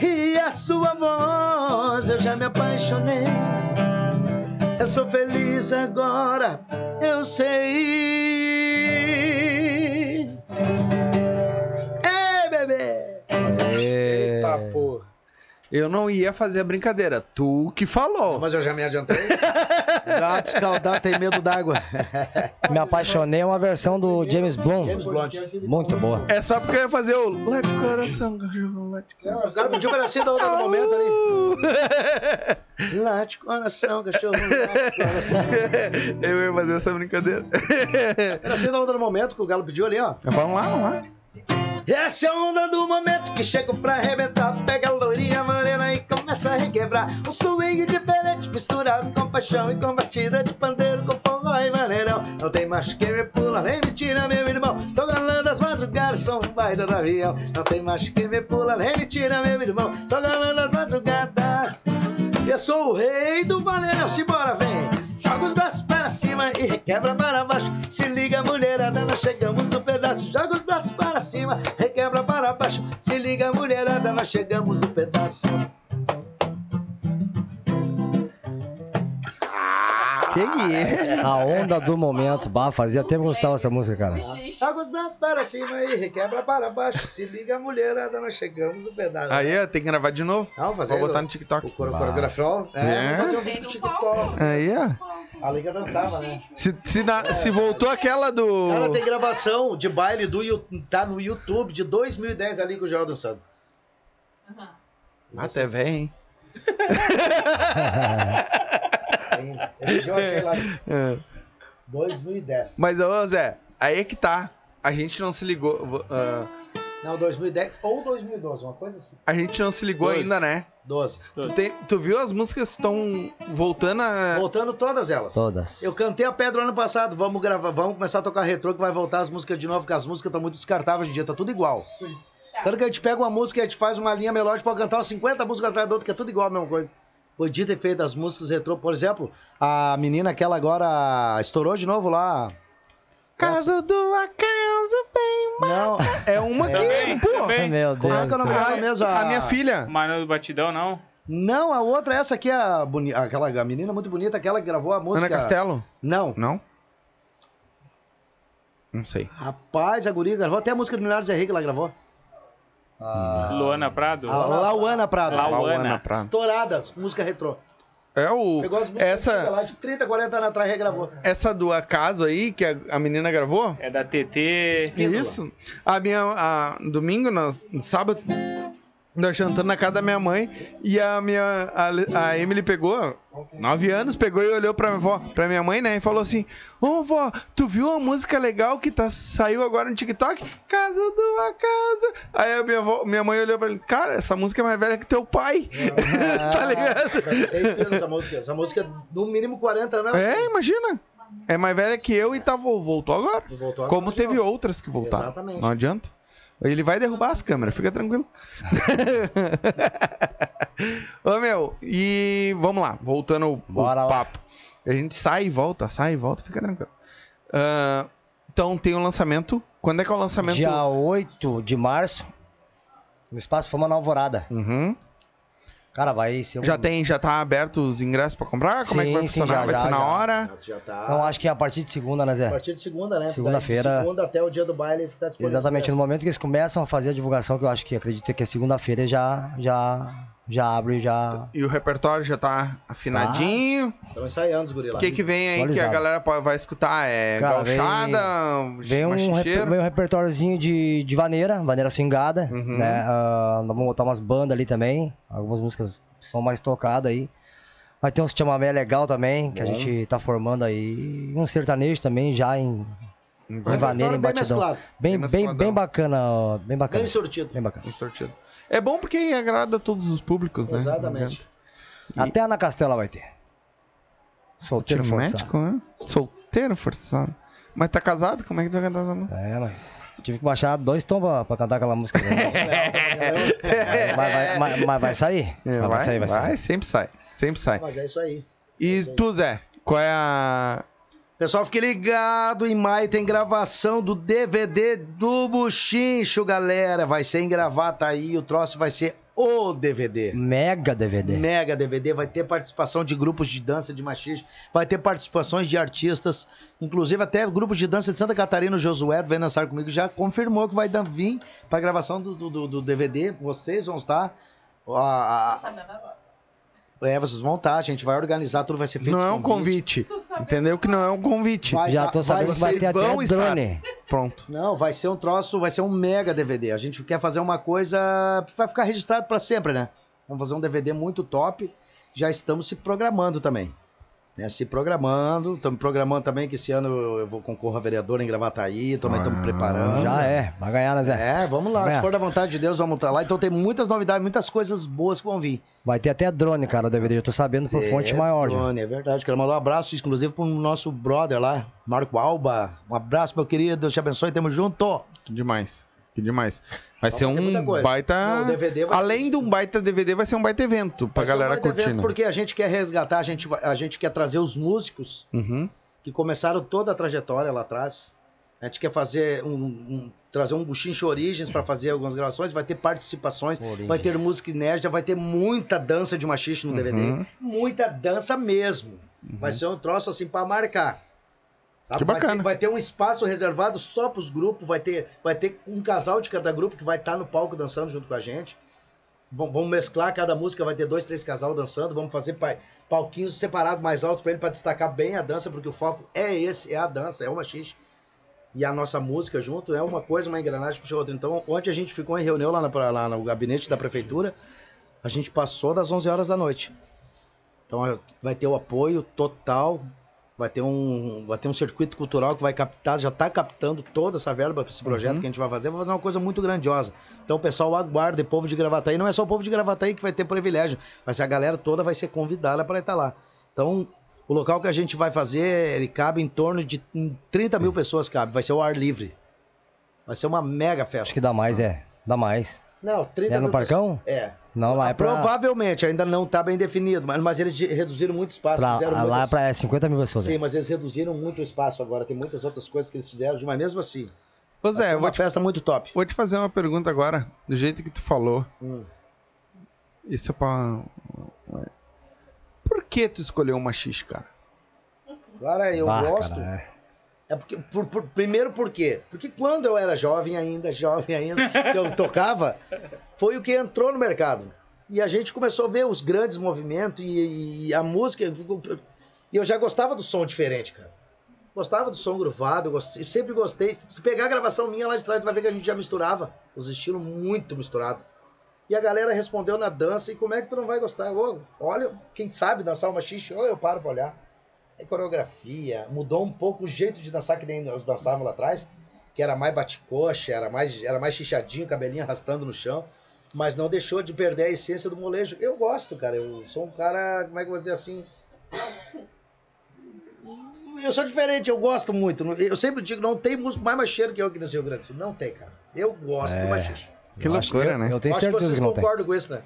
e a sua voz. Eu já me apaixonei. Eu sou feliz agora, eu sei. Ei, bebê! É... Eita, porra. Eu não ia fazer a brincadeira. Tu que falou. Mas eu já me adiantei. Gato escaldado tem medo d'água. Me apaixonei é uma versão do James Blunt. James Blunt. Muito boa. É só porque eu ia fazer o Let coração, cachorro, let O cara pediu pra ser da outra no momento ali. Late coração, cachorro. Late coração. Eu ia fazer essa brincadeira. Era assim da outra no momento que o Galo pediu ali, ó. vamos lá, vamos lá. Essa é a onda do momento que chega pra arrebentar. Pega a lourinha morena e começa a requebrar. Um swing diferente, misturado com paixão e com batida de pandeiro, com forró e maneirão. Não tem mais que me pula, nem me tira, meu irmão. Tô galando as madrugadas, sou um baita do avião. Não tem mais que me pula, nem me tira, meu irmão. Tô galando as madrugadas. Eu sou o rei do vaneirão, simbora, vem. Joga os braços para cima e requebra para baixo. Se liga, mulherada, nós chegamos no pedaço. Joga os braços para cima, requebra para baixo. Se liga, mulherada, nós chegamos no pedaço. Que é? A onda do momento. Bah, fazia tempo que eu gostava dessa música, cara. Joga os braços para cima e requebra para baixo. Se liga, mulherada, nós chegamos no pedaço. Aí, ó, tem que gravar de novo. Não, fazer Vou botar no TikTok. O coro- coreografão? É, É. vamos fazer um vídeo no TikTok. Aí, ó. A Liga dançava, né? Se, se, na- se voltou aquela do. Ela tem gravação de baile do Yu- tá no YouTube de 2010 ali com o Joel dançando. Até vem, hein? Tem- Esse dia eu achei lá. É. 2010. Mas, ô Zé, aí é que tá. A gente não se ligou. ah, Não, 2010 ou 2012, uma coisa assim. A gente não se ligou Doze. ainda, né? 12. Tu, tem- tu viu as músicas que estão voltando a. Voltando todas elas. Todas. Eu cantei a pedra ano passado, vamos gravar, vamos começar a tocar retrô que vai voltar as músicas de novo, porque as músicas estão muito descartáveis hoje em dia, tá tudo igual. Tanto que a gente pega uma música e a gente faz uma linha melódica pra cantar umas 50 músicas atrás da outra, que é tudo igual a mesma coisa. Podia ter feito as músicas retrô, por exemplo, a menina aquela agora estourou de novo lá. Caso do acaso bem. Não, É uma que. Também, Pô, também. Meu como é que é o nome Deus. dela mesmo? a, a minha filha. Mano do Batidão, não? Não, a outra, essa aqui é a, boni... aquela a menina muito bonita, aquela que gravou a música. Ana Castelo? Não. Não? Não sei. Rapaz, a guria gravou até a música do Milhares Henrique que ela gravou. Luana Prado? A Lauana Prado. Lauana. Lauana Prado. Estourada, música retrô. É o. Essa, lá de 30, 40 anos atrás regravou. essa do acaso aí, que a, a menina gravou? É da TT. Espíndola. Isso. A minha. A, domingo, nós, no sábado, nós jantando na casa da minha mãe. E a minha. A, a Emily pegou, nove anos, pegou e olhou pra minha avó, pra minha mãe, né? E falou assim: Ô vó, tu viu uma música legal que tá, saiu agora no TikTok? Caso do acaso. Aí a minha, avó, minha mãe olhou pra ele, cara, essa música é mais velha que teu pai. tá ligado? Tem espírito essa música. Essa música, no mínimo 40 anos. É, imagina. É mais velha que eu e tá, voltou agora. Voltou agora Como teve outras que voltaram. Exatamente. Não adianta. Ele vai derrubar as câmeras, fica tranquilo. Ô meu, e vamos lá, voltando ao, lá. papo. A gente sai e volta, sai e volta, fica tranquilo. Ah, então tem o lançamento. Quando é que é o lançamento? Dia 8 de março, no Espaço Fama na Alvorada. Uhum. Cara, vai ser um... Já tem, já tá aberto os ingressos pra comprar? Como é que Sim, vai sim, funcionar? já, vai já, ser na já. hora? Já tá. Então acho que é a partir de segunda, né, A Zé? partir de segunda, né? Segunda-feira. Segunda até o dia do baile tá disponível. Exatamente, no no... momento que eles começam a fazer a divulgação, que eu acho que acredito que é segunda-feira, já, já, já abre, já... E o repertório já tá afinadinho. Estão ensaiando os guri lá. O que que vem aí que a Atualizado. galera vai escutar? É Cara, vem- gauchada, Vem um, vem um repertóriozinho de, de vaneira, vaneira swingada, Uhum. né? Nós vamos botar umas bandas ali também, algumas músicas são mais tocadas aí. Vai ter uns chamamé legal também, que a gente tá formando aí. E um sertanejo também, já em, em vaneira, em batidão. Bem, Bem bem, bem, bacana, ó, bem bacana. Bem sortido. Bem bacana. Bem sortido. É bom porque agrada a todos os públicos, né? Exatamente. Até a Ana Castela vai ter. Solteiro forçado. médico, né? Solteiro forçado. Mas tá casado? Como é que tu vai cantar essa música? É, mas tive que baixar dois tons pra, pra cantar aquela música. né? É, mas, vai, mas- mas vai sair. É, Mas vai, sair, vai sair. sempre sai. Sempre sai. Mas é isso aí. E tu, Zé, qual é a. Pessoal, fique ligado, em maio tem gravação do DVD do Buchincho, galera. Vai ser em gravata aí, o troço vai ser o DVD. Mega DVD. Mega DVD, vai ter participação de grupos de dança de machismo, vai ter participações de artistas, inclusive até grupos de dança de Santa Catarina, o Josué vem dançar comigo, já confirmou que vai dar- vir para gravação do, do, do DVD, vocês vão estar. a- a- é, vocês vão estar, a gente vai organizar, tudo vai ser feito. Não é um convite. Entendeu que não é um convite. Vai- Já tô sabendo que vai vocês ter até vão estar. drone. Pronto. Não, vai ser um troço, vai ser um mega DVD. A gente quer fazer uma coisa que vai ficar registrado para sempre, né? Vamos fazer um DVD muito top. Já estamos se programando também. Né? Se programando, estamos programando também que esse ano eu vou concorrer a vereador em Gravataí, também estamos preparando. Já é, vai ganhar, né, Zé? É, vamos lá. Vai. Se for da vontade de Deus, vamos estar lá. Então tem muitas novidades, muitas coisas boas que vão vir. Vai ter até drone, cara, o DVD. Eu tô sabendo por fonte É, maior, já. Tony, é verdade. Quero mandar um abraço exclusivo pro nosso brother lá, Marco Alba. Um abraço, meu querido. Deus te abençoe. Tamo junto. Demais. Que demais. Vai ser um baita. Não, Além ser- de um baita DVD, vai ser um baita evento pra Vai ser um galera baita evento curtir. né? Porque a gente quer resgatar, a gente, vai- a gente quer trazer os músicos Uhum. que começaram toda a trajetória lá atrás. A gente quer fazer um, um- trazer um buchincho Origens para fazer algumas gravações, vai ter participações, Origens. vai ter música inédita, vai ter muita dança de machixe no DVD, Uhum. muita dança mesmo. Vai ser um troço assim para marcar. Sabe? Que Vai bacana. ter, vai ter um espaço reservado só para os grupos, vai ter, vai ter um casal de cada grupo que vai estar no palco dançando junto com a gente. Vamos mesclar cada música, vai ter dois, três casal dançando. Vamos fazer pa- palquinhos separados mais altos para ele, para destacar bem a dança, porque o foco é esse, é a dança, é o machixe. E a nossa música junto é uma coisa, uma engrenagem puxa outra. Então, ontem a gente ficou em reunião lá, na- lá no gabinete da prefeitura, a gente passou das 11 horas da noite. Então, vai ter o apoio total Vai ter um, vai ter um circuito cultural que vai captar, já está captando toda essa verba para esse projeto que a gente vai fazer. Vai fazer uma coisa muito grandiosa. Então o pessoal aguarda, e povo de Gravataí. Não é só o povo de Gravataí que vai ter privilégio, mas a galera toda vai ser convidada para estar lá. Então, o local que a gente vai fazer, ele cabe em torno de 30 mil pessoas, cabe. Vai ser o ar livre. Vai ser uma mega festa. Acho que dá mais, é. Dá mais. Não, 30 É no mil Parcão? pessoas. É. Não, lá é pra- Provavelmente, ainda não está bem definido, mas, mas eles reduziram muito espaço. Pra, fizeram lá é muitas- pra 50 mil pessoas. Sim, né? mas eles reduziram muito o espaço agora. Tem muitas outras coisas que eles fizeram, mas mesmo assim. Pois é, uma te, festa muito top. vou te fazer uma pergunta agora, do jeito que tu falou. Hum. Isso é pra. Por que tu escolheu uma X, cara? Cara, eu Bah, gosto. cara, é. É porque, por, por- primeiro por quê? Porque quando eu era jovem ainda, jovem ainda, eu tocava, foi o que entrou no mercado. E a gente começou a ver os grandes movimentos e, e a música. E eu já gostava do som diferente, cara. Gostava do som gruvado, eu, eu sempre gostei. Se pegar a gravação minha lá de trás, tu vai ver que a gente já misturava. Os estilos muito misturados. E a galera respondeu na dança, e como é que tu não vai gostar? Olha, quem sabe dançar uma xixi, ou eu paro pra olhar. É coreografia, mudou um pouco o jeito de dançar que nem nós dançávamos lá atrás, que era mais bate-coxa, era mais, era mais chichadinho, cabelinho arrastando no chão, mas não deixou de perder a essência do molejo. Eu gosto, cara, eu sou um cara, como é que eu vou dizer assim? Eu sou diferente, eu gosto muito. Eu sempre digo, não tem músico mais macheiro que eu aqui nesse Rio Grande do Sul. Não tem, cara. Eu gosto do machixe. Que loucura, eu- né? Eu tenho Acho que certeza vocês que não tem. concordam com isso, né?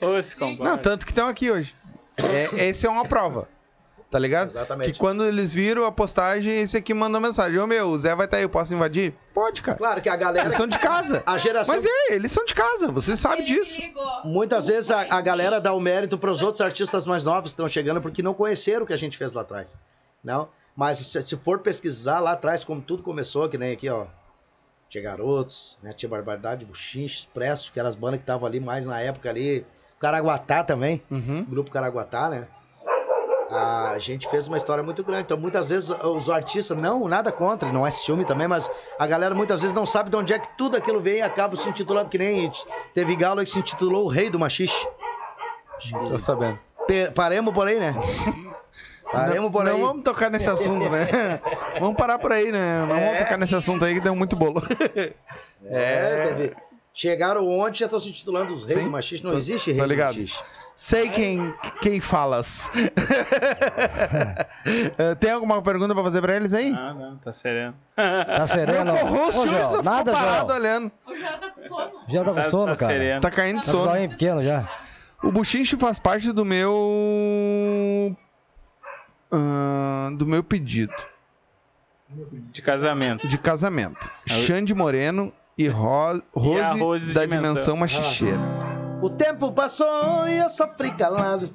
Ô, se Não, concorda. tanto que estão aqui hoje. É, esse é uma prova. Tá ligado? Exatamente. Que quando eles viram a postagem, esse aqui mandou mensagem: Ô meu, o Zé vai estar aí, eu posso invadir? Pode, cara. Claro que a galera. Eles são de casa. A geração. Mas é, eles são de casa, você sabe disso. Muitas vezes a, a galera dá o mérito para os outros artistas mais novos que estão chegando porque não conheceram o que a gente fez lá atrás. Não? Mas se, se for pesquisar lá atrás, como tudo começou, que nem aqui, ó. Tinha Garotos, né? Tinha Barbaridade, Buchinche, Expresso, que eram as bandas que estavam ali mais na época ali. Caraguatá também. Uhum. Grupo Caraguatá, né? A gente fez uma história muito grande. Então, muitas vezes, os artistas, não, nada contra, não é ciúme também, mas a galera muitas vezes não sabe de onde é que tudo aquilo vem e acaba se intitulando, que nem teve Galo que se intitulou o Rei do Machixe. Tô sabendo. Pe- Paremos por aí, né? Paremos por não aí. vamos tocar nesse assunto, né? vamos parar por aí, né? Não vamos tocar nesse assunto aí que deu muito bolo. É, teve. Chegaram ontem já estão se intitulando os reis Sim, do. Não tô- existe rei do ligado. machixe. Sei quem, quem falas. Tem alguma pergunta pra fazer pra eles aí? Ah, não, tá sereno. Tá sereno? O host Ô, hoje Joel, só ficou nada, parado Joel. olhando. O Joel tá com sono. Já tá com Tá- sono, tá cara. sereno. Tá caindo de Tá com sono. soninho pequeno já. O buchincho faz parte do meu. ah, do meu pedido De casamento. de casamento. Xande Moreno e Ro Rose, a Rose da Dimensão. Dimensão Machicheira. O tempo passou e eu sofri calado.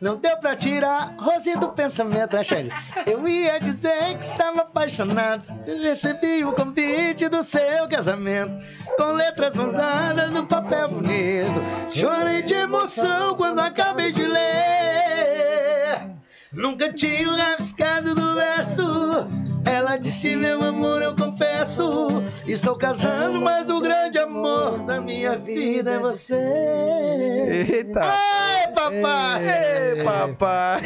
Não deu pra tirar Rose do pensamento, né, Xande? Eu ia dizer que estava apaixonado. Eu recebi o convite do seu casamento. Com letras mandadas no papel bonito. Chorei de emoção quando acabei de ler. Nunca tinha rabiscado do verso. Ela disse, meu amor, eu confesso. Estou casando, mas o grande amor da minha vida é você. Eita! Ai, papai! Ei, papai!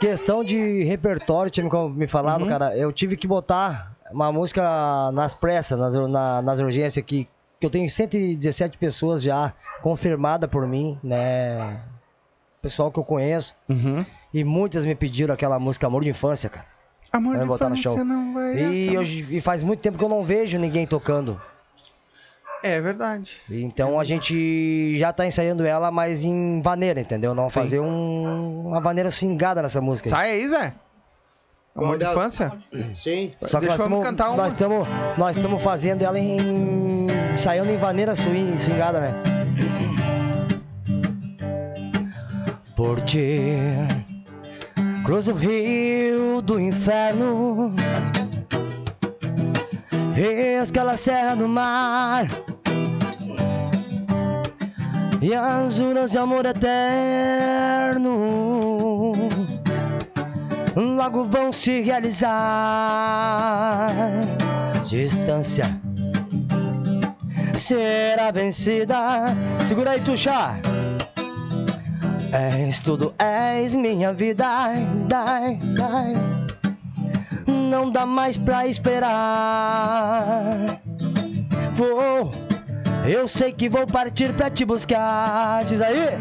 Questão de repertório, tinha me- me falado, Uhum. cara. Eu tive que botar uma música nas pressas, nas, na- nas urgências aqui. Que eu tenho 117 pessoas já confirmada por mim, né? Pessoal que eu conheço. Uhum. E muitas me pediram aquela música Amor de Infância, cara. Amor Vai de botar no infância show. não vai. E, eu- e faz muito tempo que eu não vejo ninguém tocando. É verdade. Então a gente já tá ensaiando ela, mas em vaneira, entendeu? Não Sim. fazer um- uma vaneira swingada nessa música. Sai aí, Zé. Amor de infância? Sim. Só que Deixa nós eu estamos cantar uma. nós estamos nós estamos fazendo ela em ensaiando em vaneira swing, swingada, né? Por ti cruzo o rio do inferno escala a serra do mar e as juras de amor eterno logo vão se realizar. Distância será vencida. Segura aí, Tuxa. És tudo, és minha vida. Dai, dai. Não dá mais pra esperar. Vou, eu sei que vou partir pra te buscar. Diz aí.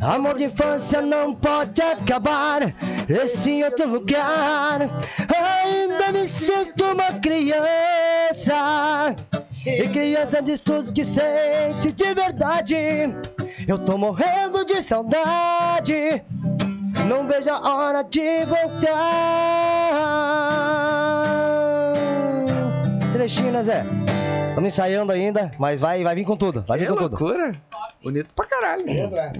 Amor de infância não pode acabar. Esse outro lugar. Ainda me sinto uma criança. E criança diz tudo que sente de verdade. Eu tô morrendo de saudade. Não vejo a hora de voltar. Trechinho, né, Zé? Estamos ensaiando ainda, mas vai, vai vir com tudo. Vai vir Que com tudo. loucura. Bonito pra caralho.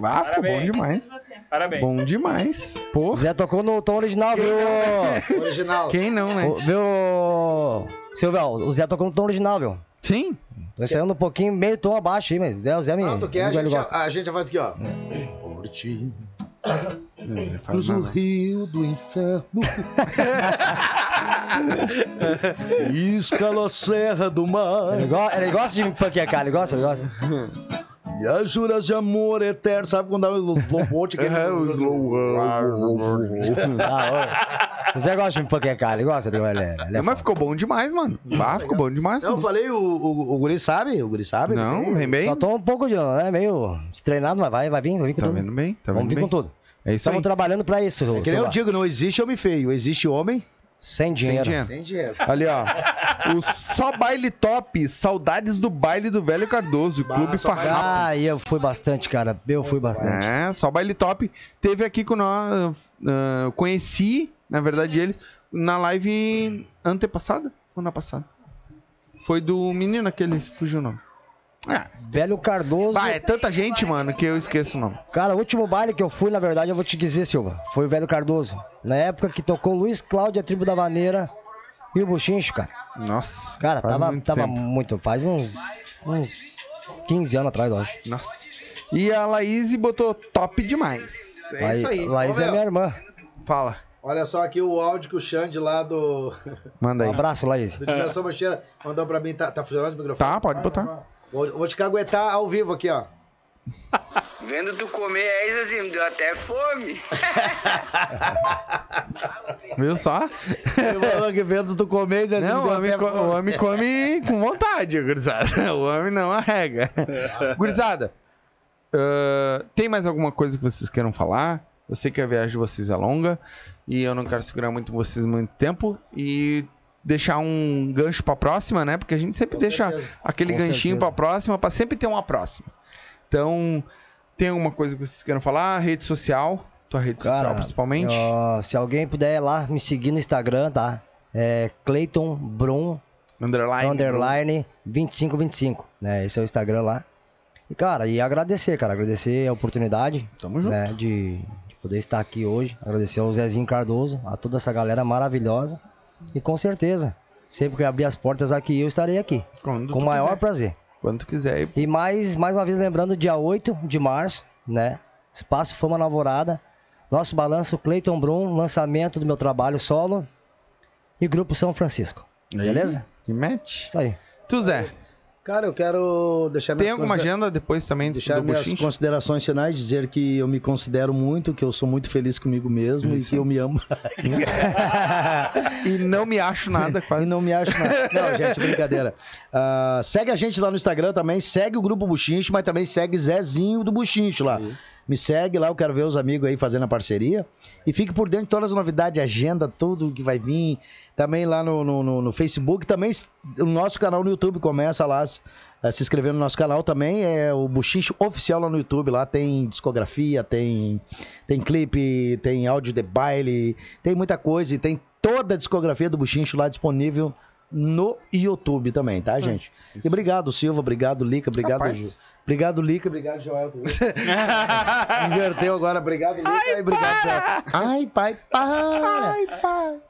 Ah, ficou bom demais. Parabéns. Bom demais. Porra. Zé tocou no tom original, viu? Original. Quem não, né? O- Viu? Silvio, o Zé tocou no tom original, viu? Sim. Tô ensaiando um pouquinho, meio tom abaixo aí, mas Zé, o Zé me. Não, tu quer, a gente, gosta. a, gente já faz aqui, ó. Por ti, Faz cruzo o rio do inferno. Escalo a serra do mar. Ele, go- ele gosta de me panquecar, ele gosta, ele gosta. E as juras de amor eterno. Sabe quando dá os slowboat? aquele- É, o slow. Ah. O Zé gosta de me panquecar, ele gosta, ele, ele, ele é Não, mas ficou bom demais, mano. Ah, ficou bom demais. Não, eu falei, o, o, o Guri sabe? O Guri sabe? Não, vem bem. Só tô um pouco de, né, meio destreinado, mas vai, vai vir, vai vir com Tá tudo. vendo bem? Tá Vamos vendo vir bem? com tudo. É isso aí. Estamos trabalhando pra isso, Que nem eu digo, não existe homem feio, existe homem Sem Sem dinheiro. dinheiro. sem dinheiro. Ali, ó. O Só Baile Top. Saudades do baile do Velho Cardoso. Clube Só Baile Farrapos. Ah, eu fui bastante, cara. Eu fui bastante. É, só baile top. Teve aqui com nós. eu conheci, na verdade, eles na live antepassada ou na passada? Foi do menino aquele, fugiu o nome. Ah, Velho Cardoso. bah, é tanta gente, mano, que eu esqueço o nome. Cara, o último baile que eu fui, na verdade, eu vou te dizer, Silva, foi o Velho Cardoso. Na época que tocou Luiz Cláudio, a tribo da Vaneira e o Buchincho, cara. Nossa. Cara, faz tava, muito tava tempo. muito. Faz uns, uns 15 anos atrás, eu acho. Nossa. E a Laís botou top demais. É Laí- isso aí. Laís Ô, é meu. minha irmã. Fala. Olha só aqui o áudio que o Xande lá do, Manda Um aí. abraço, Laís. do Dimensão Mancheira mandou pra mim. Tá, tá funcionando esse microfone? Tá, pode botar. Vou, vou te caguetar ao vivo aqui, ó. Vendo tu comer é isso assim, me deu até fome. Viu só? Ele falou que vendo tu comer, Zé, Não, o homem, co- o homem come com vontade, gurizada. O homem não arrega. Gurizada, ah, tem mais alguma coisa que vocês queiram falar? Eu sei que a viagem de vocês é longa e eu não quero segurar muito vocês muito tempo e deixar um gancho pra próxima, né? Porque a gente sempre deixa aquele Com ganchinho certeza. pra próxima pra sempre ter uma próxima. Então, tem alguma coisa que vocês queiram falar? Rede social, tua rede social Cara, principalmente. ó, se alguém puder ir lá me seguir no Instagram, tá? É Clayton Brum, Underline. underline 2525, né? Esse é o Instagram lá. E, cara, e agradecer, cara. Agradecer a oportunidade, Tamo junto. né? De, de poder estar aqui hoje. Agradecer ao Zezinho Cardoso, a toda essa galera maravilhosa. E com certeza, sempre que abrir as portas aqui, eu estarei aqui. Quando Com o maior quiser. prazer. Quando tu quiser. E mais, mais uma vez lembrando, dia 8 de março, né? Espaço Fama na Alvorada. Nosso balanço Clayton Brum, lançamento do meu trabalho solo e Grupo São Francisco. Beleza? E mete. Isso aí. Tu, Zé, Cara, eu quero deixar tem alguma considera- agenda depois também Deixar do minhas Buchincho? considerações finais, dizer que eu me considero muito, que eu sou muito feliz comigo mesmo e que eu me amo. E não me acho nada E quase. não me acho nada. Não, gente, brincadeira. Ah, segue a gente lá no Instagram também, segue o Grupo Buchincho, mas também segue Zezinho do Buchincho lá. Me segue lá, eu quero ver os amigos aí fazendo a parceria. E fique por dentro de todas as novidades, agenda, tudo que vai vir. Também lá no, no, no- Facebook, também o nosso canal no YouTube começa lá. eh, Se inscrever no nosso canal também, é o Buchincho Oficial lá no YouTube. Lá tem discografia, tem, tem clipe, tem áudio de baile, tem muita coisa e tem toda a discografia do Buchincho lá disponível no YouTube também, tá, gente? E obrigado, Silva, obrigado, Lica, obrigado, Rapaz. Obrigado, Lica, obrigado, Joel. Inverteu agora, obrigado, Lica, e obrigado, Joel. Ai, pai, para.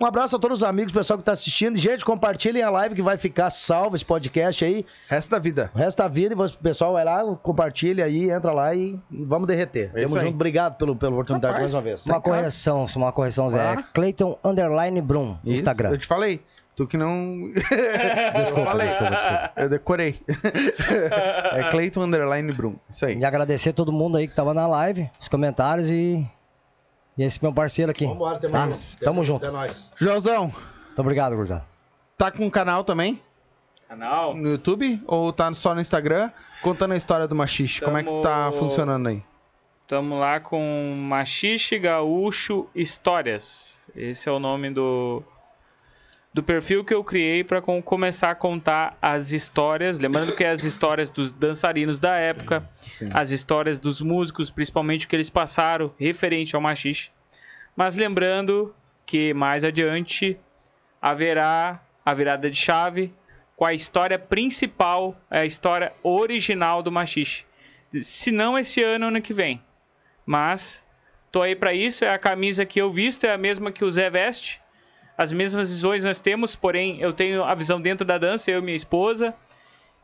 Um abraço a todos os amigos, pessoal que tá assistindo. Gente, compartilhem a live que vai ficar salvo esse podcast aí. Resto da vida. O resto da vida, e o pessoal vai lá, compartilha aí, entra lá e, vamos derreter. Tamo isso junto, obrigado pelo, pela oportunidade Rapaz. mais uma vez. Uma correção, uma correção, Zé. Ah. Clayton Underline Brum, no Isso, Instagram. Eu te falei. Tu que não. Desculpa, Falei. desculpa, desculpa. Eu decorei. é Cleiton Underline Brum. Isso aí. E agradecer todo mundo aí que tava na live, os comentários e. E esse meu parceiro aqui. Vambora, tamo Tá? Tamo junto. É nóis. Joãozão, Muito obrigado, gurizada. tá com um canal também? Canal. No YouTube? Ou tá só no Instagram? Contando a história do machixe. Como é que tá Tamo- funcionando aí? Tamo lá com Machixe Gaúcho Histórias. Esse é o nome do do perfil que eu criei para começar a contar as histórias, lembrando que é as histórias dos dançarinos da época, Sim. as histórias dos músicos, principalmente o que eles passaram referente ao machixe. Mas lembrando que mais adiante haverá a virada de chave com a história principal, a história original do machixe. Se não esse ano, ano que vem. Mas tô aí para isso, é a camisa que eu visto, é a mesma que o Zé veste. As mesmas visões nós temos, porém eu tenho a visão dentro da dança, eu e minha esposa,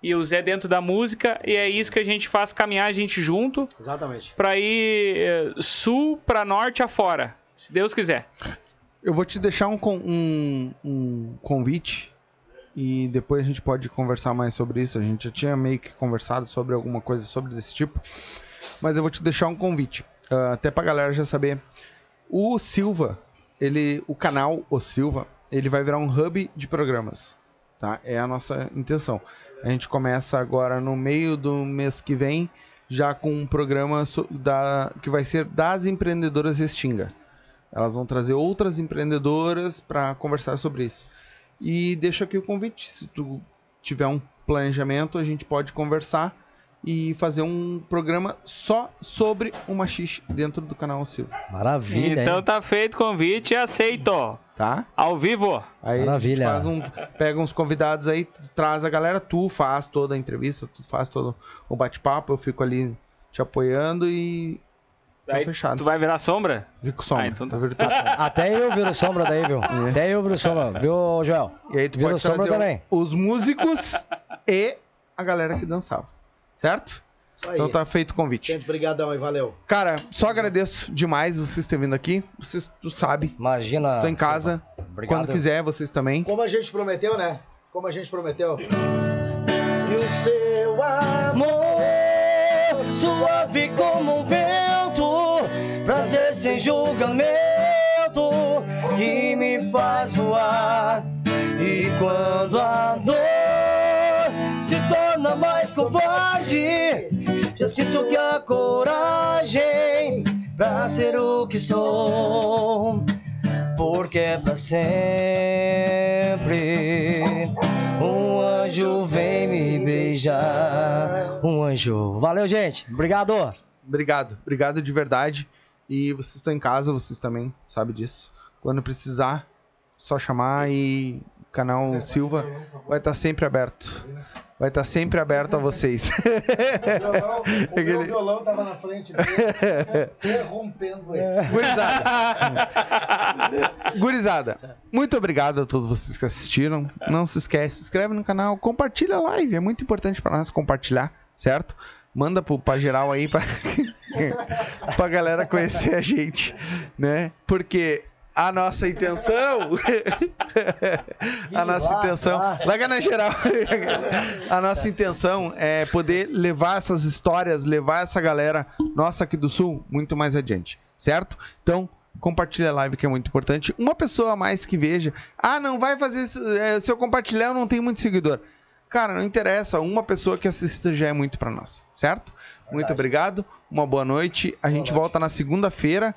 e o Zé dentro da música, e é isso que a gente faz caminhar a gente junto Exatamente. para ir eh, sul para norte afora, se Deus quiser. Eu vou te deixar um, um, um convite e depois a gente pode conversar mais sobre isso. A gente já tinha meio que conversado sobre alguma coisa sobre desse tipo, mas eu vou te deixar um convite, ah, até pra galera já saber. O Silva, ele, o canal O Silva, ele vai virar um hub de programas, tá? É a nossa intenção. A gente começa agora no meio do mês que vem já com um programa da, que vai ser das empreendedoras Restinga. Elas vão trazer outras empreendedoras para conversar sobre isso. E deixo aqui o convite. Se tu tiver um planejamento, a gente pode conversar e fazer um programa só sobre o machixe dentro do canal Silva. Maravilha, então hein? tá feito o convite, aceito. Tá? Ao vivo. Aí Maravilha. faz um, pega uns convidados aí, traz a galera, tu faz toda a entrevista, tu faz todo o bate-papo, eu fico ali te apoiando e tá Aí fechado. tu vai virar sombra? Fico sombra. Ah, então tá. sombra. Até eu viro sombra daí, viu? Até eu viro sombra, viu, Joel? E aí tu Viro pode sombra também. os músicos e a galera que dançava. Certo? Então tá feito o convite. Gente, brigadão aí, valeu. Cara, só agradeço demais vocês terem vindo aqui. Vocês, tu sabe, Imagina. estou em casa. Obrigado. Quando quiser, vocês também. Como a gente prometeu, né? Como a gente prometeu. E o seu Amor, suave como um vento, prazer sem julgamento, que me faz voar. E quando a dor se torna mais covarde, já sinto que a coragem pra ser o que sou. Porque é pra sempre. Um anjo vem me beijar. Um anjo. Valeu, gente. Obrigado. Obrigado, obrigado de verdade. E vocês estão em casa, vocês também sabem disso. Quando precisar, só chamar e o canal Silva vai estar sempre aberto. Vai estar sempre aberto a vocês. O Aquele- meu violão tava na frente dele, interrompendo ele. Gurizada. Gurizada, muito obrigado a todos vocês que assistiram. Não se esquece, se inscreve no canal, compartilha a live. É muito importante para nós compartilhar, certo? Manda pro, pra geral aí pra, pra galera conhecer a gente, né? Porque a nossa intenção. a nossa intenção. Larga na geral. a nossa intenção é poder levar essas histórias, levar essa galera nossa aqui do Sul muito mais adiante, certo? Então. Compartilha a live que é muito importante. Uma pessoa a mais que veja. Ah, não vai fazer isso. é, se eu compartilhar, eu não tenho muito seguidor. Cara, não interessa. Uma pessoa que assista já é muito pra nós, certo? Muito obrigado. Uma boa noite. A gente volta na segunda-feira.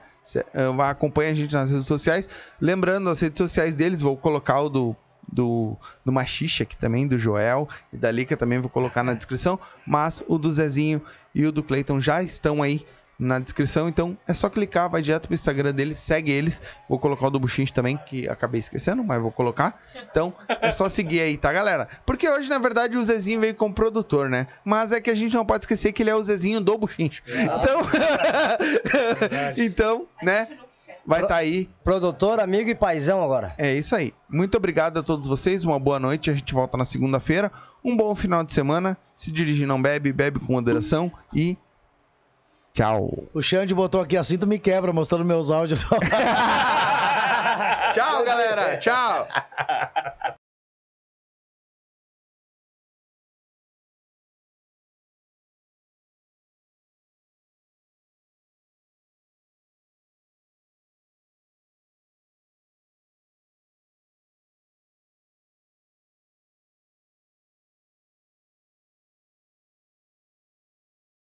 Vai acompanha a gente nas redes sociais. Lembrando, as redes sociais deles, vou colocar o do. Do, do Machixe aqui também, do Joel e da Lica também vou colocar na descrição. Mas o do Zezinho e o do Cleiton já estão aí na descrição, então é só clicar, vai direto pro Instagram deles, segue eles. Vou colocar o do Buchinch também, que acabei esquecendo, mas vou colocar. Então é só seguir aí, tá, galera? Porque hoje, na verdade, o Zezinho veio como produtor, né? Mas é que a gente não pode esquecer que ele é o Zezinho do Buchinch. Então, então, né? Vai estar tá aí. Produtor, amigo e paizão agora. É isso aí. Muito obrigado a todos vocês. Uma boa noite. A gente volta na segunda-feira. Um bom final de semana. Se dirige, não bebe, bebe com moderação e tchau. O Xande botou aqui assim, tu me quebra, mostrando meus áudios. Tchau, galera. Tchau.